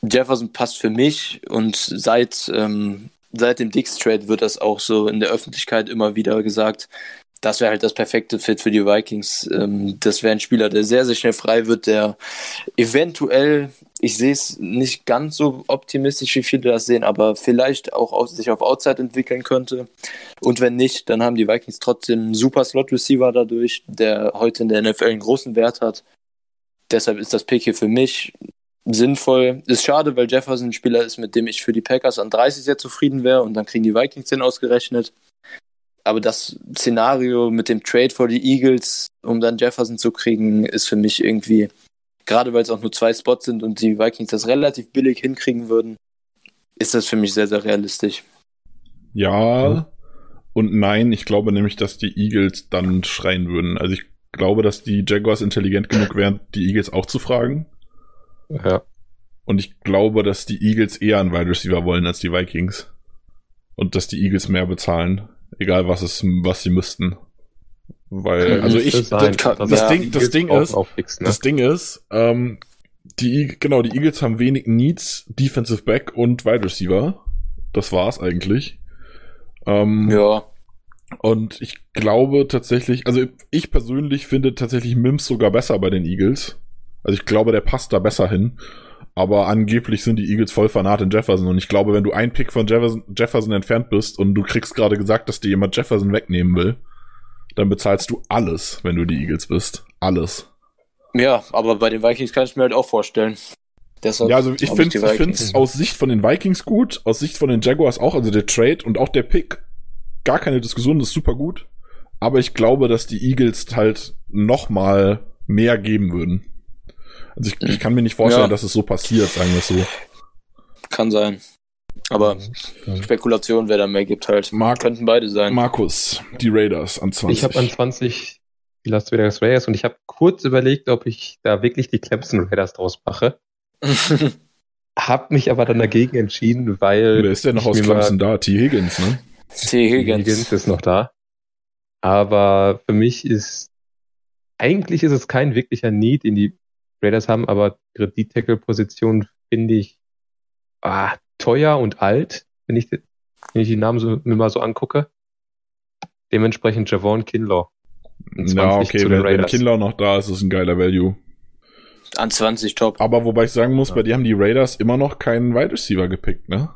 Jefferson passt für mich und seit ähm, seit dem Dix Trade wird das auch so in der Öffentlichkeit immer wieder gesagt. Das wäre halt das perfekte Fit für die Vikings. Ähm, das wäre ein Spieler, der sehr, sehr schnell frei wird, der eventuell, ich sehe es nicht ganz so optimistisch, wie viele das sehen, aber vielleicht auch sich auf Outside entwickeln könnte. Und wenn nicht, dann haben die Vikings trotzdem einen super Slot-Receiver dadurch, der heute in der NFL einen großen Wert hat. Deshalb ist das Pick hier für mich sinnvoll. Ist schade, weil Jefferson ein Spieler ist, mit dem ich für die Packers an 30 sehr zufrieden wäre und dann kriegen die Vikings den ausgerechnet. Aber das Szenario mit dem Trade vor die Eagles, um dann Jefferson zu kriegen, ist für mich irgendwie, gerade weil es auch nur zwei Spots sind und die Vikings das relativ billig hinkriegen würden, ist das für mich sehr, sehr realistisch. Ja und nein. Ich glaube nämlich, dass die Eagles dann schreien würden. Also ich glaube, dass die Jaguars intelligent genug wären, die Eagles auch zu fragen. Ja. Und ich glaube, dass die Eagles eher einen Wide Receiver wollen als die Vikings. Und dass die Eagles mehr bezahlen. Egal was es, was sie müssten. Weil, also ich, das, das, das Ding, das Ding ist, fix, ne? das Ding ist, ähm, die, genau, die Eagles haben wenig Needs, Defensive Back und Wide Receiver. Das war's eigentlich. Ähm, ja. Und ich glaube tatsächlich, also ich persönlich finde tatsächlich Mims sogar besser bei den Eagles. Also ich glaube, der passt da besser hin. Aber angeblich sind die Eagles voll fanat in Jefferson. Und ich glaube, wenn du ein Pick von Jefferson, Jefferson entfernt bist und du kriegst gerade gesagt, dass dir jemand Jefferson wegnehmen will, dann bezahlst du alles, wenn du die Eagles bist. Alles. Ja, aber bei den Vikings kann ich mir halt auch vorstellen. Deshalb ja, also ich finde es aus Sicht von den Vikings gut, aus Sicht von den Jaguars auch, also der Trade und auch der Pick, gar keine Diskussion, das ist super gut. Aber ich glaube, dass die Eagles halt noch mal mehr geben würden. Also ich, ich kann mir nicht vorstellen, ja. dass es so passiert, sagen wir es so. Kann sein. Aber Spekulation, wer da mehr gibt halt. Mark- Könnten beide sein. Markus, die Raiders an 20. Ich habe an 20 die Las Vegas Raiders und ich habe kurz überlegt, ob ich da wirklich die Clemson Raiders draus mache. Hab mich aber dann dagegen entschieden, weil. Wer ist denn noch aus Clemson da? T. Higgins, ne? T. Higgins. Higgins ist noch da. Aber für mich ist, eigentlich ist es kein wirklicher Need, den die Raiders haben, aber ihre D-Tackle-Position finde ich ah, teuer und alt, wenn ich, wenn ich die Namen so, mir mal so angucke. Dementsprechend Javon Kinlaw. Ja, 20 okay, zu den wenn, wenn. Kindler noch da ist, ist ein geiler Value. An 20 top. Aber wobei ich sagen muss, bei dir haben die Raiders immer noch keinen Wide Receiver gepickt, ne?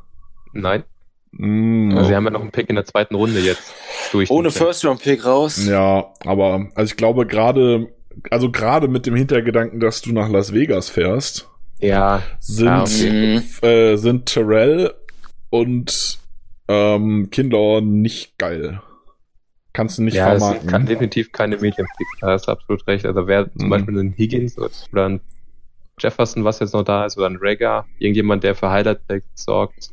Nein, Mm, also sie haben ja noch einen Pick in der zweiten Runde jetzt. Durch Ohne First-Round-Pick raus. Ja, aber also ich glaube gerade, also gerade mit dem Hintergedanken, dass du nach Las Vegas fährst, Ja, sind, Ah, okay. Äh, sind Terrell und ähm, Kindler nicht geil. Kannst du nicht ja, es vermarkten. kann definitiv keine Medienpicks, da hast du absolut recht. Also wer zum Mhm. Beispiel ein Higgins oder ein Jefferson, was jetzt noch da ist, oder ein Rager, irgendjemand, der für Highlight sorgt,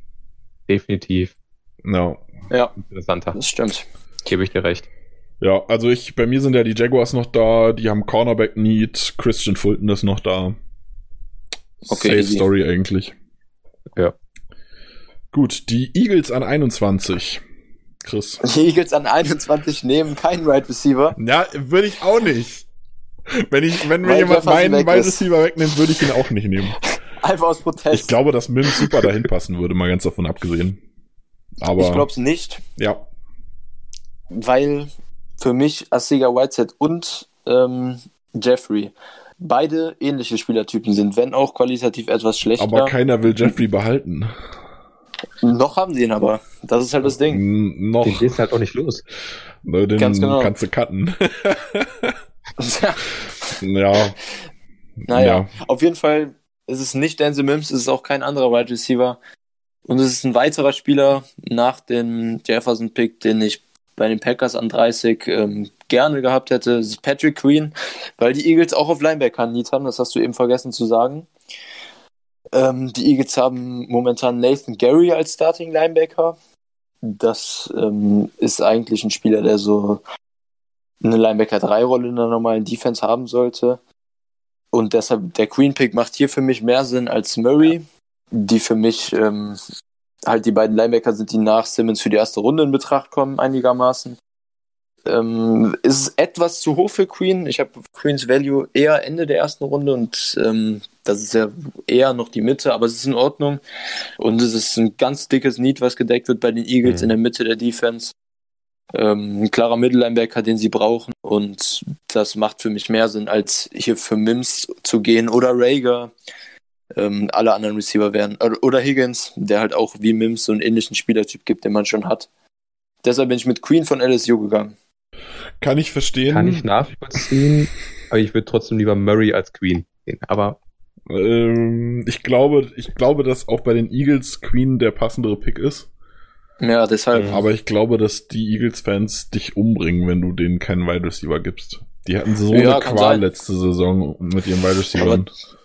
definitiv ja. Ja, interessanter. das stimmt. Gebe ich dir recht. Ja, also ich, bei mir sind ja die Jaguars noch da, die haben Cornerback Need, Christian Fulton ist noch da. Okay, Safe easy. Story eigentlich. Ja. Gut, die Eagles an 21. Chris. Die Eagles an 21 nehmen keinen Wide Receiver. Ja, würde ich auch nicht. Wenn ich, wenn mir Weil jemand meinen Wide ist. Receiver wegnimmt, würde ich ihn auch nicht nehmen. Einfach aus Protest. Ich glaube, dass Mims super dahin passen würde, mal ganz davon abgesehen. Aber ich glaube es nicht, ja, weil für mich Asiga Whitehead und ähm, Jeffrey beide ähnliche Spielertypen sind, wenn auch qualitativ etwas schlechter. aber keiner will Jeffrey behalten. Noch haben sie ihn aber. Das ist halt das Ding. N noch. Den gehst halt auch nicht los. Ne, Den Ganz genau. kannst du cutten. ja. naja, Ja. auf jeden Fall ist es nicht Denzel Mims, es ist auch kein anderer Wide Receiver. Und es ist ein weiterer Spieler nach dem Jefferson-Pick, den ich bei den Packers an 30 ähm, gerne gehabt hätte. Ist Patrick Queen, weil die Eagles auch auf Linebacker Need haben, das hast du eben vergessen zu sagen. Ähm, die Eagles haben momentan Nathan Gary als Starting Linebacker. Das ähm, ist eigentlich ein Spieler, der so eine Linebacker 3 Rolle in der normalen Defense haben sollte. Und deshalb, der Queen Pick macht hier für mich mehr Sinn als Murray, die für mich ähm, halt die beiden Linebacker sind, die nach Simmons für die erste Runde in Betracht kommen, einigermaßen. Ähm, ist es etwas zu hoch für Queen. Ich habe Queens Value eher Ende der ersten Runde und ähm, das ist ja eher noch die Mitte, aber es ist in Ordnung. Und es ist ein ganz dickes Need, was gedeckt wird bei den Eagles Mhm. in der Mitte der Defense. Ähm, ein klarer Mittellinebacker, den sie brauchen. Und das macht für mich mehr Sinn, als hier für Mims zu gehen oder Rager. Ähm, alle anderen Receiver wären. Oder, Higgins, der halt auch wie Mims so einen ähnlichen Spielertyp gibt, den man schon hat. Deshalb bin ich mit Queen von LSU gegangen. Kann ich verstehen. Kann ich nachvollziehen, aber ich würde trotzdem lieber Murray als Queen sehen. Aber Ähm, ich glaube, ich glaube, dass auch bei den Eagles Queen der passendere Pick ist. Ja, deshalb. Aber ich glaube, dass die Eagles-Fans dich umbringen, wenn du denen keinen Wide Receiver gibst. Die hatten so Ja, eine Qual sein. letzte Saison mit ihren Wide Receivern. Aber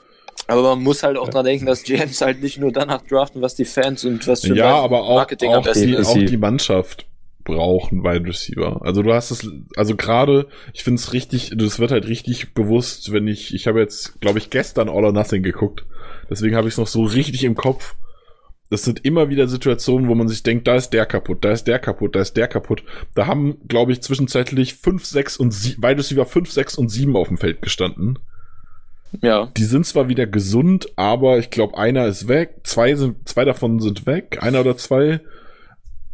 man muss halt auch dran denken, dass GMs halt nicht nur danach draften, was die Fans und was für Ja, aber auch, Marketing am auch, besten die, auch die Mannschaft braucht einen Wide Receiver. Also du hast es, also gerade, ich finde es richtig, das wird halt richtig bewusst, wenn ich, ich habe jetzt, glaube ich, gestern All or Nothing geguckt. Deswegen habe ich es noch so richtig im Kopf. Das sind immer wieder Situationen, wo man sich denkt, da ist der kaputt, da ist der kaputt, da ist der kaputt. Da haben, glaube ich, zwischenzeitlich 5, 6 und 7, Wide Receiver 5, 6 und 7 auf dem Feld gestanden. Ja, Die sind zwar wieder gesund, aber ich glaube, einer ist weg, zwei sind, zwei davon sind weg, einer oder zwei.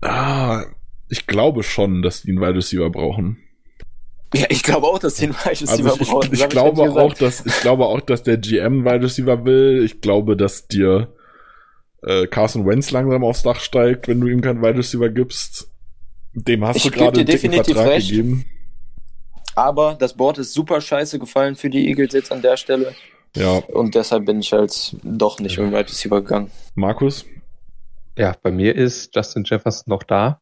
Ah, ich glaube schon, dass die einen Wide Receiver brauchen. ja ich glaube auch, dass die einen Wide Receiver Also ich, brauchen. ich, ich glaube nicht auch, dass ich glaube auch, dass der GM einen Wide Receiver will. Ich glaube, dass dir äh, Carson Wentz langsam aufs Dach steigt, wenn du ihm keinen Wide Receiver gibst. Dem hast Ich du gerade einen definitiv Vertrag recht. gegeben. Aber das Board ist super scheiße gefallen für die Eagles jetzt an der Stelle. Ja, Und deshalb bin ich halt doch nicht mit dem Wide Receiver gegangen. Markus. ja, bei mir ist Justin Jefferson noch da.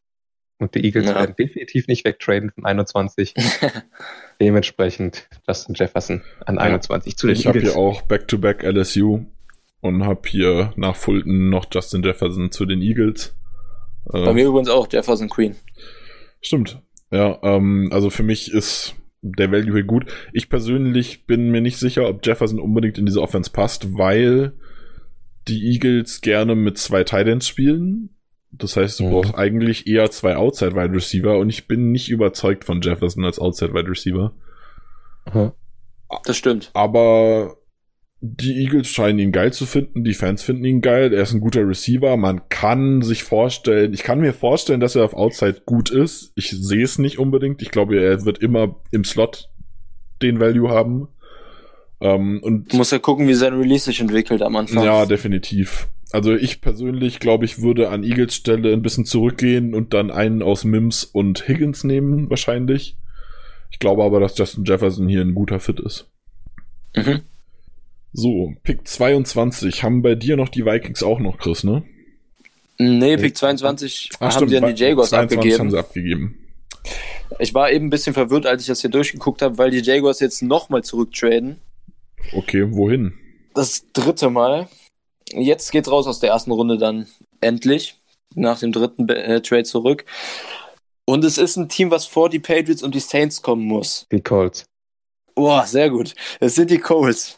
Und die Eagles Ja. werden definitiv nicht wegtraden von 21. Dementsprechend Justin Jefferson an Ja. 21 zu den Ich habe Eagles. hier auch Back-to-Back LSU. und habe hier nach Fulton noch Justin Jefferson zu den Eagles. Äh, Bei mir übrigens auch Jefferson Queen. Stimmt. Ja, ähm, also für mich ist der Value hier gut. Ich persönlich bin mir nicht sicher, ob Jefferson unbedingt in diese Offense passt, weil die Eagles gerne mit zwei Titans spielen. Das heißt, du mhm. brauchst eigentlich eher zwei Outside Wide Receiver und ich bin nicht überzeugt von Jefferson als Outside Wide Receiver. Mhm. Das stimmt. Aber die Eagles scheinen ihn geil zu finden, die Fans finden ihn geil, er ist ein guter Receiver, man kann sich vorstellen, ich kann mir vorstellen, dass er auf Outside gut ist. Ich sehe es nicht unbedingt. Ich glaube, er wird immer im Slot den Value haben. Ähm, und muss ja gucken, wie sein Release sich entwickelt am Anfang. Ja, definitiv. Also ich persönlich glaube, ich würde an Eagles Stelle ein bisschen zurückgehen und dann einen aus Mims und Higgins nehmen, wahrscheinlich. Ich glaube aber, dass Justin Jefferson hier ein guter Fit ist. Mhm. So, Pick 22. Haben bei dir noch die Vikings auch noch, Chris, ne? Nee, Pick 22 Ach, haben stimmt, die an die Jaguars 22 abgegeben. haben sie abgegeben. Ich war eben ein bisschen verwirrt, als ich das hier durchgeguckt habe, weil die Jaguars jetzt nochmal zurücktraden. Okay, wohin? Das dritte Mal. Jetzt geht's raus aus der ersten Runde dann endlich. Nach dem dritten äh, Trade zurück. Und es ist ein Team, was vor die Patriots und die Saints kommen muss. Die Colts. Boah, sehr gut. Es sind die Colts.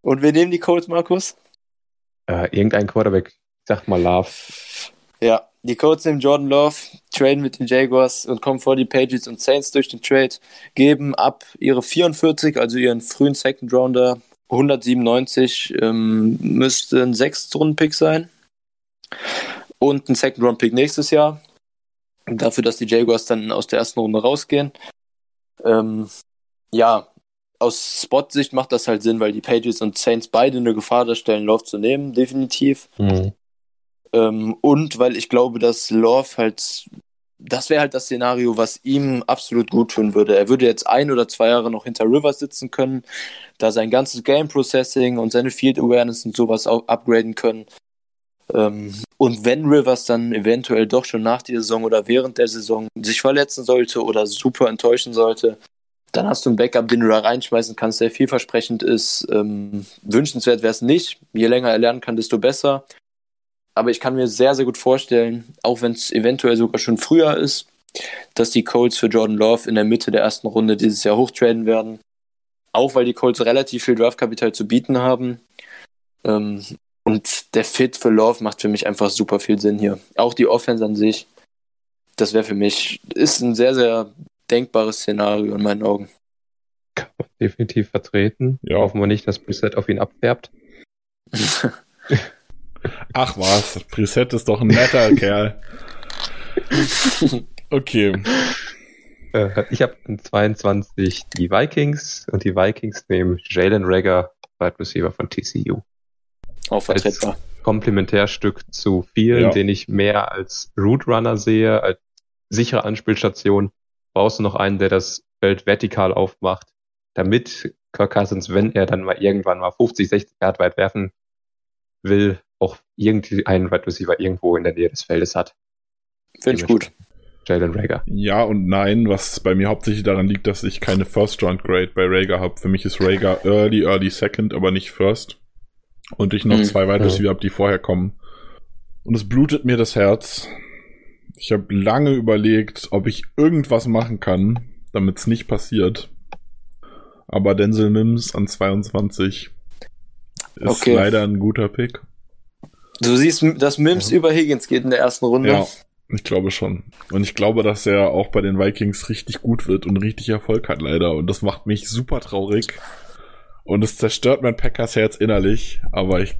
Und wir nehmen die Colts, Markus? Äh, irgendein Quarterback. Sag mal Love. Ja, die Colts nehmen Jordan Love, traden mit den Jaguars und kommen vor die Patriots und Saints durch den Trade, geben ab ihre 44, also ihren frühen Second Rounder, 197, ähm, müsste ein Sechstrunden-Pick sein. Und ein Second-Round-Pick nächstes Jahr. Dafür, dass die Jaguars dann aus der ersten Runde rausgehen. Ähm, ja, aus Spot-Sicht macht das halt Sinn, weil die Patriots und Saints beide eine Gefahr darstellen, Love zu nehmen, definitiv. Mhm. Ähm, und weil ich glaube, dass Love halt, das wäre halt das Szenario, was ihm absolut gut tun würde. Er würde jetzt ein oder zwei Jahre noch hinter Rivers sitzen können, da sein ganzes Game Processing und seine Field Awareness und sowas auch upgraden können. Ähm, und wenn Rivers dann eventuell doch schon nach der Saison oder während der Saison sich verletzen sollte oder super enttäuschen sollte, dann hast du ein Backup, den du da reinschmeißen kannst, der vielversprechend ist. Ähm, wünschenswert wäre es nicht. Je länger er lernen kann, desto besser. Aber ich kann mir sehr, sehr gut vorstellen, auch wenn es eventuell sogar schon früher ist, dass die Colts für Jordan Love in der Mitte der ersten Runde dieses Jahr hochtraden werden. Auch weil die Colts relativ viel Draftkapital zu bieten haben. Ähm, und der Fit für Love macht für mich einfach super viel Sinn hier. Auch die Offense an sich. Das wäre für mich, ist ein sehr, sehr denkbares Szenario in meinen Augen. Kann man definitiv vertreten. Ja. Hoffen wir nicht, dass Preset auf ihn abfärbt. Ach was, Preset ist doch ein netter Kerl. Okay. Äh, ich habe in 22 die Vikings und die Vikings nehmen Jalen Rager, Wide Receiver von TCU. Auch vertretbar. Als Komplementärstück zu vielen, ja. den ich mehr als Root Runner sehe, als sichere Anspielstation brauchst du noch einen, der das Feld vertikal aufmacht, damit Kirk Cousins, wenn er dann mal irgendwann mal 50, 60 Yard weit werfen will, auch irgendwie einen Wide Receiver irgendwo in der Nähe des Feldes hat. Finde ich gut. Jalen Rager. Ja und nein, was bei mir hauptsächlich daran liegt, dass ich keine First Round Grade bei Rager habe. Für mich ist Rager Early, Early Second, aber nicht First. Und ich noch hm. zwei Wide mhm. Receiver habe, die vorher kommen. Und es blutet mir das Herz, ich habe lange überlegt, ob ich irgendwas machen kann, damit es nicht passiert. Aber Denzel Mims an 22 ist okay. leider ein guter Pick. Du siehst, dass Mims ja. über Higgins geht in der ersten Runde. Ja, ich glaube schon. Und ich glaube, dass er auch bei den Vikings richtig gut wird und richtig Erfolg hat, leider. Und das macht mich super traurig. Und es zerstört mein Packers Herz innerlich. Aber ich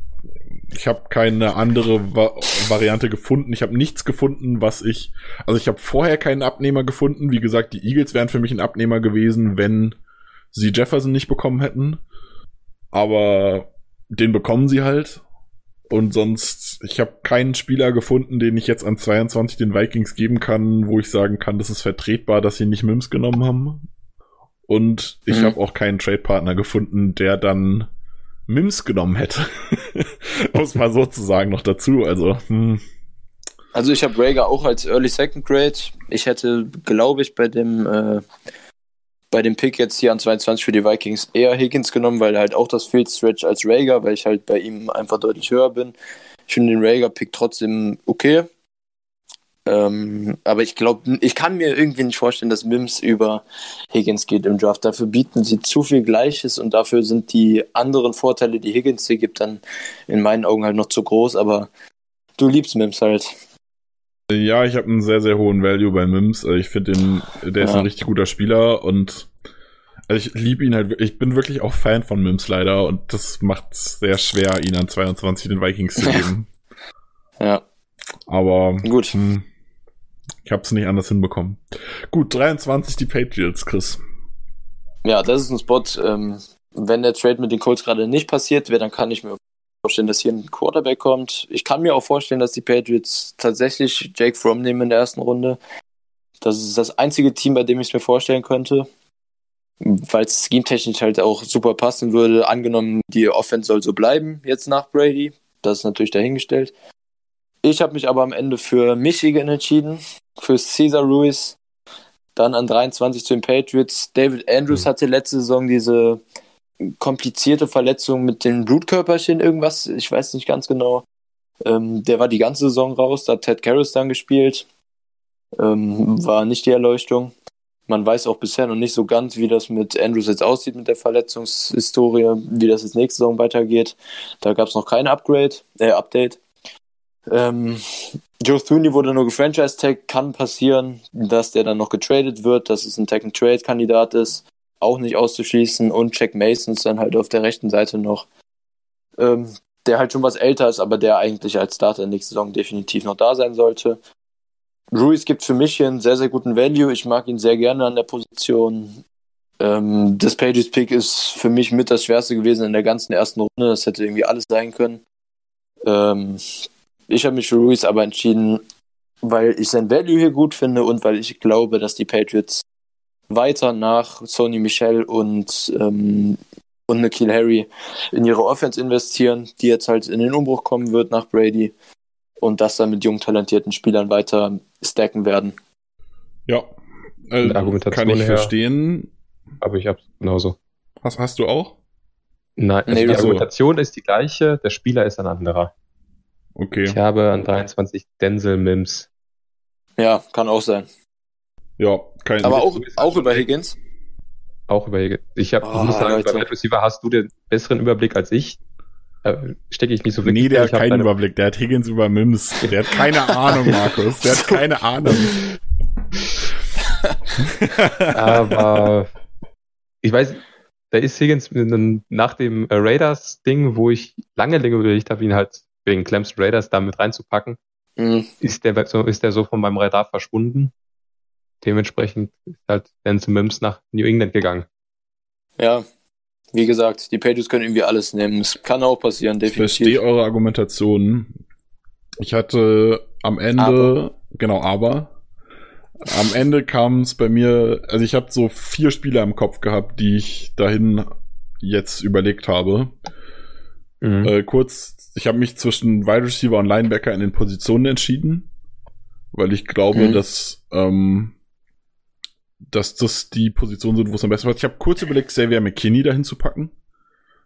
ich habe keine andere Va Variante gefunden. Ich habe nichts gefunden, was ich. Also ich habe vorher keinen Abnehmer gefunden. Wie gesagt, die Eagles wären für mich ein Abnehmer gewesen, wenn sie Jefferson nicht bekommen hätten. Aber den bekommen sie halt. Und sonst, ich habe keinen Spieler gefunden, den ich jetzt an 22 den Vikings geben kann, wo ich sagen kann, das ist vertretbar, dass sie nicht Mims genommen haben. Und ich mhm. habe auch keinen Trade-Partner gefunden, der dann Mims genommen hätte. Muss man sozusagen noch dazu. Also, hm. also ich habe Rager auch als Early Second Grade. Ich hätte, glaube ich, bei dem äh, bei dem Pick jetzt hier an 22 für die Vikings eher Higgins genommen, weil er halt auch das Field Stretch als Rager, weil ich halt bei ihm einfach deutlich höher bin. Ich finde den Rager-Pick trotzdem okay. Ähm, aber ich glaube, ich kann mir irgendwie nicht vorstellen, dass Mims über Higgins geht im Draft. Dafür bieten sie zu viel Gleiches und dafür sind die anderen Vorteile, die Higgins dir gibt, dann in meinen Augen halt noch zu groß. Aber du liebst Mims halt. Ja, ich habe einen sehr, sehr hohen Value bei Mims. Also ich finde den, der ist Ja. ein richtig guter Spieler und also ich liebe ihn halt, ich bin wirklich auch Fan von Mims leider und das macht es sehr schwer, ihn an 22 den Vikings zu geben. Ja, Aber gut. hm, ich habe es nicht anders hinbekommen. Gut, 23 die Patriots, Chris. Ja, das ist ein Spot. Ähm, wenn der Trade mit den Colts gerade nicht passiert wäre, dann kann ich mir vorstellen, dass hier ein Quarterback kommt. Ich kann mir auch vorstellen, dass die Patriots tatsächlich Jake Fromm nehmen in der ersten Runde. Das ist das einzige Team, bei dem ich es mir vorstellen könnte. Weil es scheme-technisch halt auch super passen würde. Angenommen, die Offense soll so bleiben jetzt nach Brady. Das ist natürlich dahingestellt. Ich habe mich aber am Ende für Michigan entschieden, für Cesar Ruiz. Dann an 23 zu den Patriots. David Andrews Mhm. hatte letzte Saison diese komplizierte Verletzung mit den Blutkörperchen, irgendwas, ich weiß nicht ganz genau. Ähm, der war die ganze Saison raus, da hat Ted Karras dann gespielt. Ähm, war nicht die Erleuchtung. Man weiß auch bisher noch nicht so ganz, wie das mit Andrews jetzt aussieht mit der Verletzungshistorie, wie das jetzt nächste Saison weitergeht. Da gab es noch kein Upgrade, äh, Update. Ähm, Joe Thuney wurde nur gefranchise-tag, kann passieren, dass der dann noch getradet wird, dass es ein Tag-and-Trade-Kandidat ist, auch nicht auszuschließen. Und Jack Mason ist dann halt auf der rechten Seite noch, ähm, der halt schon was älter ist, aber der eigentlich als Starter nächste Saison definitiv noch da sein sollte. Ruiz gibt für mich hier einen sehr, sehr guten Value. Ich mag ihn sehr gerne an der Position. Ähm, das Pages Pick ist für mich mit das schwerste gewesen in der ganzen ersten Runde. Das hätte irgendwie alles sein können. Ähm, ich habe mich für Ruiz aber entschieden, weil ich sein Value hier gut finde und weil ich glaube, dass die Patriots weiter nach Sony Michel und, ähm, und Nikhil Harry in ihre Offense investieren, die jetzt halt in den Umbruch kommen wird nach Brady und das dann mit jungen, talentierten Spielern weiter stacken werden. Ja. Mit Argumentation kann ich her. verstehen. Aber ich hab's genauso. Hast, hast du auch? Nein, also Nee, die also- Argumentation ist die gleiche, der Spieler ist ein anderer. Okay. Ich habe an 23 Denzel Mims. Ja, kann auch sein. Ja, kein Aber auch, auch über Higgins. Auch über Ich habe, Oh, muss sagen, Leute. bei Wide Receiver hast du den besseren Überblick als ich. Äh, Stecke ich nicht so wirklich Nee, der hat keinen deine- Überblick. Der hat Higgins über Mims. Der hat keine Ahnung, Markus. Der hat keine Ahnung. Aber ich weiß, da ist Higgins nach dem Raiders-Ding, wo ich lange länger überlegt habe, ihn halt wegen Clemson Raiders da mit reinzupacken, Mhm. ist der so, ist der so von meinem Radar verschwunden. Dementsprechend ist halt Denzel Mims nach New England gegangen. Ja, wie gesagt, die Patriots können irgendwie alles nehmen. Es kann auch passieren, Ich verstehe definitiv. eure Argumentation. Ich hatte am Ende, Aber. genau, aber am Ende kam es bei mir, also ich habe so vier Spieler im Kopf gehabt, die ich dahin jetzt überlegt habe. Mhm. Äh, kurz, ich habe mich zwischen Wide Receiver und Linebacker in den Positionen entschieden, weil ich glaube, Mhm. dass, ähm, dass das die Positionen sind, wo es am besten passt. Ich habe kurz überlegt, Xavier McKinney dahin zu packen,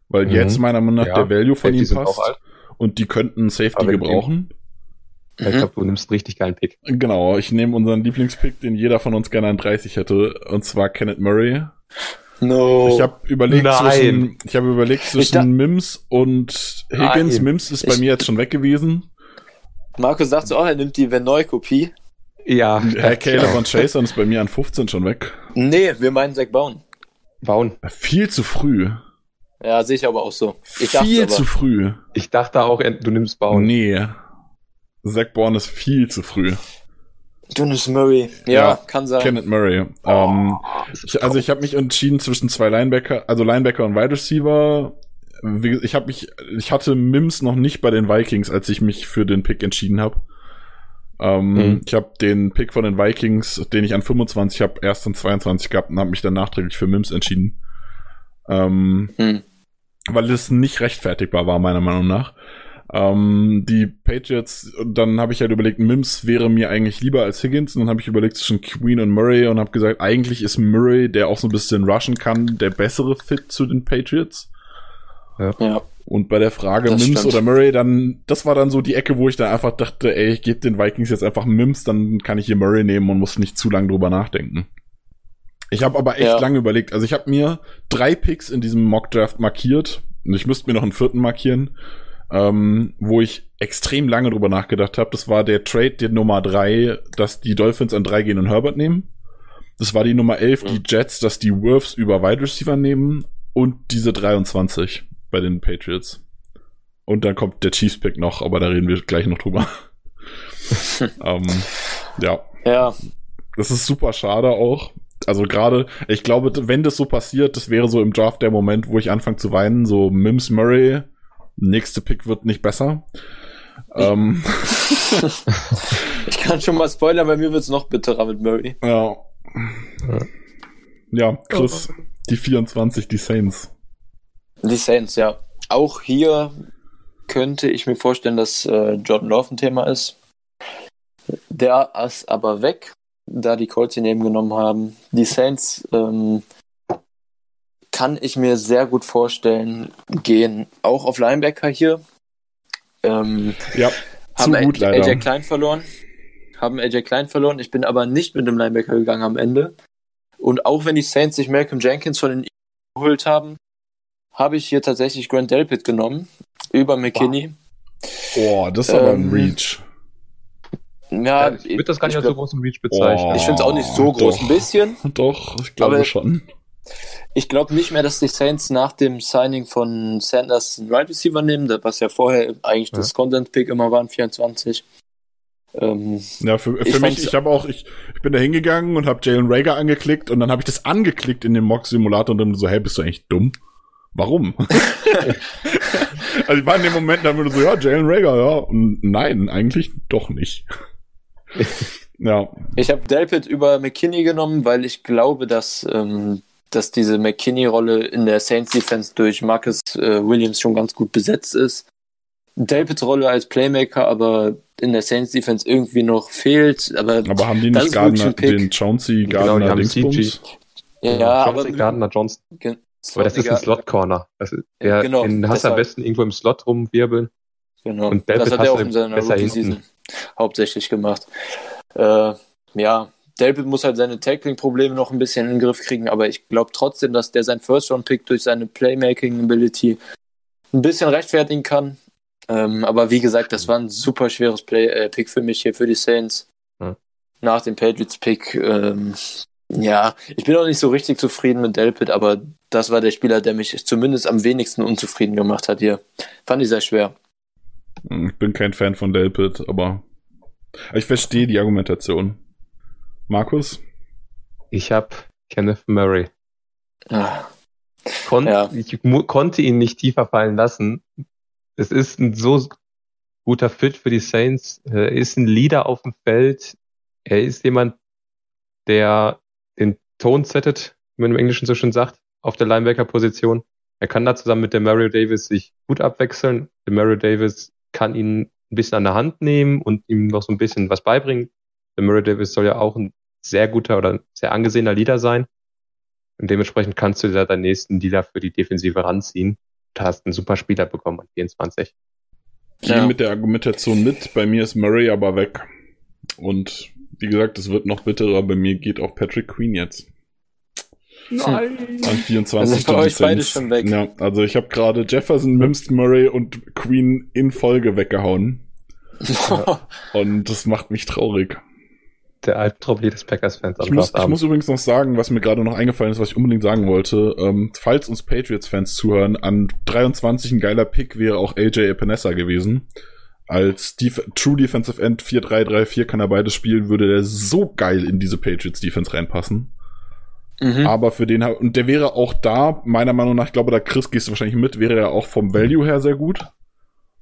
weil Mhm. jetzt meiner Meinung nach Ja, der Value von ihm passt und die könnten Safety gebrauchen. Ich Mhm. glaube, du nimmst einen richtig geilen Pick. Genau, ich nehme unseren Lieblingspick, den jeder von uns gerne an 30 hätte, und zwar Kenneth Murray. No. Ich habe überlegt Nein. zwischen, ich habe überlegt Ich zwischen da- Mims und Higgins. Nein. Mims ist bei Ich- mir jetzt schon weg gewesen. Markus sagt so auch, er nimmt die Venoi-Kopie. Ja, Herr Caleb und Chaser ist bei mir an 15 schon weg. Nee, wir meinen Zach Bauen. bauen. Viel zu früh. Ja, sehe ich aber auch so. Ich viel aber. zu früh. Ich dachte auch, du nimmst bauen. Nee. Zach Bourne ist viel zu früh. Dennis Murray. Ja, Ja, kann sein. Kenneth Murray. ähm, ich, also ich habe mich entschieden zwischen zwei Linebacker, also Linebacker und Wide Receiver. Ich habe mich, ich hatte Mims noch nicht bei den Vikings, als ich mich für den Pick entschieden habe. Ähm, Mhm. Ich habe den Pick von den Vikings, den ich an 25 habe, erst an 22 gehabt und habe mich dann nachträglich für Mims entschieden. Ähm, Hm. weil es nicht rechtfertigbar war, meiner Meinung nach. Ähm, die Patriots, dann habe ich halt überlegt, Mims wäre mir eigentlich lieber als Higgins. Und dann habe ich überlegt zwischen Queen und Murray und habe gesagt, eigentlich ist Murray, der auch so ein bisschen rushen kann, der bessere Fit zu den Patriots. Ja. ja. Und bei der Frage das Mims stimmt. oder Murray, dann, das war dann so die Ecke, wo ich dann einfach dachte, ey, ich gebe den Vikings jetzt einfach Mims, dann kann ich hier Murray nehmen und muss nicht zu lange drüber nachdenken. Ich habe aber echt ja. lange überlegt. Also ich habe mir drei Picks in diesem Mock Draft markiert und ich müsste mir noch einen vierten markieren ähm, wo ich extrem lange drüber nachgedacht habe. Das war der Trade der Nummer drei, dass die Dolphins an drei gehen und Herbert nehmen. Das war die Nummer elf, mhm. die Jets, dass die Wolves über Wide Receiver nehmen und diese 23 bei den Patriots. Und dann kommt der Chiefs Pick noch, aber da reden wir gleich noch drüber. ähm, ja. Ja. Das ist super schade auch. Also gerade, ich glaube, wenn das so passiert, das wäre so im Draft der Moment, wo ich anfange zu weinen, so Mims Murray Nächste Pick wird nicht besser. Ähm. ich kann schon mal spoilern, bei mir wird es noch bitterer mit Murray. Ja. Ja, Chris, oh. die 24, die Saints. Die Saints, ja. Auch hier könnte ich mir vorstellen, dass äh, Jordan Love ein Thema ist. Der ist aber weg, da die Colts ihn eben genommen haben. Die Saints ähm, kann ich mir sehr gut vorstellen, gehen auch auf Linebacker hier. Ähm, ja, haben gut, AJ leider. Klein verloren. Haben AJ Klein verloren. Ich bin aber nicht mit dem Linebacker gegangen am Ende. Und auch wenn die Saints sich Malcolm Jenkins von den geholt haben, habe ich hier tatsächlich Grant Delpit genommen über McKinney. Boah, das ist ähm, aber ein ähm, Reach. Ja, ich würde das gar nicht als so großen Reach bezeichnen. Ich finde es auch nicht so groß, doch, ein bisschen. Doch, ich glaube schon. Ich glaube nicht mehr, dass die Saints nach dem Signing von Sanders einen Right Receiver nehmen, was ja vorher eigentlich ja. das Content Pick immer waren, 24. Ähm, ja, für, für ich mich, ich habe auch, ich, ich bin da hingegangen und habe Jalen Rager angeklickt und dann habe ich das angeklickt in dem Mock-Simulator und dann so, hey, bist du eigentlich dumm? Warum? also ich war in dem Moment dann nur so, ja, Jalen Rager, ja. Und nein, eigentlich doch nicht. ja. Ich habe Delpit über McKinney genommen, weil ich glaube, dass ähm, dass diese McKinney-Rolle in der Saints Defense durch Marcus äh, Williams schon ganz gut besetzt ist. Davids Rolle als Playmaker, aber in der Saints Defense irgendwie noch fehlt. Aber, aber haben die nicht Gardner, den Chauncey Gardner genau, Dingsbums? Ja, ja aber Gardner Johnson. aber das ist ein Slot-Corner. Der, genau, den hast du am besten irgendwo im Slot rumwirbeln. Genau. Und David das hat er auch in seiner Rookie-Season hauptsächlich gemacht. Äh, ja, Delpit muss halt seine Tackling-Probleme noch ein bisschen in den Griff kriegen, aber ich glaube trotzdem, dass der sein First-Round-Pick durch seine Playmaking-Ability ein bisschen rechtfertigen kann. Ähm, aber wie gesagt, das war ein super schweres Play äh, Pick für mich hier für die Saints. Hm. Nach dem Patriots-Pick. Ähm, ja, ich bin auch nicht so richtig zufrieden mit Delpit, aber das war der Spieler, der mich zumindest am wenigsten unzufrieden gemacht hat hier. Fand ich sehr schwer. Ich bin kein Fan von Delpit, aber ich verstehe die Argumentation. Markus? Ich habe Kenneth Murray. Ah. Kon ja. Ich konnte ihn nicht tiefer fallen lassen. Es ist ein so guter Fit für die Saints. Er ist ein Leader auf dem Feld. Er ist jemand, der den Ton settet, wie man im Englischen so schön sagt, auf der Linebacker-Position. Er kann da zusammen mit der Mario Davis sich gut abwechseln. Der Mario Davis kann ihn ein bisschen an der Hand nehmen und ihm noch so ein bisschen was beibringen. Der Murray Davis soll ja auch ein sehr guter oder sehr angesehener Leader sein. Und dementsprechend kannst du da deinen nächsten Leader für die Defensive ranziehen. Du hast einen super Spieler bekommen an 24. Ich gehe ja. mit der Argumentation mit. Bei mir ist Murray aber weg. Und wie gesagt, es wird noch bitterer. Bei mir geht auch Patrick Queen jetzt. Nein. An 24 also bei euch beide schon weg. Ja, also ich habe gerade Jefferson, Mims, Murray und Queen in Folge weggehauen. und das macht mich traurig der Albtraum jedes Packers-Fans ich muss, ich muss übrigens noch sagen, was mir gerade noch eingefallen ist, was ich unbedingt sagen wollte. Ähm, falls uns Patriots-Fans zuhören, an 23 ein geiler Pick wäre auch AJ Epinesa gewesen. Als Def True Defensive End 4-3-3-4 kann er beides spielen, würde der so geil in diese Patriots-Defense reinpassen. Mhm. Aber für den, und der wäre auch da, meiner Meinung nach, ich glaube, da Chris gehst du wahrscheinlich mit, wäre er auch vom Value her sehr gut.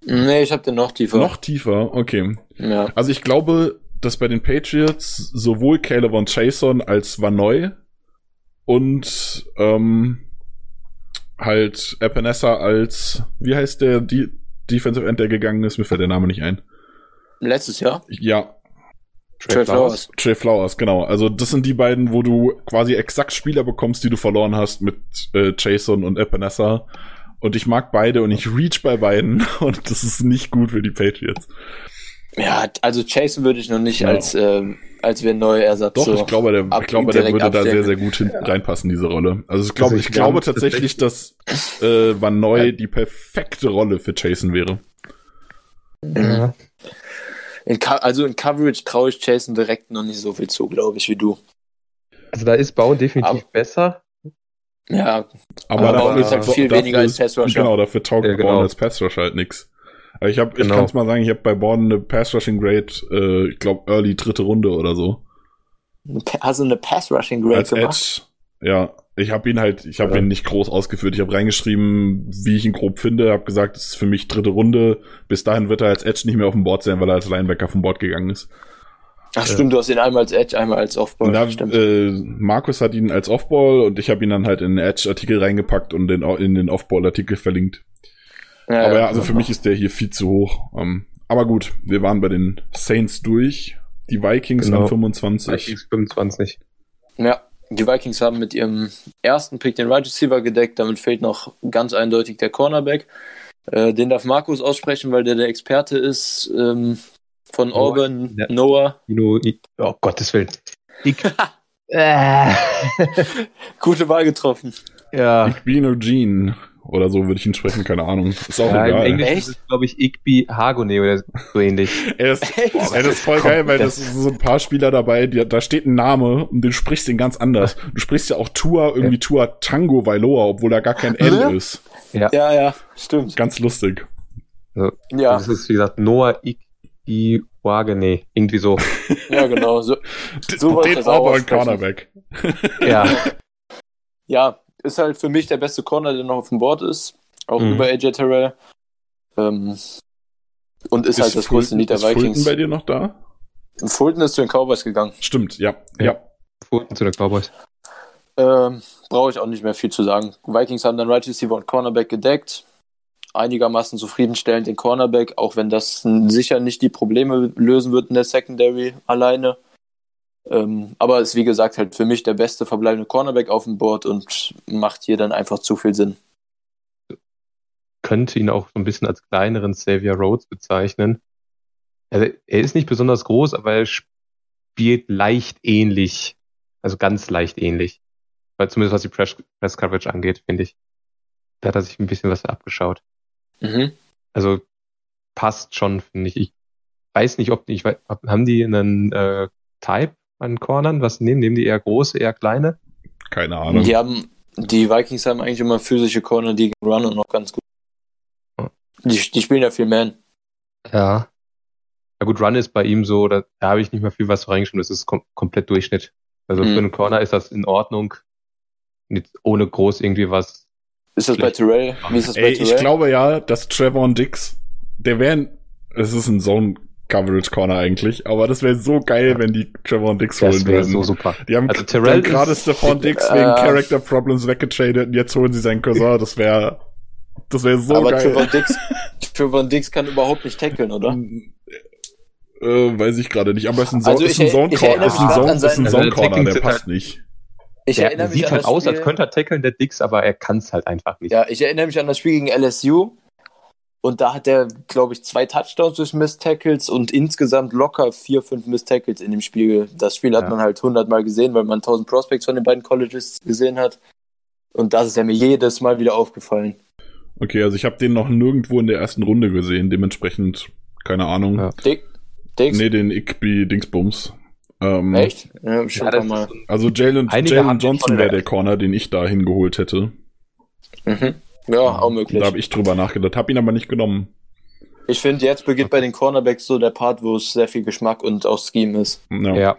Nee, ich habe den noch tiefer. Noch tiefer, okay. Ja. Also ich glaube, dass bei den Patriots sowohl Caleb und Chason als Vanoy und ähm, halt Epinesa als, wie heißt der, die Defensive End, der gegangen ist? Mir fällt der Name nicht ein. Letztes Jahr? Ja, Trey Flowers. Trey Flowers, genau. Also das sind die beiden, wo du quasi exakt Spieler bekommst, die du verloren hast mit äh, Jason und Epinesa. Und ich mag beide und ich reach bei beiden und das ist nicht gut für die Patriots. Ja, also Jason würde ich noch nicht Ja. als, ähm, als wir neue Ersatz Doch, so ich glaube, der, ab- ich glaube, der würde da sehr, abstellen. sehr gut hin, reinpassen, diese Rolle. Also ich glaube, Also ich, ich glaube glaube tatsächlich, dass äh, Van Neu die perfekte Rolle für Jason wäre. Ja. In also in Coverage traue ich Jason direkt noch nicht so viel zu, glaube ich, wie du. Also da ist Bauen definitiv Aber- besser. Ja, Aber, Aber dafür Baum ist halt viel weniger als ist- Pass Rusher. Genau, dafür taugt Ja, genau. Baum als Pass Rusher halt nix. Ich ich Genau. kann es mal sagen, ich habe bei Borden eine Pass Rushing Grade, äh, ich glaube Early dritte Runde oder so. hast du eine Pass-Rushing-Grade als gemacht? Edge. Ja, ich habe ihn halt, ich habe Ja. ihn nicht groß ausgeführt. Ich habe reingeschrieben, wie ich ihn grob finde. Habe gesagt, das ist für mich dritte Runde. Bis dahin wird er als Edge nicht mehr auf dem Board sein, weil er als Linebacker vom Board gegangen ist. Ach stimmt, du hast ihn einmal als Edge, einmal als Offball. Da, stimmt. äh, Markus hat ihn als Offball und ich habe ihn dann halt in den Edge-Artikel reingepackt und den, in den Offball-Artikel verlinkt. Ja, aber ja, also für mich ist der hier viel zu hoch. Ähm, aber gut, wir waren bei den Saints durch. Die Vikings Genau. an 25. Vikings 25. Ja, die Vikings haben mit ihrem ersten Pick den Right Receiver gedeckt. Damit fehlt noch ganz eindeutig der Cornerback. Äh, den darf Markus aussprechen, weil der der Experte ist ähm, von Noah. Auburn, Ja. Noah. Dino, I- oh Gottes Willen. Ich, äh, Gute Wahl getroffen. ja. Igbino Jean oder so würde ich ihn sprechen, keine Ahnung. Ist auch ja, im egal. Englischen Echt? ist es, glaube ich, Igby Hagone oder so ähnlich. Ey, das, Echt? ey, das ist voll geil, weil das sind so ein paar Spieler dabei, die, da steht ein Name und du sprichst den ganz anders. Du sprichst ja auch Tua, irgendwie Tua Tango Vailoa, obwohl da gar kein L Hä? ist. Ja, ja, stimmt. Ganz lustig. Also, Ja, Das ist, wie gesagt, Noah Igby Hagone. Irgendwie so. ja, genau. So, So den das aussprechen. Cornerback. Ja. ja, ist halt für mich der beste Corner, der noch auf dem Board ist. Auch Mhm. über AJ Terrell. Ähm, und ist, halt das größte Fulton- Lied der ist Fulton Vikings. bei dir noch da? Fulton ist zu den Cowboys gegangen. Stimmt, ja. Ja. Fulton zu den Cowboys. Ähm, Brauche ich auch nicht mehr viel zu sagen. Vikings haben dann Right Receiver und Cornerback gedeckt. Einigermaßen zufriedenstellend den Cornerback, auch wenn das sicher nicht die Probleme lösen wird in der Secondary alleine. Ähm, aber ist wie gesagt halt für mich der beste verbleibende Cornerback auf dem Board und macht hier dann einfach zu viel Sinn. Könnte ihn auch so ein bisschen als kleineren Xavier Rhodes bezeichnen. Also, er ist nicht besonders groß, aber er spielt leicht ähnlich. Also ganz leicht ähnlich. Weil zumindest was die Press, Press Coverage angeht, finde ich. Da hat er sich ein bisschen was abgeschaut. Mhm. Also passt schon, finde ich. Ich weiß nicht, ob die, ich weiß, haben die einen äh, Type an Cornern? Was nehmen? Nehmen die eher große, eher kleine? Keine Ahnung. Die haben, die Vikings haben eigentlich immer physische Corner, die gegen Run und noch ganz gut. Die, die spielen ja viel Man. Ja. Ja gut, Run ist bei ihm so, da, da habe ich nicht mehr viel was reingeschrieben, das ist kom komplett Durchschnitt. Also Mhm. für einen Corner ist das in Ordnung. Nicht ohne groß irgendwie was. Ist das bei. Terrell? Wie ist das bei Ey, Terrell? ich glaube ja, dass Trevor Dix, der wären, es ist ein Zone Coverage Corner eigentlich, aber das wäre so geil, wenn die Trevor Dix holen Das wäre würden. so super. Die haben, Also die Terrell haben gerade ist- Stephon Dix Äh, wegen Character Problems weggetradet und jetzt holen sie seinen Cousin. Das wäre, das wäre so aber geil. Trevor Dix, Trevor Dix kann überhaupt nicht tackeln, oder? Äh, weiß ich gerade nicht, aber es ist ein, so Also ist ein er- Zone Corner, ist ein Zone, ist ein Zone Also der Corner, der passt sind nicht. Ich Der erinnere mich sieht an halt das aus, als könnte er tackeln, der Dix, aber er kann es halt einfach nicht. Ja, ich erinnere mich an das Spiel gegen LSU. Und da hat er, glaube ich, zwei Touchdowns durch Missed Tackles und insgesamt locker vier, fünf Missed Tackles in dem Spiel. Das Spiel hat Ja. man halt hundertmal gesehen, weil man tausend Prospects von den beiden Colleges gesehen hat. Und das ist ja mir jedes Mal wieder aufgefallen. Okay, also ich habe den noch nirgendwo in der ersten Runde gesehen, dementsprechend, keine Ahnung. Ja. Dick? Dix? Nee, den Igby Dingsbums. Ähm, Echt? Ja, schon Ja, mal. Also Jalen Jalen Johnson wäre der Corner, den ich da hingeholt hätte. Mhm. Ja, auch möglich. Da habe ich drüber nachgedacht, habe ihn aber nicht genommen. Ich finde, jetzt beginnt bei den Cornerbacks so der Part, wo es sehr viel Geschmack und auch Scheme ist. Ja. Ja.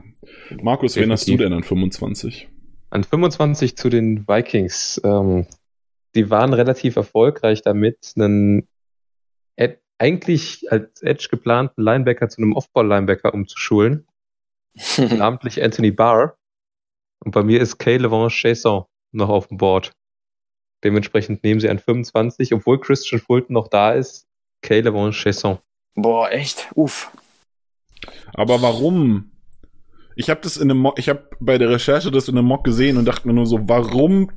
Markus, wen hast du denn an 25? An 25 zu den Vikings. Ähm, die waren relativ erfolgreich damit, einen Ed, eigentlich als Edge geplanten Linebacker zu einem Off-Ball-Linebacker umzuschulen, namentlich Anthony Barr. Und bei mir ist Kay Levant Chasson noch auf dem Board. Dementsprechend nehmen sie an 25, obwohl Christian Fulton noch da ist, Caleb und Chesson. Boah, echt? Uff. Aber warum? Ich habe das in einem Mock, ich habe bei der Recherche das in einem Mock gesehen und dachte mir nur so, warum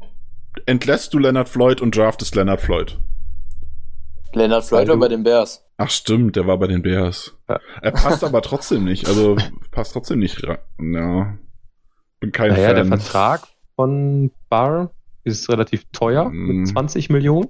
entlässt du Leonard Floyd und draftest Leonard Floyd? Leonard Floyd war du- bei den Bears. Ach stimmt, der war bei den Bears. Ja. Er passt aber trotzdem nicht. Also passt trotzdem nicht. ra- Ja. Bin kein Naja, der Fan. Vertrag von Barr ist relativ teuer Mm. mit 20 Millionen.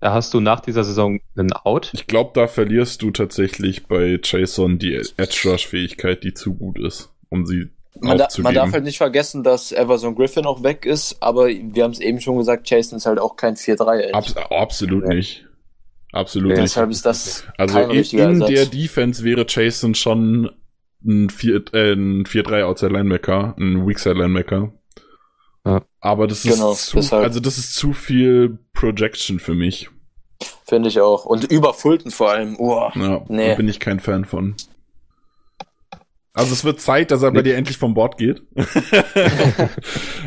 Da hast du nach dieser Saison einen Out. Ich glaube, da verlierst du tatsächlich bei Jason die Edge Rush Fähigkeit, die zu gut ist, um sie Man, da, man darf halt nicht vergessen, dass Everson Griffin auch weg ist, aber wir haben es eben schon gesagt, Jason ist halt auch kein 4-3. Abs absolut Ja. nicht. Absolut Ja, nicht. Deshalb ist das Also kein in, in der Defense wäre Jason schon ein 4 äh, ein 4-3 Outside Linebacker, ein Weakside Linebacker. Ja. Aber das ist Genau, zu, deshalb. also das ist zu viel Projection für mich. Finde ich auch. Und über Fulton vor allem. Uah. Ja, Nee. da bin ich kein Fan von. Also es wird Zeit, dass er bei Nee. dir endlich vom Bord geht.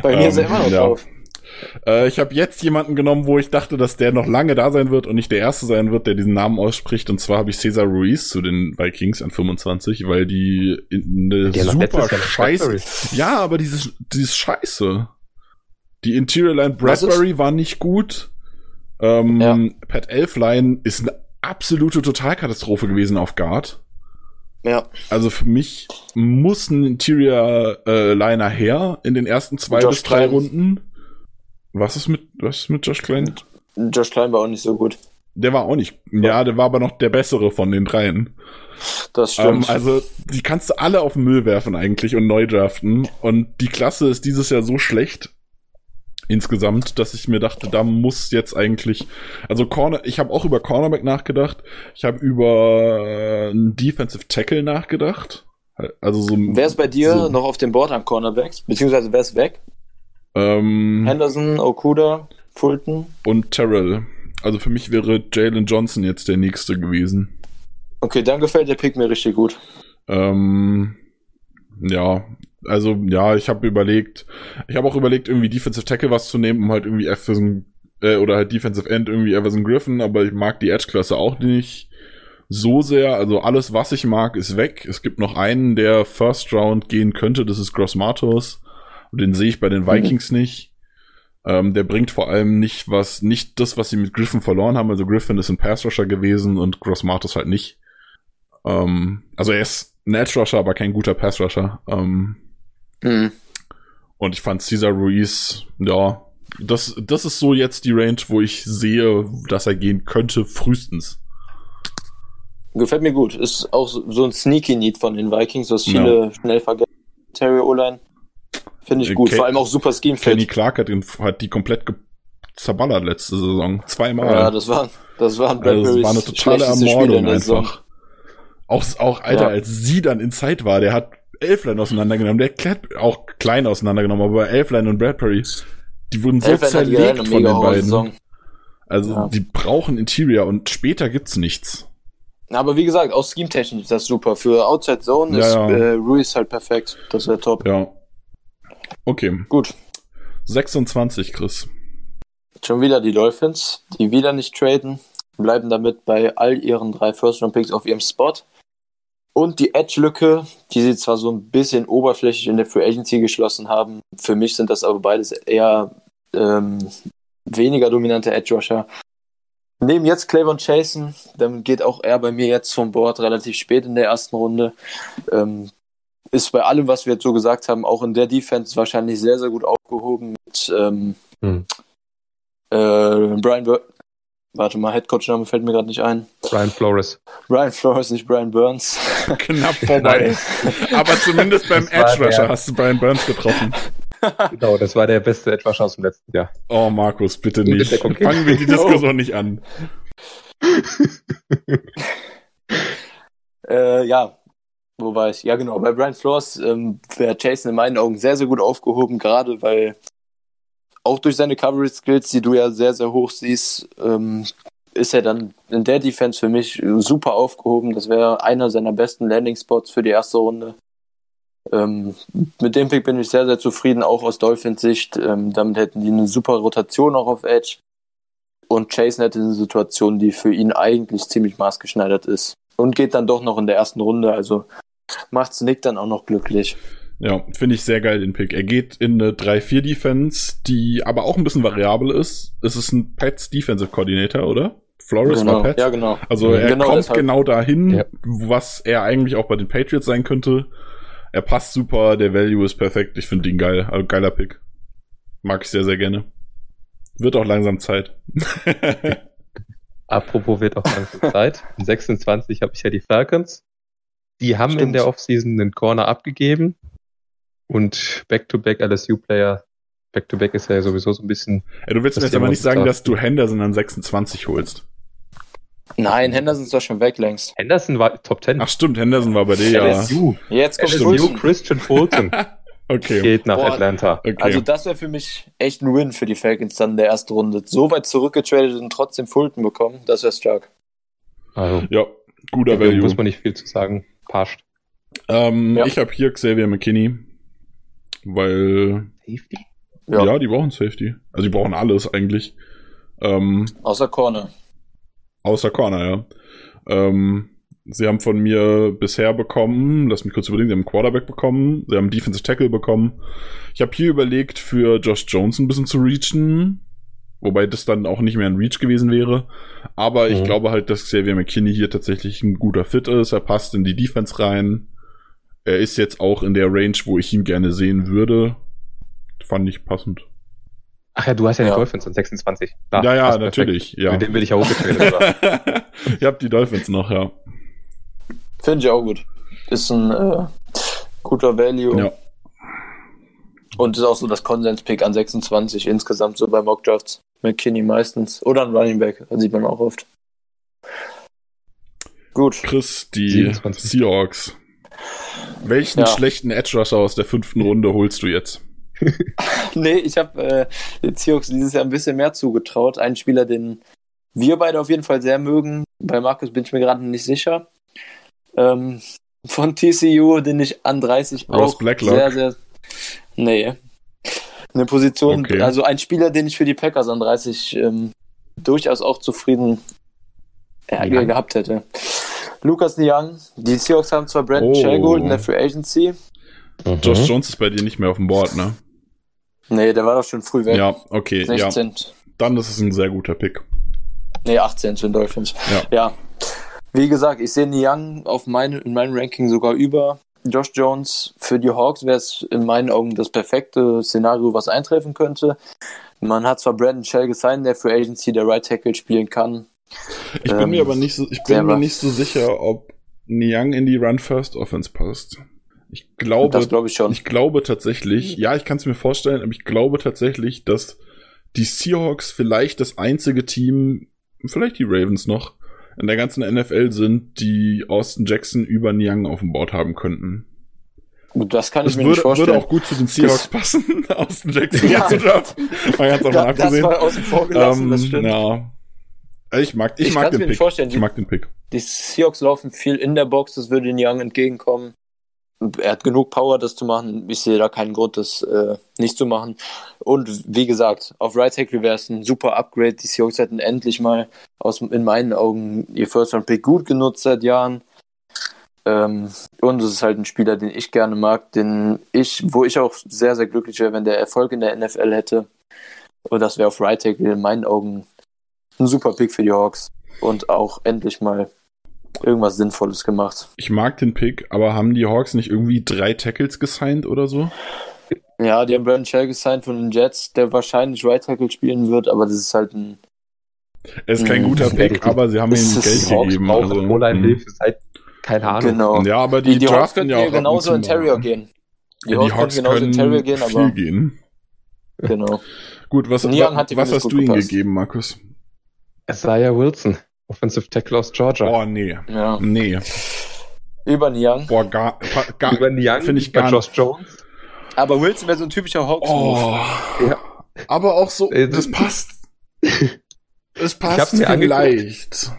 Bei mir ist er Ähm, immer noch ja. drauf. Äh, ich habe jetzt jemanden genommen, wo ich dachte, dass der noch lange da sein wird und nicht der Erste sein wird, der diesen Namen ausspricht. Und zwar habe ich Cesar Ruiz zu den Vikings an 25, weil die in eine super Scheiße. Ja, aber dieses, dieses Scheiße. Die Interior Line Bradbury war nicht gut. Ähm, Ja. Pat Elfline ist eine absolute Totalkatastrophe gewesen auf Guard. Ja. Also für mich muss ein Interior äh, Liner her in den ersten zwei Josh bis drei Klein. Runden. Was ist mit was ist mit Josh Klein? Josh Klein war auch nicht so gut. Der war auch nicht. Ja, der war aber noch der bessere von den dreien. Das Ähm, stimmt. also die kannst du alle auf den Müll werfen eigentlich und neu draften. Und die Klasse ist dieses Jahr so schlecht insgesamt, dass ich mir dachte, da muss jetzt eigentlich, also Corner, ich habe auch über Cornerback nachgedacht. Ich habe über äh, einen Defensive Tackle nachgedacht. Also so. wer ist bei dir so, noch auf dem Board an Cornerbacks? Beziehungsweise wer ist weg? Ähm, Henderson, Okuda, Fulton. und Terrell. Also für mich wäre Jalen Johnson jetzt der nächste gewesen. Okay, dann gefällt der Pick mir richtig gut. Ähm, ja, also ja, ich habe überlegt, ich habe auch überlegt, irgendwie Defensive Tackle was zu nehmen, um halt irgendwie Everson, äh, oder halt Defensive End irgendwie Everson Griffin, aber ich mag die Edge-Klasse auch nicht so sehr. Also alles, was ich mag, ist weg. Es gibt noch einen, der First Round gehen könnte, das ist Gross Matos. Und den sehe ich bei den Vikings nicht. Ähm, der bringt vor allem nicht was, nicht das, was sie mit Griffin verloren haben. Also Griffin ist ein Pass Rusher gewesen und Gross Matos halt nicht. Ähm, also er ist ein Edge Rusher, aber kein guter Pass Rusher. Ähm, Hm. und ich fand Cesar Ruiz, ja, das, das ist so jetzt die Range, wo ich sehe, dass er gehen könnte, frühestens. Gefällt mir gut. Ist auch so ein sneaky Need von den Vikings, was viele schnell vergessen. Terry Oline. Finde ich gut. Ke- Vor allem auch super Scheme Kenny Fit. Clark hat, den, hat die komplett zerballert letzte Saison. Zweimal. Ja, das war, das war ein also Bradburys war eine totale Ermordung Saison. einfach. Auch, auch, Alter, Ja. als sie dann in Zeit war, der hat Elfline auseinandergenommen, der klärt auch klein auseinandergenommen, aber Elfline und Bradbury, die wurden so generell zerlegt von den beiden. Also, Ja. die brauchen Interior und später gibt's nichts. Aber wie gesagt, auch Scheme-technisch ist das super. Für Outside Zone Ja, ist ja. Äh, Ruiz halt perfekt. Das wäre top. Ja. Okay. Gut. 26, Chris. Schon wieder die Dolphins, die wieder nicht traden, bleiben damit bei all ihren drei First-Round-Picks auf ihrem Spot. Und die Edge-Lücke, die sie zwar so ein bisschen oberflächlich in der Free Agency geschlossen haben, für mich sind das aber beides eher ähm, weniger dominante Edge-Rusher. Nehmen jetzt Clavon Chasen, dann geht auch er bei mir jetzt vom Board relativ spät in der ersten Runde. Ähm, ist bei allem, was wir jetzt so gesagt haben, auch in der Defense wahrscheinlich sehr, sehr gut aufgehoben mit ähm, Hm. äh, Brian Bur Warte mal, Headcoach-Name fällt mir gerade nicht ein. Brian Flores. Brian Flores, nicht Brian Burns. Knapp vorbei. Aber zumindest beim Das war Edge Rusher der- hast du Brian Burns getroffen. Genau, das war der beste Edge aus dem letzten Jahr. Oh, Markus, bitte nicht. Fangen wir die Diskussion nicht an. äh, ja, wo war ich? Ja, genau. Bei Brian Flores ähm, wäre Jason in meinen Augen sehr, sehr gut aufgehoben, gerade weil auch durch seine Coverage-Skills, die du ja sehr, sehr hoch siehst, ähm, ist er dann in der Defense für mich super aufgehoben. Das wäre einer seiner besten Landing-Spots für die erste Runde. Ähm, mit dem Pick bin ich sehr, sehr zufrieden, auch aus Dolphins Sicht. Ähm, damit hätten die eine super Rotation auch auf Edge. und Chase hätte eine Situation, die für ihn eigentlich ziemlich maßgeschneidert ist. Und geht dann doch noch in der ersten Runde, also macht's Nick dann auch noch glücklich. Ja, finde ich sehr geil, den Pick. Er geht in eine 3-4-Defense, die aber auch ein bisschen variabel ist. Es ist ein Pets Defensive Coordinator, oder? Flores genau. war Pets. Ja, genau. Also er Genau kommt deshalb. genau dahin, Ja. was er eigentlich auch bei den Patriots sein könnte. Er passt super, der Value ist perfekt. Ich finde ihn geil. Also geiler Pick. Mag ich sehr, sehr gerne. Wird auch langsam Zeit. Apropos wird auch langsam Zeit. In 26 habe ich ja die Falcons. Die haben in Stimmt. der Offseason einen Corner abgegeben. Und Back-to-Back LSU-Player. Back-to-Back ist ja sowieso so ein bisschen. Ja, du willst mir jetzt aber nicht sagen, dass du Henderson an 26 holst. Nein, Henderson ist doch schon weg längst. Henderson war Top 10. Ach stimmt, Henderson war bei dir ja. LSU. Jetzt kommt LSU Fulton. Christian Fulton Okay. geht nach Boah. Atlanta. okay. Also das wäre für mich echt ein Win für die Falcons dann in der ersten Runde. So weit zurückgetradet und trotzdem Fulton bekommen, das wäre stark. Also, ja, guter da Value. muss man nicht viel zu sagen. Passt. Ähm, Ja. Ich habe hier Xavier McKinney, weil Safety? ja. Ja, die brauchen Safety. Also die brauchen alles eigentlich. Ähm, außer Corner. außer Corner, ja. Ähm, sie haben von mir bisher bekommen, lass mich kurz überlegen, sie haben einen Quarterback bekommen, sie haben einen Defensive Tackle bekommen. Ich habe hier überlegt, für Josh Jones ein bisschen zu reachen, wobei das dann auch nicht mehr ein Reach gewesen wäre. Aber ich Mhm. glaube halt, dass Xavier McKinney hier tatsächlich ein guter Fit ist. Er passt in die Defense rein. Er ist jetzt auch in der Range, wo ich ihn gerne sehen würde. Fand ich passend. Ach ja, du hast ja, Ja. die Dolphins an 26. Klar, ja, ja, perfekt. natürlich. Ja. Mit dem will ich ja hochgetradet. Ihr habt die Dolphins noch, ja. Finde ich auch gut. Ist ein äh, guter Value. Ja. Und ist auch so das Konsens-Pick an 26 insgesamt so bei Mockdrafts. McKinney meistens. Oder ein Running Back, das sieht man auch oft. Gut. Chris, die 27. Seahawks. Welchen Ja. schlechten Edge Rusher aus der fünften Runde holst du jetzt? Nee, ich habe äh, den Seahawks dieses Jahr ein bisschen mehr zugetraut. Ein Spieler, den wir beide auf jeden Fall sehr mögen. Bei Markus bin ich mir gerade nicht sicher. Ähm, von TCU, den ich an 30 Ross auch Blacklock? sehr, sehr. Nee. Eine Position, Okay. also ein Spieler, den ich für die Packers an 30 ähm, durchaus auch zufrieden ja, Ja. gehabt hätte. Lukas Niang, die Seahawks haben zwar Brandon Oh. Shell geholt in der Free Agency. Josh Mhm. Jones ist bei dir nicht mehr auf dem Board, ne? Nee, der war doch schon früh weg. Ja, okay, ja. 16. Dann ist es ein sehr guter Pick. Nee, 18 zu den Dolphins. Ja. Ja. Wie gesagt, ich sehe Niang auf meine, in meinem Ranking sogar über Josh Jones. Für die Hawks wäre es in meinen Augen das perfekte Szenario, was eintreffen könnte. Man hat zwar Brandon Shell gesigned, der Free Agency der Right Tackle spielen kann. Ich bin Ähm, mir aber nicht so, ich bin mir nicht so sicher, ob Niang in die Run First Offense passt. Ich glaube, das glaube ich schon. Ich glaube tatsächlich, ja, ich kann es mir vorstellen, aber ich glaube tatsächlich, dass die Seahawks vielleicht das einzige Team, vielleicht die Ravens noch, in der ganzen NFL sind, die Austin Jackson über Niang auf dem Board haben könnten. Gut, das kann Das ich mir würde, nicht vorstellen. würde auch gut zu den Seahawks passen, Austin Jackson Ja. zu draften. Mal ganz davon Da- das abgesehen. war außen vor gelassen, das Ähm, stimmt. ja. Ich mag, ich Ich mag den mir nicht Pick. vorstellen. Ich mag den Pick. Die Seahawks laufen viel in der Box, das würde Niang entgegenkommen. Er hat genug Power, das zu machen. Ich sehe da keinen Grund, das äh, nicht zu machen. Und wie gesagt, auf Right Tackle wäre es ein super Upgrade. Die Seahawks hätten endlich mal aus, in meinen Augen ihr First Round Pick gut genutzt seit Jahren. Ähm, und es ist halt ein Spieler, den ich gerne mag, den ich, wo ich auch sehr, sehr glücklich wäre, wenn der Erfolg in der NFL hätte. Und das wäre auf Right Tackle in meinen Augen ein super Pick für die Hawks. Und auch endlich mal irgendwas Sinnvolles gemacht. Ich mag den Pick, aber haben die Hawks nicht irgendwie drei Tackles gesigned oder so? Ja, die haben Brandon Shell gesigned von den Jets, der wahrscheinlich Right Tackle spielen wird, aber das ist halt ein. Er ist kein Mhm. guter Pick, aber sie haben ihm ist- Geld Hawks gegeben. brauchen Also, O-Line mh. Hilfe seit, keine Ahnung. Genau. Ja, aber die, Die, die Hawks draften könnten ja auch genauso in Terrier gehen. Die, Ja, Hawks, die Hawks genauso in können Terrier gehen, viel aber. gehen. Genau. Gut, was, was das hast gut du ihm gegeben, Markus? Isaiah Wilson, Offensive Tackle aus Georgia. Boah, nee. Ja. Nee. Über Niang. Boah, gar, gar Über Niang, finde ich über gar Josh Jones. Aber Wilson wäre so ein typischer hawks Oh. Ja. Aber auch so, Äh, das passt. Es passt mir vielleicht.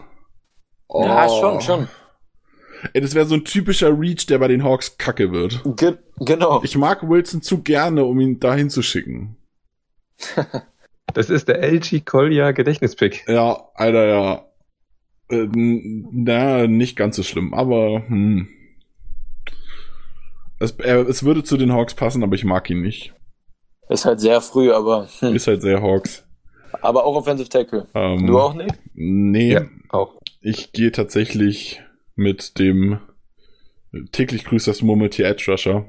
Oh. Ja, schon, schon. Ey, das wäre so ein typischer Reach, der bei den Hawks kacke wird. Ge genau. Ich mag Wilson zu gerne, um ihn dahin zu schicken. Das ist der LG Collier Gedächtnispick. Ja, Alter, ja. Äh, na, nicht ganz so schlimm, aber hm. Es, er, es würde zu den Hawks passen, aber ich mag ihn nicht. Ist halt sehr früh, aber. Hm. Ist halt sehr Hawks. Aber auch Offensive Tackle. Ähm, du auch nicht? Nee. Ja, auch. Ich gehe tatsächlich mit dem täglich grüßt das Murmeltier Edge Rusher.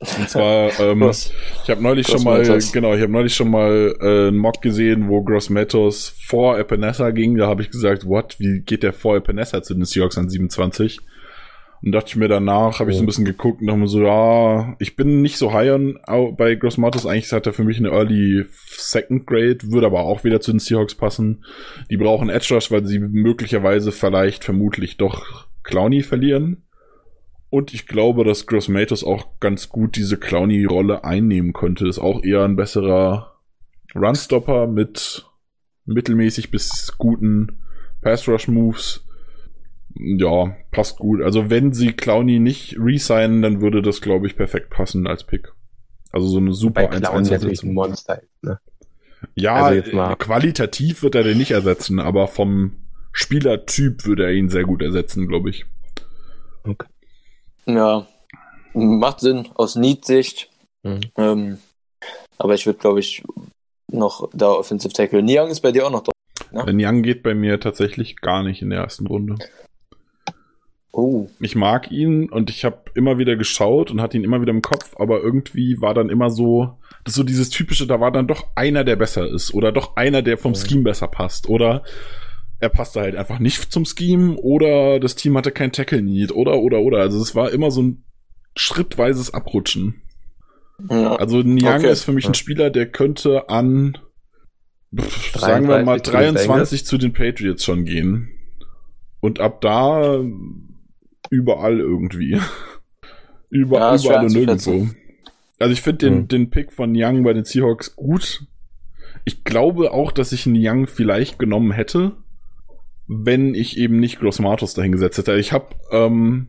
Und zwar, ähm, ich habe neulich Gross schon mal, genau, ich habe neulich schon mal äh, einen Mock gesehen, wo Gross Matos vor Epinesa ging. Da habe ich gesagt, what, wie geht der vor Epinesa zu den Seahawks an 27? Und dachte ich mir danach, habe ich so ein bisschen geguckt und dachte mir so, ja, ich bin nicht so high on bei Gross Matos. Eigentlich hat er für mich eine Early Second Grade, würde aber auch wieder zu den Seahawks passen. Die brauchen Edge Rush, weil sie möglicherweise vielleicht vermutlich doch Clowny verlieren. Und ich glaube, dass Gross Matos auch ganz gut diese Clowny-Rolle einnehmen könnte. Ist auch eher ein besserer Runstopper mit mittelmäßig bis guten Pass-Rush-Moves. Ja, passt gut. Also wenn sie Clowny nicht resignen, dann würde das, glaube ich, perfekt passen als Pick. Also so eine super Clown natürlich ein 1-1-Ersetzung. Monster ist, ne? Ja, Also qualitativ wird er den nicht ersetzen, aber vom Spielertyp würde er ihn sehr gut ersetzen, glaube ich. Okay. Ja. Macht Sinn aus Need-Sicht. Mhm. Ähm, aber ich würde, glaube ich, noch da Offensive Tackle. Niang ist bei dir auch noch da. Ja. Denn Young geht bei mir tatsächlich gar nicht in der ersten Runde. Oh. Ich mag ihn und ich habe immer wieder geschaut und hatte ihn immer wieder im Kopf, aber irgendwie war dann immer so, das ist so dieses typische, da war dann doch einer, der besser ist oder doch einer, der vom Scheme besser passt oder er passte halt einfach nicht zum Scheme oder das Team hatte kein Tackle Need oder oder oder. Also es war immer so ein schrittweises Abrutschen. Ja. Also Niang Okay. ist für mich ein. Spieler, der könnte an pff, sagen wir mal 33 zu den 23 zu den Patriots schon gehen. Und ab da überall irgendwie. Über, Ja, überall und nirgendwo. Also ich finde den, Mhm. den Pick von Young bei den Seahawks gut. Ich glaube auch, dass ich einen Young vielleicht genommen hätte, wenn ich eben nicht Gross Matos dahingesetzt hätte. Ich habe, ähm,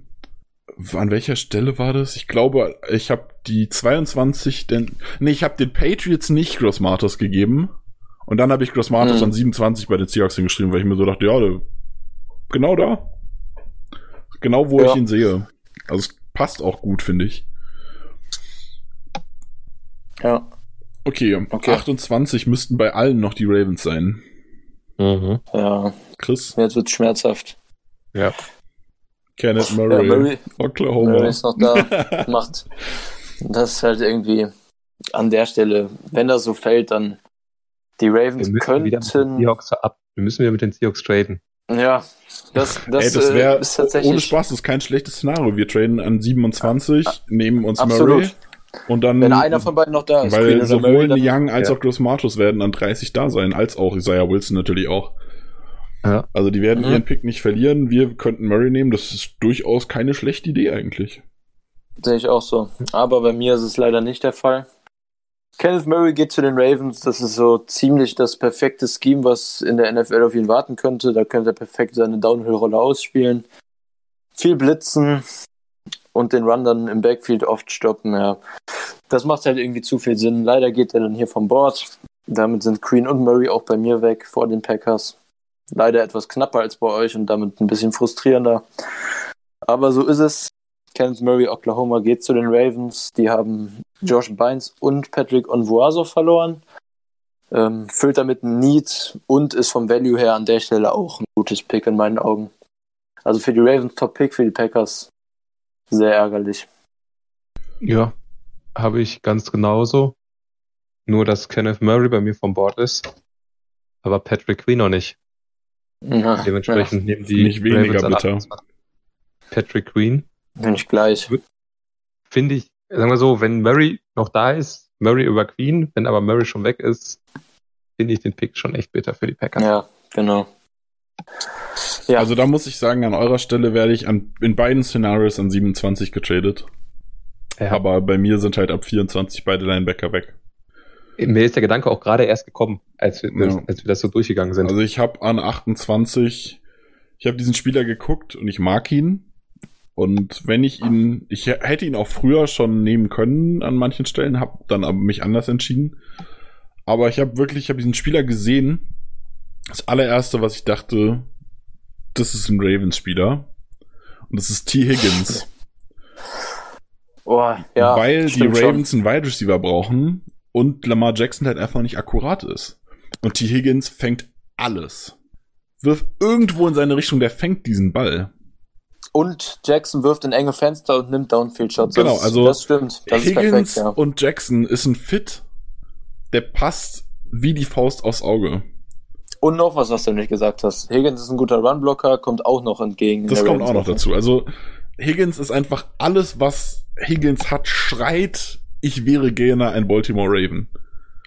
an welcher Stelle war das? Ich glaube, ich habe die 22, denn, nee, ich habe den Patriots nicht Gross Matos gegeben. Und dann habe ich Gross Matos Mhm. an 27 bei den Seahawks hingeschrieben, weil ich mir so dachte, ja, der- genau da. Genau wo Ja. ich ihn sehe. Also es passt auch gut, finde ich. Ja. Okay, Okay. 28 müssten bei allen noch die Ravens sein. Mhm. Ja. Chris, Jetzt wird schmerzhaft. Ja. Kenneth Ja, Murray, Murray, Oklahoma. Murray ist noch da. Macht. Das ist halt irgendwie an der Stelle, wenn das so fällt, dann die Wir Ravens könnten. Seahawks ab. Wir müssen wieder mit den Seahawks traden. Ja. Das, das, Ey, das äh, wäre ist tatsächlich. ohne Spaß, das ist kein schlechtes Szenario. Wir traden an 27, nehmen uns Absolut. Murray und dann Wenn einer von beiden noch da ist. Weil sowohl Murray, Young als ja. auch Gross Matos werden an 30 da sein, als auch Isaiah Wilson natürlich auch. Ja. Also die werden Mhm. ihren Pick nicht verlieren. Wir könnten Murray nehmen. Das ist durchaus keine schlechte Idee eigentlich. Sehe ich auch so. Aber bei mir ist es leider nicht der Fall. Kenneth Murray geht zu den Ravens. Das ist so ziemlich das perfekte Scheme, was in der NFL auf ihn warten könnte. Da könnte er perfekt seine Downhill-Rolle ausspielen. Viel blitzen und den Run dann im Backfield oft stoppen. Ja. Das macht halt irgendwie zu viel Sinn. Leider geht er dann hier vom Board. Damit sind Green und Murray auch bei mir weg vor den Packers. Leider etwas knapper als bei euch und damit ein bisschen frustrierender. Aber so ist es. Kenneth Murray, Oklahoma, geht zu den Ravens. Die haben Josh Bynes und Patrick Onvuazo verloren. Ähm, füllt damit ein Need und ist vom Value her an der Stelle auch ein gutes Pick in meinen Augen. Also für die Ravens Top Pick, für die Packers sehr ärgerlich. Ja, habe ich ganz genauso. Nur, dass Kenneth Murray bei mir vom Board ist, aber Patrick Queen noch nicht. Ja, Dementsprechend nehmen die Nicht weniger bitter. 28. Patrick Queen ja, bin ich gleich. finde ich, sagen wir so, wenn Murray noch da ist, Murray über Queen, wenn aber Murray schon weg ist, finde ich den Pick schon echt bitter für die Packers. Ja, genau. Ja, Also da muss ich sagen, an eurer Stelle werde ich an, in beiden Szenarios an 27 getradet. Ja. Aber bei mir sind halt ab 24 beide Linebacker weg. Mir ist der Gedanke auch gerade erst gekommen, als wir, Ja. als wir das so durchgegangen sind. Also ich habe an 28, ich habe diesen Spieler geguckt und ich mag ihn. Und wenn ich ihn, ich hätte ihn auch früher schon nehmen können an manchen Stellen, habe dann aber mich anders entschieden. Aber ich habe wirklich, ich habe diesen Spieler gesehen. Das allererste, was ich dachte, das ist ein Ravens-Spieler. Und das ist T. Higgins. Oh, ja, weil die Ravens einen Wide Receiver brauchen und Lamar Jackson halt einfach nicht akkurat ist. Und T. Higgins fängt alles. Wirft irgendwo in seine Richtung, der fängt diesen Ball. Und Jackson wirft in enge Fenster und nimmt Downfield-Shots. Genau, also Das stimmt. Das Higgins perfekt, ja. und Jackson ist ein Fit, der passt wie die Faust aufs Auge. Und noch was, was du nicht gesagt hast. Higgins ist ein guter Runblocker, kommt auch noch entgegen. Das kommt auch noch dazu. Also Higgins ist einfach alles, was Higgins hat, schreit, ich wäre gerne ein Baltimore Raven.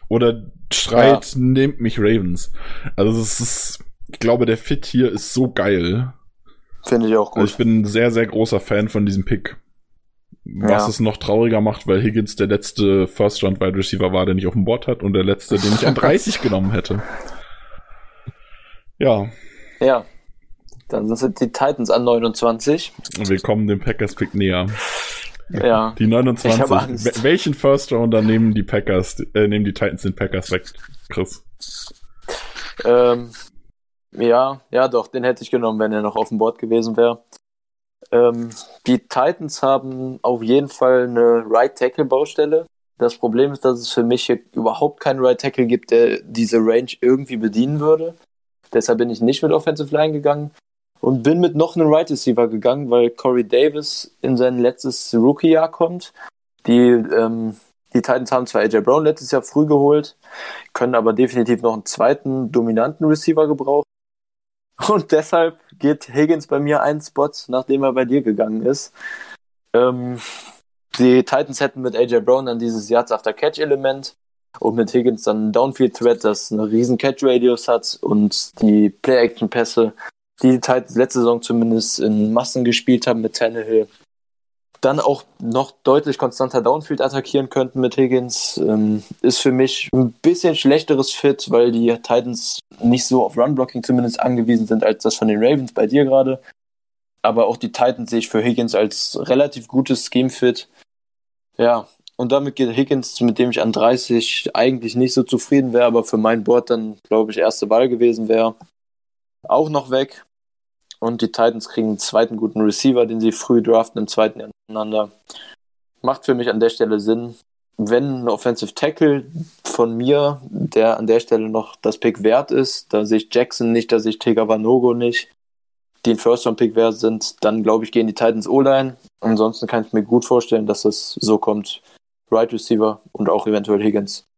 Oder schreit, nehmt mich Ravens. Also es ist, ich glaube, der Fit hier ist so geil. Finde ich auch gut. Also ich bin ein sehr, sehr großer Fan von diesem Pick. Was Ja. es noch trauriger macht, weil Higgins der letzte First-Round-Wide Receiver war, der nicht auf dem Board hat und der letzte, den ich an 30 genommen hätte. Ja, ja. Dann sind die Titans an 29. wir kommen dem Packers-Pick näher. Ja. Die 29. Ich habe Angst. Wel- Welchen First Rounder nehmen die Packers, äh, nehmen die Titans den Packers weg, Chris? Ähm, ja, ja, doch, den hätte ich genommen, wenn er noch auf dem Board gewesen wäre. Ähm, die Titans haben auf jeden Fall eine Right Tackle Baustelle. Das Problem ist, dass es für mich hier überhaupt keinen Right Tackle gibt, der diese Range irgendwie bedienen würde. Deshalb bin ich nicht mit Offensive Line gegangen und bin mit noch einem Right Receiver gegangen, weil Corey Davis in sein letztes Rookie-Jahr kommt. Die, ähm, die Titans haben zwar AJ Brown letztes Jahr früh geholt, können aber definitiv noch einen zweiten dominanten Receiver gebrauchen. Und deshalb geht Higgins bei mir einen Spot, nachdem er bei dir gegangen ist. Ähm, die Titans hätten mit AJ Brown dann dieses Yards After Catch Element und mit Higgins dann einen Downfield Threat, das eine riesen Catch Radius hat und die Play Action Pässe, die die Titans letzte Saison zumindest in Massen gespielt haben mit Tannehill, dann auch noch deutlich konstanter Downfield attackieren könnten mit Higgins, ähm, ist für mich ein bisschen schlechteres Fit, weil die Titans nicht so auf Runblocking zumindest angewiesen sind, als das von den Ravens bei dir gerade. Aber auch die Titans sehe ich für Higgins als relativ gutes Scheme-Fit. Ja, und damit geht Higgins, mit dem ich an 30 eigentlich nicht so zufrieden wäre, aber für mein Board dann, glaube ich, erste Wahl gewesen wäre, auch noch weg. Und die Titans kriegen einen zweiten guten Receiver, den sie früh draften im zweiten Jahr nacheinander. Macht für mich an der Stelle Sinn. Wenn ein Offensive Tackle von mir, der an der Stelle noch das Pick wert ist, da sehe ich Jackson nicht, da sehe ich Tega Vanogo nicht, die ein First-Round-Pick wert sind, dann glaube ich, gehen die Titans O-Line. Ansonsten kann ich mir gut vorstellen, dass es so kommt. Right Receiver und auch eventuell Higgins.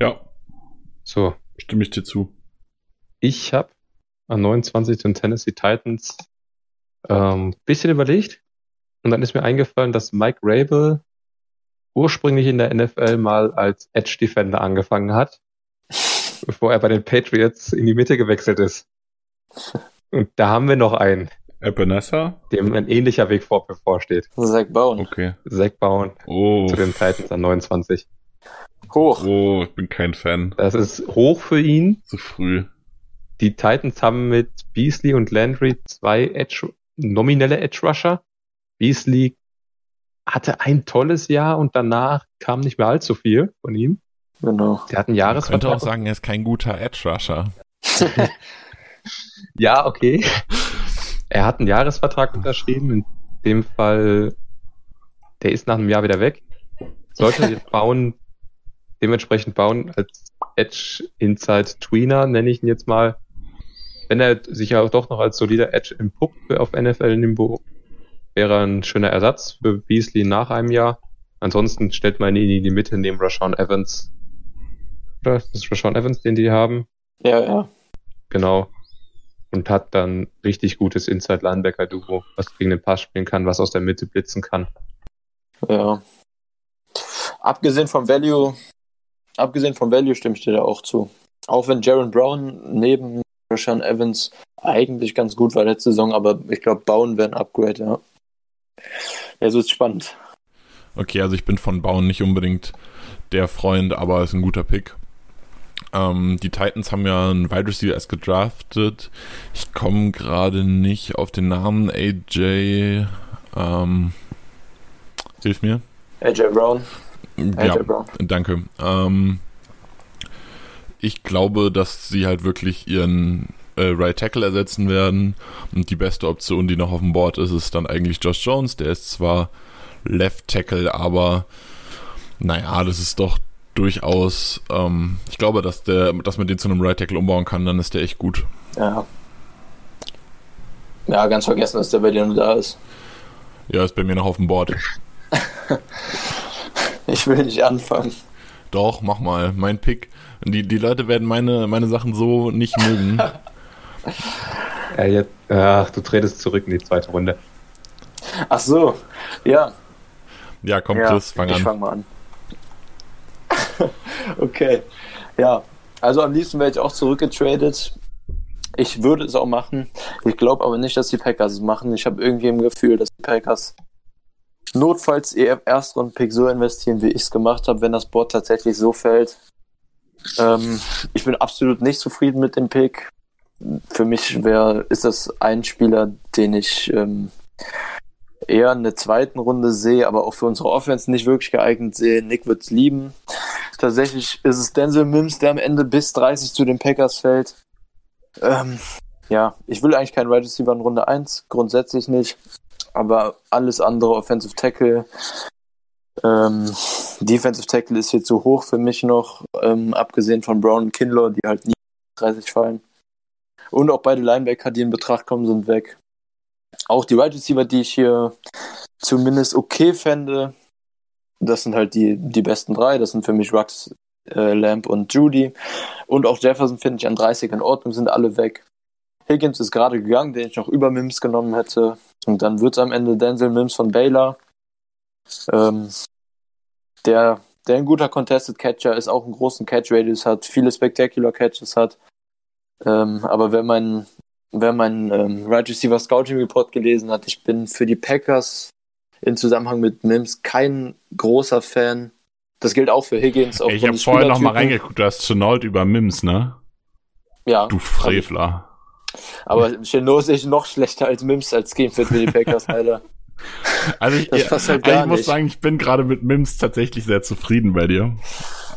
Ja, So, stimme ich dir zu. ich habe an 29 den Tennessee Titans ähm, bisschen überlegt und dann ist mir eingefallen, dass Mike Rabel ursprünglich in der NFL mal als Edge Defender angefangen hat, bevor er bei den Patriots in die Mitte gewechselt ist. Und da haben wir noch einen, Ebenezer? dem ein ähnlicher Weg vor bevorsteht. Zach Bowen. Okay. Zach Bowen Oh, zu den Titans an 29. Hoch. oh, ich bin kein Fan. Das ist hoch für ihn. Zu früh. Die Titans haben mit Beasley und Landry zwei Edge, nominelle Edge Rusher. Beasley hatte ein tolles Jahr und danach kam nicht mehr allzu viel von ihm. Genau. Der hat einen Man könnte auch Jahresvertrag. sagen, er ist kein guter Edge Rusher. Ja, okay. Er hat einen Jahresvertrag unterschrieben. In dem Fall, der ist nach einem Jahr wieder weg. Sollte jetzt bauen, dementsprechend bauen als Edge Inside Tweener, nenne ich ihn jetzt mal. Wenn er sich ja auch doch noch als solider Edge entpuppt für- auf NFL-Niveau, wäre er ein schöner Ersatz für Beasley nach einem Jahr. Ansonsten stellt man ihn in die Mitte neben Rashawn Evans. Oder? Das ist Rashawn Evans, den die haben. Ja, ja. Genau. Und hat dann richtig gutes Inside-Linebacker-Duo, was gegen den Pass spielen kann, was aus der Mitte blitzen kann. Ja. Abgesehen vom Value, abgesehen vom Value stimme ich dir da auch zu. Auch wenn Jaron Brown neben Rashan Evans eigentlich ganz gut war letzte Saison, aber ich glaube, Bauen wäre ein Upgrade, ja. Ja, so ist spannend. Okay, also ich bin von Bauen nicht unbedingt der Freund, aber ist ein guter Pick. Ähm, die Titans haben ja einen Wide Receiver erst gedraftet. Ich komme gerade nicht auf den Namen AJ. Ähm, hilf mir. AJ Brown. AJ Ja, Brown. danke. Ähm, ich glaube, dass sie halt wirklich ihren äh, Right Tackle ersetzen werden. Und die beste Option, die noch auf dem Board ist, ist dann eigentlich Josh Jones. Der ist zwar Left Tackle, aber naja, das ist doch durchaus, ähm, ich glaube, dass der, dass man den zu einem Right Tackle umbauen kann, dann ist der echt gut. Ja. Ja, ganz vergessen, dass der bei dir nur da ist. Ja, ist bei mir noch auf dem Board. ich will nicht anfangen. Doch, mach mal. Mein Pick. Die, die Leute werden meine, meine Sachen so nicht mögen. ja, jetzt, ach, du tretest zurück in die zweite Runde. Ach so, ja. Ja, komm, ja, Chris, fang ich an. Ich fang mal an. okay. Ja, also am liebsten wäre ich auch zurückgetradet. Ich würde es auch machen. Ich glaube aber nicht, dass die Packers es machen. Ich habe irgendwie im Gefühl, dass die Packers notfalls ihr Erstrunden-Pick so investieren, wie ich es gemacht habe, wenn das Board tatsächlich so fällt. Ähm, ich bin absolut nicht zufrieden mit dem Pick. Für mich wär, ist das ein Spieler, den ich ähm, eher in der zweiten Runde sehe, aber auch für unsere Offense nicht wirklich geeignet sehe. Nick wird es lieben. Tatsächlich ist es Denzel Mims, der am Ende bis 30 zu den Packers fällt. Ähm, ja, ich will eigentlich keinen Wide Receiver in Runde 1, grundsätzlich nicht. Aber alles andere, Offensive Tackle, ähm, Defensive Tackle ist hier zu hoch für mich noch, ähm, abgesehen von Brown und Kinlaw, die halt nie 30 fallen. Und auch beide Linebacker, die in Betracht kommen, sind weg. Auch die Wide Receiver, die ich hier zumindest okay fände, das sind halt die, die besten drei. Das sind für mich Rux, äh, Lamp und Judy. Und auch Jefferson finde ich an 30 in Ordnung, sind alle weg. Higgins ist gerade gegangen, den ich noch über Mims genommen hätte. Und dann wird es am Ende Denzel Mims von Baylor. Ähm, der, der ein guter Contested Catcher ist, auch einen großen Catch Radius hat, viele Spectacular Catches hat. Ähm, aber wenn man, wer mein ähm, Right Receiver Scouting Report gelesen hat, ich bin für die Packers in Zusammenhang mit Mims kein großer Fan. Das gilt auch für Higgins. Auch ich habe vorher noch mal reingeguckt, du hast Chenault über Mims, ne? Ja. Du Frevler. Aber sehe ich noch schlechter als Mims als Gamefit für die Packers, Alter. Also ich, halt also ich muss sagen, ich bin gerade mit Mims tatsächlich sehr zufrieden bei dir.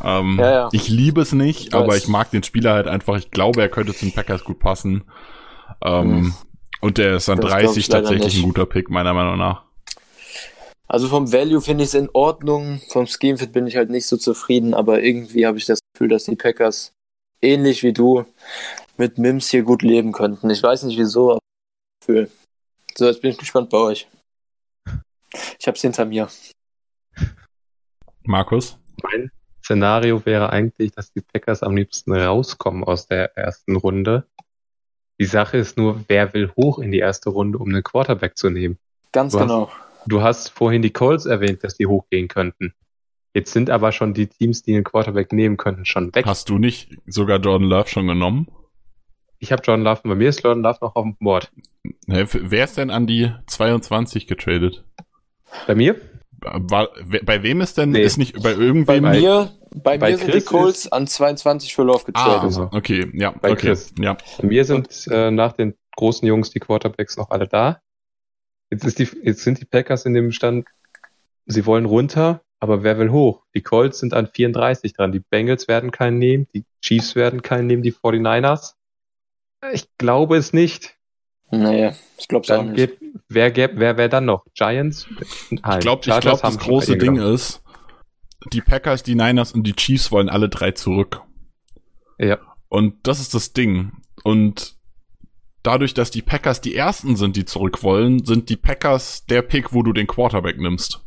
Ähm, ja, ja. Ich liebe es nicht, ich aber ich mag den Spieler halt einfach. Ich glaube, er könnte zu den Packers gut passen. Ähm, hm. Und der ist an das 30 tatsächlich ein guter Pick, meiner Meinung nach. Also vom Value finde ich es in Ordnung. Vom Schemefit bin ich halt nicht so zufrieden, aber irgendwie habe ich das Gefühl, dass die Packers ähnlich wie du mit Mims hier gut leben könnten. Ich weiß nicht wieso, aber Gefühl. So, jetzt bin ich gespannt bei euch. Ich hab's hinter mir. Markus? Mein Szenario wäre eigentlich, dass die Packers am liebsten rauskommen aus der ersten Runde. Die Sache ist nur, wer will hoch in die erste Runde, um einen Quarterback zu nehmen? Ganz du genau. Hast, du hast vorhin die Colts erwähnt, dass die hochgehen könnten. Jetzt sind aber schon die Teams, die einen Quarterback nehmen könnten, schon weg. Hast du nicht sogar Jordan Love schon genommen? Ich habe Jordan Love, bei mir ist Jordan Love noch auf dem Board. Wer ist denn an die 22 getradet? Bei mir? War, bei wem ist denn, nee. ist nicht bei irgendwem? Bei mir, bei, bei mir sind die Colts an 22 für Love getradet. Ah, okay, ja, bei okay, Chris. ja. Bei mir sind äh, nach den großen Jungs die Quarterbacks noch alle da. Jetzt, ist die, jetzt sind die Packers in dem Stand, sie wollen runter, aber wer will hoch? Die Colts sind an 34 dran. Die Bengals werden keinen nehmen, die Chiefs werden keinen nehmen, die 49ers. Ich glaube es nicht. Nee, ich glaube es auch nicht. Geht, wer wer, wer wäre dann noch? Giants? Nein, ich glaube, ich glaub, das große Ding ist, die Packers, die Niners und die Chiefs wollen alle drei zurück. Ja. Und das ist das Ding. Und dadurch, dass die Packers die ersten sind, die zurück wollen, sind die Packers der Pick, wo du den Quarterback nimmst.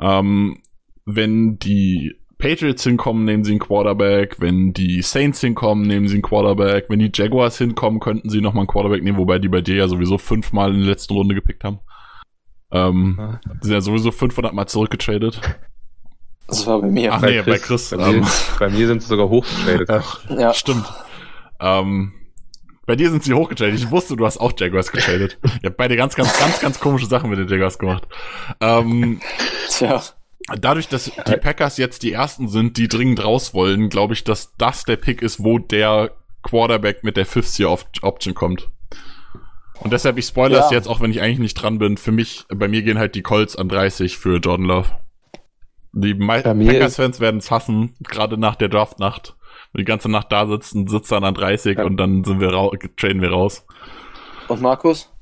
Ähm, wenn die Patriots hinkommen, nehmen sie einen Quarterback. Wenn die Saints hinkommen, nehmen sie einen Quarterback. Wenn die Jaguars hinkommen, könnten sie nochmal einen Quarterback nehmen, wobei die bei dir ja sowieso fünfmal in der letzten Runde gepickt haben. Ähm, ja. sind ja sowieso 500 Mal zurückgetradet. Das war bei mir. Ach bei nee, Chris, bei Chris. Bei, ähm, mir, bei mir sind sie sogar hochgetradet. ja. Stimmt. Ähm, bei dir sind sie hochgetradet. Ich wusste, du hast auch Jaguars getradet. Ihr habt beide ganz, ganz, ganz, ganz komische Sachen mit den Jaguars gemacht. Ähm, Tja dadurch, dass die Packers jetzt die ersten sind, die dringend raus wollen, glaube ich, dass das der Pick ist, wo der Quarterback mit der Fifth Year Option kommt. Und deshalb, ich spoilere es ja. jetzt, auch wenn ich eigentlich nicht dran bin. Für mich, bei mir gehen halt die Colts an 30 für Jordan Love. Die Packers-Fans werden es hassen, gerade nach der Draftnacht, die ganze Nacht da sitzen, sitzt dann an 30 ja. und dann sind wir raus, traden wir raus. Und Markus?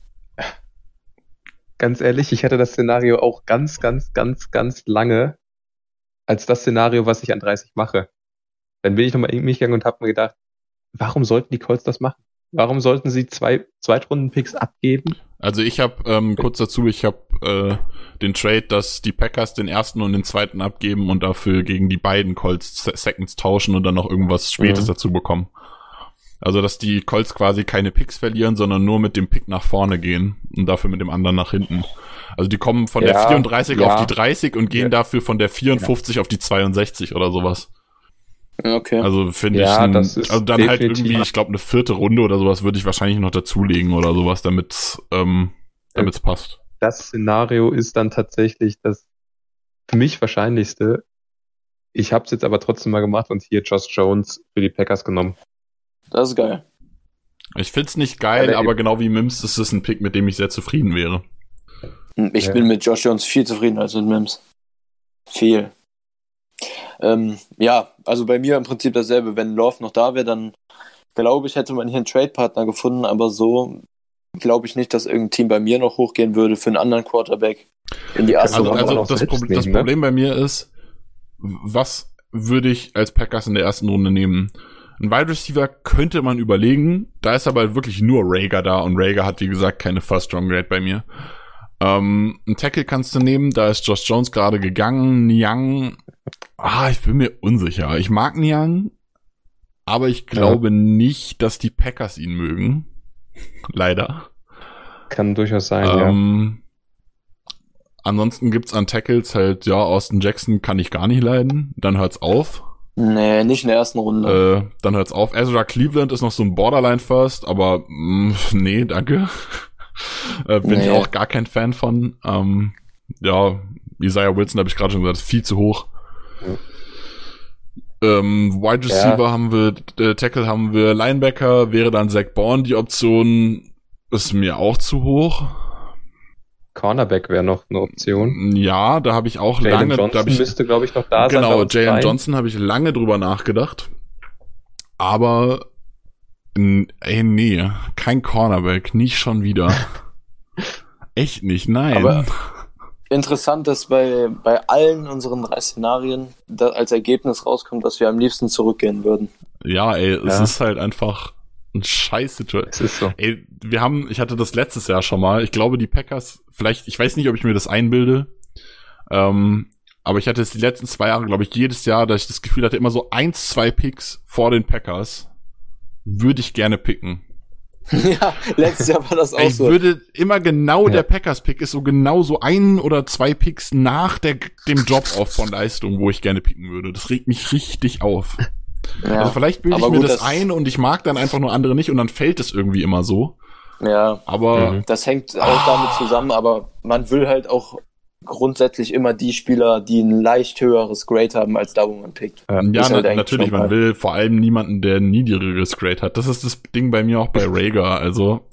Ganz ehrlich, ich hatte das Szenario auch ganz, ganz, ganz, ganz lange als das Szenario, was ich an 30 mache. Dann bin ich nochmal in mich gegangen und habe mir gedacht, warum sollten die Colts das machen? Warum sollten sie zwei Zweitrunden-Picks abgeben? Also ich habe ähm, kurz dazu, ich habe äh, den Trade, dass die Packers den ersten und den zweiten abgeben und dafür gegen die beiden Colts Seconds tauschen und dann noch irgendwas Spätes mhm. dazu bekommen. Also dass die Colts quasi keine Picks verlieren, sondern nur mit dem Pick nach vorne gehen und dafür mit dem anderen nach hinten. Also die kommen von ja, der 34 ja. auf die 30 und gehen ja. dafür von der 54 auf die 62 oder sowas. Okay. Also finde ja, ich, ein, also dann halt irgendwie, ich glaube, eine vierte Runde oder sowas würde ich wahrscheinlich noch dazulegen oder sowas, damit ähm, damit es passt. Das Szenario ist dann tatsächlich das für mich wahrscheinlichste. Ich habe es jetzt aber trotzdem mal gemacht und hier Josh Jones für die Packers genommen. Das ist geil. Ich find's nicht geil, aber genau wie Mims ist es ein Pick, mit dem ich sehr zufrieden wäre. Ich ja. bin mit Josh Jones viel zufriedener als mit Mims. Viel. Ähm, ja, also bei mir im Prinzip dasselbe. Wenn Love noch da wäre, dann glaube ich, hätte man hier einen Trade-Partner gefunden, aber so glaube ich nicht, dass irgendein Team bei mir noch hochgehen würde für einen anderen Quarterback in die erste Also, also das, Pro nehmen, das ne? Problem bei mir ist, was würde ich als Packers in der ersten Runde nehmen? Ein Wide Receiver könnte man überlegen, da ist aber wirklich nur Rager da und Rager hat wie gesagt keine First Strong Grade bei mir. Ähm, ein Tackle kannst du nehmen, da ist Josh Jones gerade gegangen. Niang, ah, ich bin mir unsicher. Ich mag Niang, aber ich glaube ja. nicht, dass die Packers ihn mögen. Leider. Kann durchaus sein, ähm, ja. Ansonsten gibt's an Tackles halt, ja, Austin Jackson kann ich gar nicht leiden. Dann hört's auf. Nee, nicht in der ersten Runde. Äh, dann hört's auf. Ezra Cleveland ist noch so ein Borderline First, aber mh, mm, nee, danke. Äh, bin nee. ich auch gar kein Fan von. Ähm, ja, Isaiah Wilson habe ich gerade schon gesagt, ist viel zu hoch. Ähm, Wide Receiver ja. haben wir, äh, Tackle haben wir, Linebacker wäre dann Zach Bourne die Option, ist mir auch zu hoch. Cornerback wäre noch eine Option. Ja, da habe ich auch Jalen lange. Johnson ich, müsste, glaube ich, noch da genau, sein. Genau, Jalen Johnson habe ich lange drüber nachgedacht. Aber ey, nee, kein Cornerback, nicht schon wieder. Echt nicht, nein. Aber interessant, dass bei, bei allen unseren drei Szenarien da als Ergebnis rauskommt, dass wir am liebsten zurückgehen würden. Ja, ey, es ja. ist halt einfach ein scheiß Situation. Es ist so. Ey, wir haben, ich hatte das letztes Jahr schon mal. Ich glaube, die Packers, vielleicht, ich weiß nicht, ob ich mir das einbilde, ähm, aber ich hatte es die letzten zwei Jahre, glaube ich, jedes Jahr, dass ich das Gefühl hatte, immer so eins, zwei Picks vor den Packers würde ich gerne picken. ja, letztes Jahr war das auch ich so. Ich würde immer genau ja. der Packers-Pick ist so genau so ein oder zwei Picks nach der, dem Drop-Off von Leistung, wo ich gerne picken würde. Das regt mich richtig auf. Ja, also vielleicht bilde ich mir gut, das, das ein und ich mag dann einfach nur andere nicht und dann fällt es irgendwie immer so. Ja, aber mhm. das hängt auch damit zusammen, aber man will halt auch grundsätzlich immer die Spieler, die ein leicht höheres Grade haben, als da, wo man pickt. Ähm, ja, halt natürlich, man will vor allem niemanden, der ein niedrigeres Grade hat. Das ist das Ding bei mir auch bei Rager, also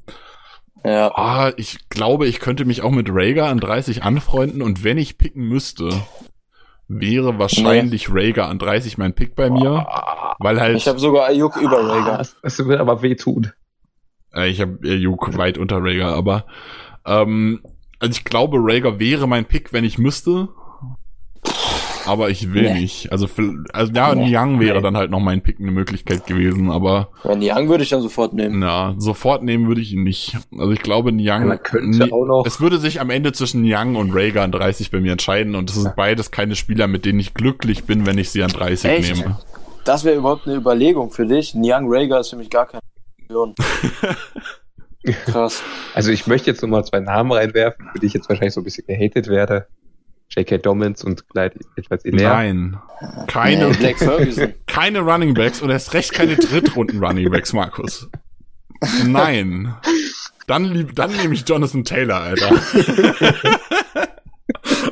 ja. Ah, ich glaube, ich könnte mich auch mit Rager an 30 anfreunden und wenn ich picken müsste, wäre wahrscheinlich nee. Rager an 30 mein Pick bei mir, weil halt Ich habe sogar Ayuk über Rager. Es wird aber wehtun. Äh, ich habe Ayuk weit unter Rager, aber ähm, also ich glaube, Rager wäre mein Pick, wenn ich müsste. Aber ich will nee. nicht. Also, für, also ja, nee. Young wäre nee. dann halt noch mein Pick eine Möglichkeit gewesen, aber. Ja, Young würde ich dann sofort nehmen. Ja, sofort nehmen würde ich ihn nicht. Also ich glaube, Young. Ja, könnte auch noch es würde sich am Ende zwischen Young und Rager an 30 bei mir entscheiden und das sind beides keine Spieler, mit denen ich glücklich bin, wenn ich sie an 30 Echt? nehme. Das wäre überhaupt eine Überlegung für dich. Young Rager ist für mich gar keine Option. Krass. Also ich möchte jetzt nochmal zwei Namen reinwerfen, für die ich jetzt wahrscheinlich so ein bisschen gehatet werde. J.K. Dommins und Clyde etwas Ilea. Nein. Keine, nee, keine Running Backs und erst recht keine Drittrunden Running Backs, Markus. Nein. Dann, lieb, dann nehme ich Jonathan Taylor, Alter.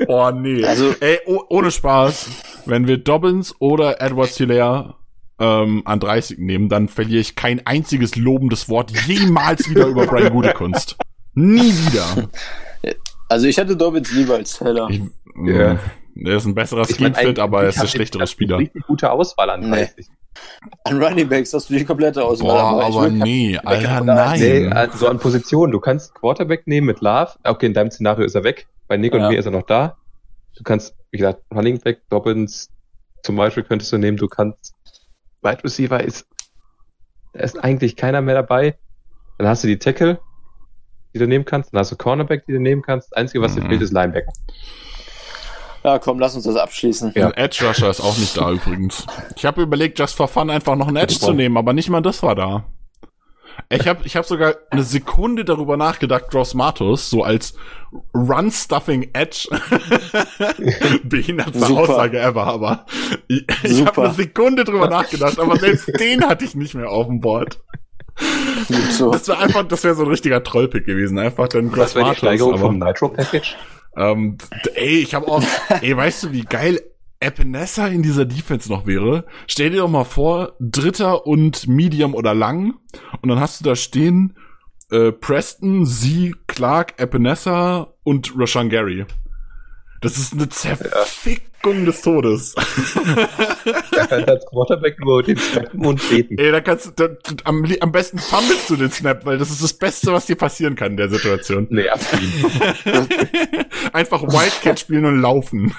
oh nee. Also, Ey, oh, ohne Spaß. Wenn wir Dobbins oder Edward Hilaire ähm, an 30 nehmen, dann verliere ich kein einziges lobendes Wort jemals wieder über Brian Gutekunst. Nie wieder. Also ich hätte Dobbins lieber als Heller. Ich, yeah. Er ist ein besserer Scheme-Fit, aber er ist ein schlechtere Spieler. Richtig gute Auswahl an 30. Nee. An Running Backs hast du die komplette Auswahl. Boah, aber nee, Alter, Nein. Nee, nein. also so an Positionen. Du kannst Quarterback nehmen mit Love. Okay, in deinem Szenario ist er weg. Bei Nick und Ja. mir ist er noch da. Du kannst, wie gesagt, Running Back, Dobbins zum Beispiel könntest du nehmen. Du kannst Wide Receiver ist, da ist eigentlich keiner mehr dabei. Dann hast du die Tackle, die du nehmen kannst. Dann hast du Cornerback, die du nehmen kannst. Das Einzige, was dir Mhm. fehlt, ist Linebacker. Ja, komm, lass uns das abschließen. Ja. Ein Edge Rusher ist auch nicht da übrigens. Ich habe überlegt, just for fun einfach noch einen Edge Super. zu nehmen, aber nicht mal das war da. Ich habe ich hab sogar eine Sekunde darüber nachgedacht, Gross Matos, so als Run-Stuffing Edge. Behindertste Super. Aussage ever, aber ich, ich habe eine Sekunde drüber nachgedacht, aber selbst den hatte ich nicht mehr auf dem Board. So. Das wäre einfach, das wäre so ein richtiger Trollpick gewesen, einfach dann Gross Das wäre die Matos. Steigerung aber- vom Nitro Package. ähm, ey, ich habe auch, ey, weißt du, wie geil Epinesa in dieser Defense noch wäre? Stell dir doch mal vor, Dritter und Medium oder Lang und dann hast du da stehen äh, Preston, Sie, Clark, Epinesa und Rashan Gary. Das ist eine Zerfickung des Todes. Er kann als Quarterback nur den Snappen und beten. Ey, da kannst du, da, am, am besten fummelst du den Snap, weil das ist das Beste, was dir passieren kann in der Situation. Nee, abziehen. Einfach Wildcat spielen und laufen.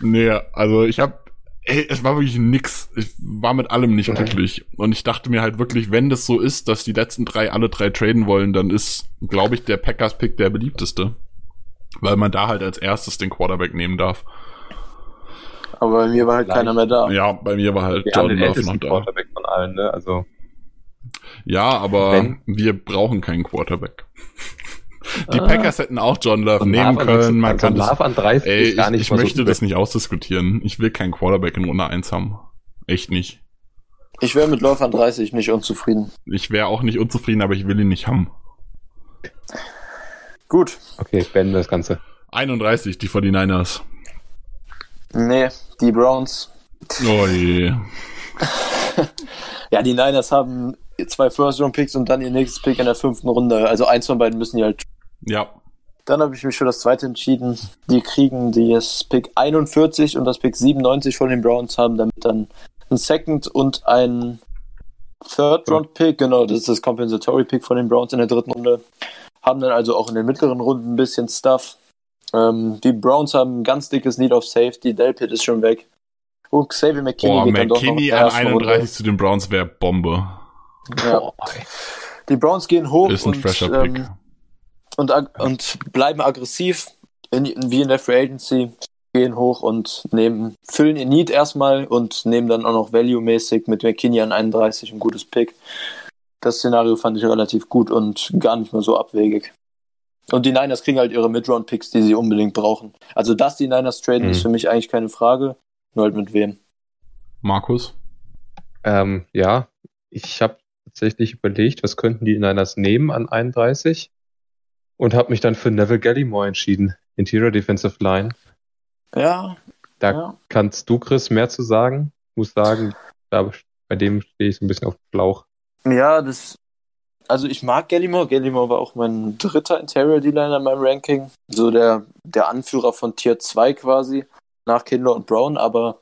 nee, also ich hab, ey, es war wirklich nix. Ich war mit allem nicht glücklich. Und ich dachte mir halt wirklich, wenn das so ist, dass die letzten drei alle drei traden wollen, dann ist, glaube ich, der Packers-Pick der beliebteste. Weil man da halt als erstes den Quarterback nehmen darf. Aber bei mir war halt Leicht. keiner mehr da. Ja, bei mir war halt Wir haben Jordan Love noch da. Quarterback von allen, ne? Also, Ja, aber Wenn- wir brauchen keinen Quarterback. Die Ah. Packers hätten auch John Love nehmen Love an- können. Man kann das, Love an 30 ey, gar ich, nicht ich so möchte das nicht ausdiskutieren. Ich will keinen Quarterback in Runde 1 haben. Echt nicht. Ich wäre mit Läufern 30 nicht unzufrieden. Ich wäre auch nicht unzufrieden, aber ich will ihn nicht haben. Gut. Okay, ich beende das Ganze. 31, die 49ers. Nee, die Browns. Oh je. Ja, die Niners haben zwei First-Round-Picks und dann ihr nächstes Pick in der fünften Runde. Also eins von beiden müssen die halt. Ja. Dann habe ich mich für das zweite entschieden. Die kriegen das Pick 41 und das Pick 97 von den Browns, haben damit dann ein Second und ein Third-Round-Pick. Genau, das ist das Compensatory-Pick von den Browns in der dritten Runde. Haben dann also auch in den mittleren Runden ein bisschen Stuff. Ähm, die Browns haben ein ganz dickes Need of Safety. Delpit ist schon weg. Und Xavier McKinney Boah, geht dann doch noch in McKinney der an ersten 31 Runde. zu den Browns wäre Bombe. Ja. Die Browns gehen hoch Ist ein und, fresher Pick. ähm, und, und bleiben aggressiv, in, wie in der Free Agency, gehen hoch und nehmen, füllen ihr Need erstmal und nehmen dann auch noch value-mäßig mit McKinney an 31 ein gutes Pick. Das Szenario fand ich relativ gut und gar nicht mal so abwegig. Und die Niners kriegen halt ihre Mid-Round-Picks, die sie unbedingt brauchen. Also, dass die Niners traden, Mhm. ist für mich eigentlich keine Frage. Nur halt mit wem. Markus? Ähm, ja, ich habe tatsächlich überlegt, was könnten die Niners nehmen an 31 und habe mich dann für Neville Gallimore entschieden, Interior Defensive Line. Ja, Da ja. kannst du, Chris, mehr zu sagen. Ich muss sagen, da, bei dem stehe ich so ein bisschen auf dem Schlauch. Ja, das. Also ich mag Gallimore. Gallimore war auch mein dritter Interior D-Liner in meinem Ranking. So der, der Anführer von Tier 2 quasi, nach Kindler und Brown, aber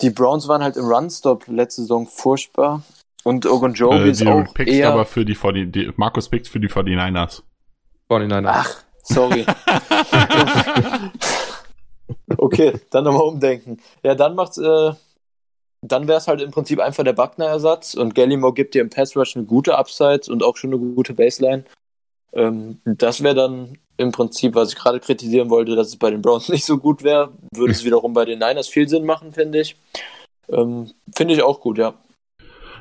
die Browns waren halt im Run-Stop letzte Saison furchtbar. Und Ogunjobi Äh, ist auch pickst eher... aber für die, 40, die Markus pickt für die 49ers. 49ers. Ach, sorry. okay, dann nochmal umdenken. Ja, dann macht's, äh, dann wäre es halt im Prinzip einfach der Buckner-Ersatz und Gallimore gibt dir im Pass Rush eine gute Upside und auch schon eine gute Baseline. Ähm, das wäre dann im Prinzip, was ich gerade kritisieren wollte, dass es bei den Browns nicht so gut wäre, würde es wiederum bei den Niners viel Sinn machen, finde ich. Ähm, finde ich auch gut, ja.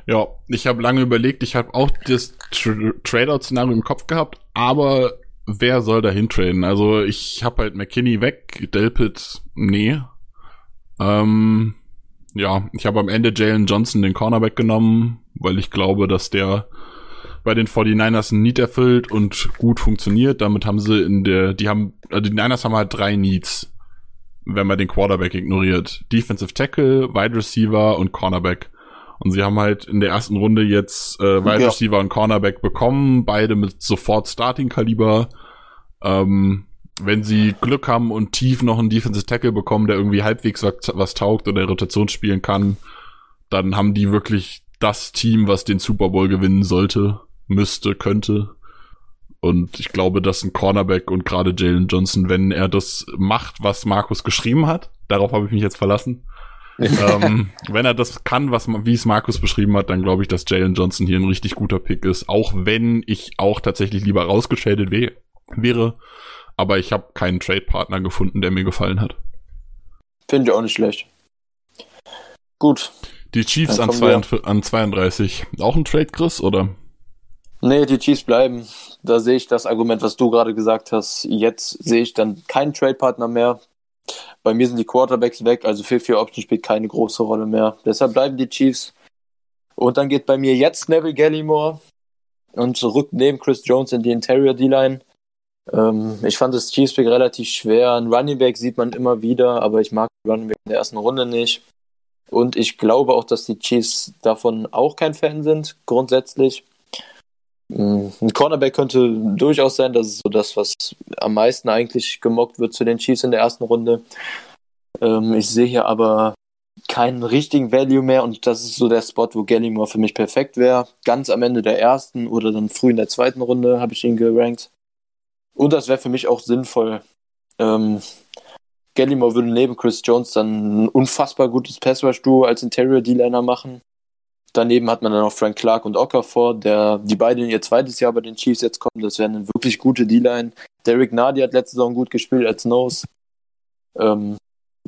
Ja, ich habe lange überlegt, ich habe auch das Tr Tradeout-Szenario im Kopf gehabt, aber wer soll da hintraden? Also ich habe halt McKinney weg, Delpit, nee. Ähm, ja, ich habe am Ende Jalen Johnson den Cornerback genommen, weil ich glaube, dass der bei den 49ers ein Need erfüllt und gut funktioniert. Damit haben sie in der, die haben, also die Niners haben halt drei Needs, wenn man den Quarterback ignoriert. Defensive Tackle, Wide Receiver und Cornerback. Und sie haben halt in der ersten Runde jetzt äh, Wide Ja. Receiver und Cornerback bekommen, beide mit sofort Starting-Kaliber. Ähm, wenn sie Glück haben und tief noch einen Defensive Tackle bekommen, der irgendwie halbwegs was, was taugt oder Rotation spielen kann, dann haben die wirklich das Team, was den Super Bowl gewinnen sollte, müsste, könnte. Und ich glaube, dass ein Cornerback und gerade Jalen Johnson, wenn er das macht, was Markus geschrieben hat, darauf habe ich mich jetzt verlassen. ähm, wenn er das kann, was wie es Markus beschrieben hat, dann glaube ich, dass Jalen Johnson hier ein richtig guter Pick ist. Auch wenn ich auch tatsächlich lieber rausgeschädet weh wäre. Aber ich habe keinen Trade-Partner gefunden, der mir gefallen hat. Finde ich auch nicht schlecht. Gut. Die Chiefs an, 32, an 32. Auch ein Trade, Chris, oder? Nee, die Chiefs bleiben. Da sehe ich das Argument, was du gerade gesagt hast. Jetzt sehe ich dann keinen Trade-Partner mehr. Bei mir sind die Quarterbacks weg, also 4-4 Option spielt keine große Rolle mehr. Deshalb bleiben die Chiefs. Und dann geht bei mir jetzt Neville Gallimore und rückt neben Chris Jones in die Interior D-Line. Ähm, ich fand das Chiefs Pick relativ schwer. Ein Running Back sieht man immer wieder, aber ich mag Running Back in der ersten Runde nicht. Und ich glaube auch, dass die Chiefs davon auch kein Fan sind, grundsätzlich. Ein Cornerback könnte durchaus sein, das ist so das, was am meisten eigentlich gemockt wird zu den Chiefs in der ersten Runde. Ähm, ich sehe hier aber keinen richtigen Value mehr und das ist so der Spot, wo Gallimore für mich perfekt wäre. Ganz am Ende der ersten oder dann früh in der zweiten Runde habe ich ihn gerankt. Und das wäre für mich auch sinnvoll. Ähm, Gallimore würde neben Chris Jones dann ein unfassbar gutes Pass-Rush-Duo als Interior-D-Liner machen. Daneben hat man dann noch Frank Clark und Okafor, der, die beide in ihr zweites Jahr bei den Chiefs jetzt kommen. Das wäre eine wirklich gute D-Line. Derek Nardi hat letzte Saison gut gespielt als Nose. Ähm,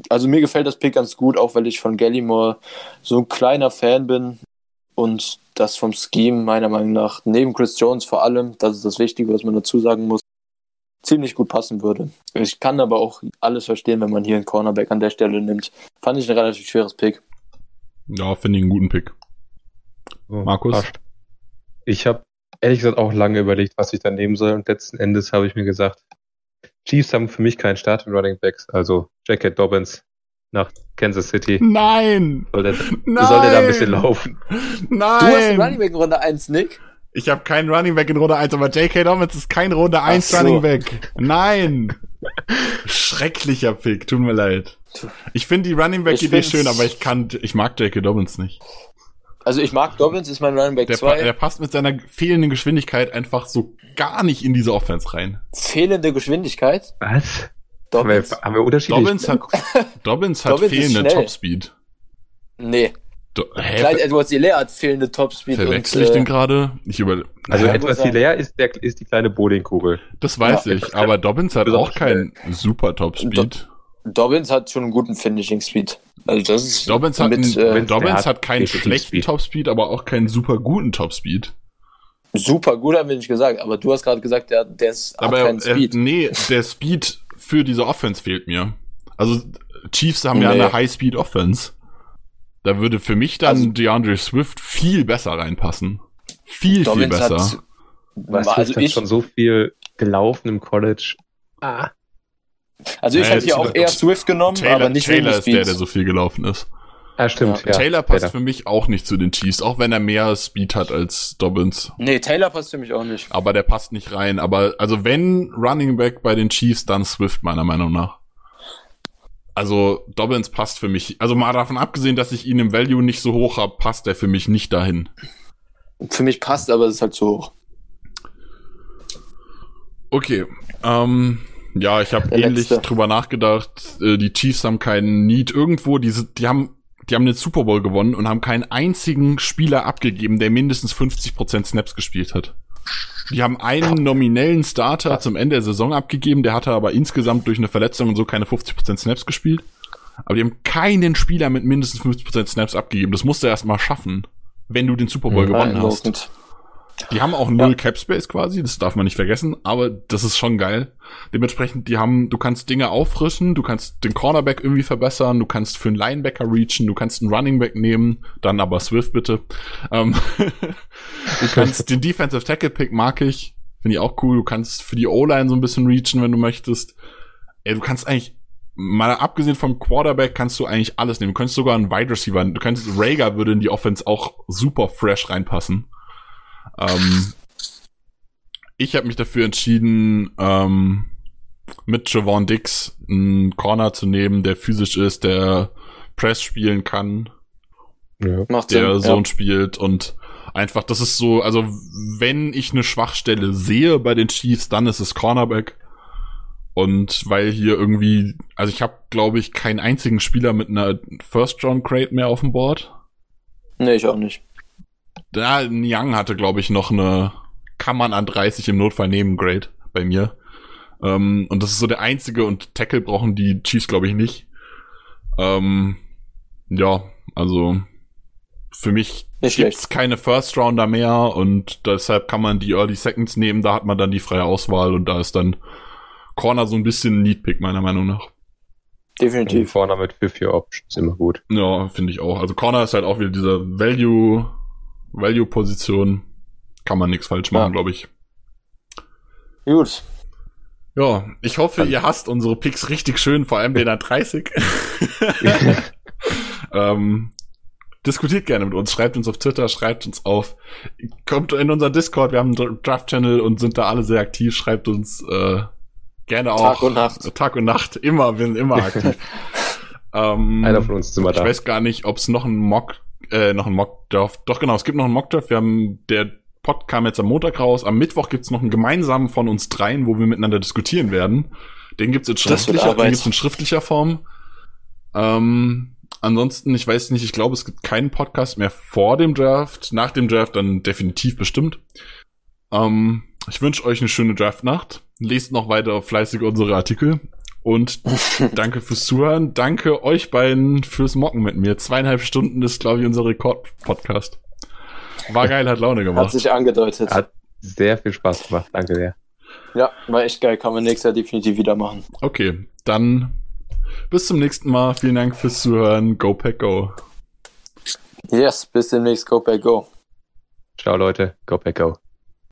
also mir gefällt das Pick ganz gut, auch weil ich von Gallimore so ein kleiner Fan bin und das vom Scheme meiner Meinung nach neben Chris Jones vor allem, das ist das Wichtige, was man dazu sagen muss, ziemlich gut passen würde. Ich kann aber auch alles verstehen, wenn man hier einen Cornerback an der Stelle nimmt. Fand ich ein relativ schweres Pick. Ja, finde ich einen guten Pick. Oh, Markus? Passt. Ich habe ehrlich gesagt auch lange überlegt, was ich da nehmen soll und letzten Endes habe ich mir gesagt, Chiefs haben für mich keinen Start in Running Backs, also Jacket Dobbins nach Kansas City. Nein! Soll der, Nein! Soll der da ein bisschen laufen? Nein! Du hast einen Running Back in Runde 1, Nick? Ich habe keinen Running Back in Runde 1, aber J.K. Dobbins ist kein Runde 1 so. Running Back. Nein! Schrecklicher Pick, tut mir leid. Ich finde die Running Back Idee schön, aber ich kann, ich mag J.K. Dobbins nicht. Also ich mag Dobbins, ist mein Running Back der, 2. Der passt mit seiner fehlenden Geschwindigkeit einfach so gar nicht in diese Offense rein. Fehlende Geschwindigkeit? Was? Dobbins. Haben wir, haben wir unterschiedlich? Dobbins hat, Dobbins hat Dobbins fehlende Topspeed. Nee. Do hä? Clyde Edwards Hilaire hat fehlende Topspeed. Verwechsel und, ich äh, den gerade? Ich über also ja, Edwards Hilaire ist, der, ist die kleine Bowlingkugel. Das weiß ja, ich, aber Dobbins hat auch keinen super Topspeed. Do Dobbins hat schon einen guten Finishing Speed. Also das ist Dobbins hat, mit, äh, Dobbins hat keinen schlechten Topspeed, aber auch keinen super guten Topspeed. Super gut haben wir nicht gesagt, aber du hast gerade gesagt, der, der ist aber hat keinen Speed. nee, der Speed für diese Offense fehlt mir. Also Chiefs haben nee. ja eine High-Speed Offense. Da würde für mich dann also, DeAndre Swift viel besser reinpassen. Viel, Dobbins viel besser. Hat, also ich schon so viel gelaufen im College. Ah. Also ich naja, hätte hier auch eher Swift genommen, Taylor, aber nicht Taylor ist der, der so viel gelaufen ist. Ah, stimmt. Ja. Ja. Taylor passt Taylor. für mich auch nicht zu den Chiefs, auch wenn er mehr Speed hat als Dobbins. Nee, Taylor passt für mich auch nicht. Aber der passt nicht rein. Aber also wenn Running Back bei den Chiefs, dann Swift meiner Meinung nach. Also Dobbins passt für mich. Also mal davon abgesehen, dass ich ihn im Value nicht so hoch habe, passt er für mich nicht dahin. Für mich passt, aber es ist halt zu hoch. Okay. Ähm, ja, ich habe ähnlich letzte. drüber nachgedacht. Äh, die Chiefs haben keinen Need irgendwo. Die, die haben die haben den Super Bowl gewonnen und haben keinen einzigen Spieler abgegeben, der mindestens 50% Snaps gespielt hat. Die haben einen nominellen Starter zum Ende der Saison abgegeben, der hatte aber insgesamt durch eine Verletzung und so keine 50% Snaps gespielt. Aber die haben keinen Spieler mit mindestens 50% Snaps abgegeben. Das musst du erst mal schaffen, wenn du den Super Bowl ja, gewonnen hast. Die haben auch null ja. Cap Space quasi, das darf man nicht vergessen, aber das ist schon geil. Dementsprechend, die haben, du kannst Dinge auffrischen, du kannst den Cornerback irgendwie verbessern, du kannst für einen Linebacker reachen, du kannst einen Running Back nehmen, dann aber Swift bitte. Ähm, du kannst den Defensive Tackle Pick mag ich, finde ich auch cool. Du kannst für die O-Line so ein bisschen reachen, wenn du möchtest. Ey, du kannst eigentlich mal abgesehen vom Quarterback kannst du eigentlich alles nehmen. Du könntest sogar einen Wide Receiver, du könntest Rager würde in die Offense auch super fresh reinpassen. Ähm, ich habe mich dafür entschieden, ähm, mit Javon Dix einen Corner zu nehmen, der physisch ist, der Press spielen kann, Ja. Macht der Sinn. Zone spielt und einfach, das ist so, also wenn ich eine Schwachstelle sehe bei den Chiefs, dann ist es Cornerback. Und weil hier irgendwie, also ich habe, glaube ich, keinen einzigen Spieler mit einer First-Round-Crate mehr auf dem Board. Ja. Nee, ich auch nicht. Da, Young hatte, glaube ich, noch eine, kann man an 30 im Notfall nehmen, Grade bei mir. Ähm, und das ist so der einzige und Tackle brauchen die Chiefs, glaube ich, nicht. Ähm, ja, also für mich Nicht gibt's schlecht. keine First Rounder mehr und deshalb kann man die Early Seconds nehmen, da hat man dann die freie Auswahl und da ist dann Corner so ein bisschen ein Need Pick meiner Meinung nach. Definitiv. Vorne mit für vier Options immer gut. Ja, finde ich auch. Also Corner ist halt auch wieder diese Value Value Position. Kann man nichts falsch machen, Ja. glaube ich. Gut. Ja, ich hoffe, ihr hasst unsere Picks richtig schön, vor allem den an 30. ähm, diskutiert gerne mit uns, schreibt uns auf Twitter, schreibt uns auf, kommt in unseren Discord, wir haben einen Draft-Channel und sind da alle sehr aktiv, schreibt uns äh, gerne auch. Tag und Nacht. Tag und Nacht, immer, wir sind immer aktiv. ähm, Einer von uns ist immer ich da. weiß gar nicht, ob es noch einen Mock, äh, noch einen Mock-Draft, doch genau, es gibt noch einen Mock-Draft, wir haben, der Pod kam jetzt am Montag raus, am Mittwoch gibt's noch einen gemeinsamen von uns dreien, wo wir miteinander diskutieren werden. Den gibt's in schriftlicher, den gibt's in schriftlicher Form. Ähm, ansonsten, ich weiß nicht, ich glaube, es gibt keinen Podcast mehr vor dem Draft, nach dem Draft dann definitiv bestimmt. Ähm, ich wünsche euch eine schöne Draftnacht. Lest noch weiter fleißig unsere Artikel. Und danke fürs Zuhören. Danke euch beiden fürs Mocken mit mir. Zweieinhalb Stunden ist, glaube ich, unser Rekord-Podcast. War geil, hat Laune Hat gemacht. sich angedeutet. Hat sehr viel Spaß gemacht. Danke sehr. Ja, war echt geil. Kann man nächstes Jahr definitiv wieder machen. Okay, dann bis zum nächsten Mal. Vielen Dank fürs Zuhören. Go Pack Go. Yes, bis demnächst. Go, back, go. Ciao Leute. Go Pack Go.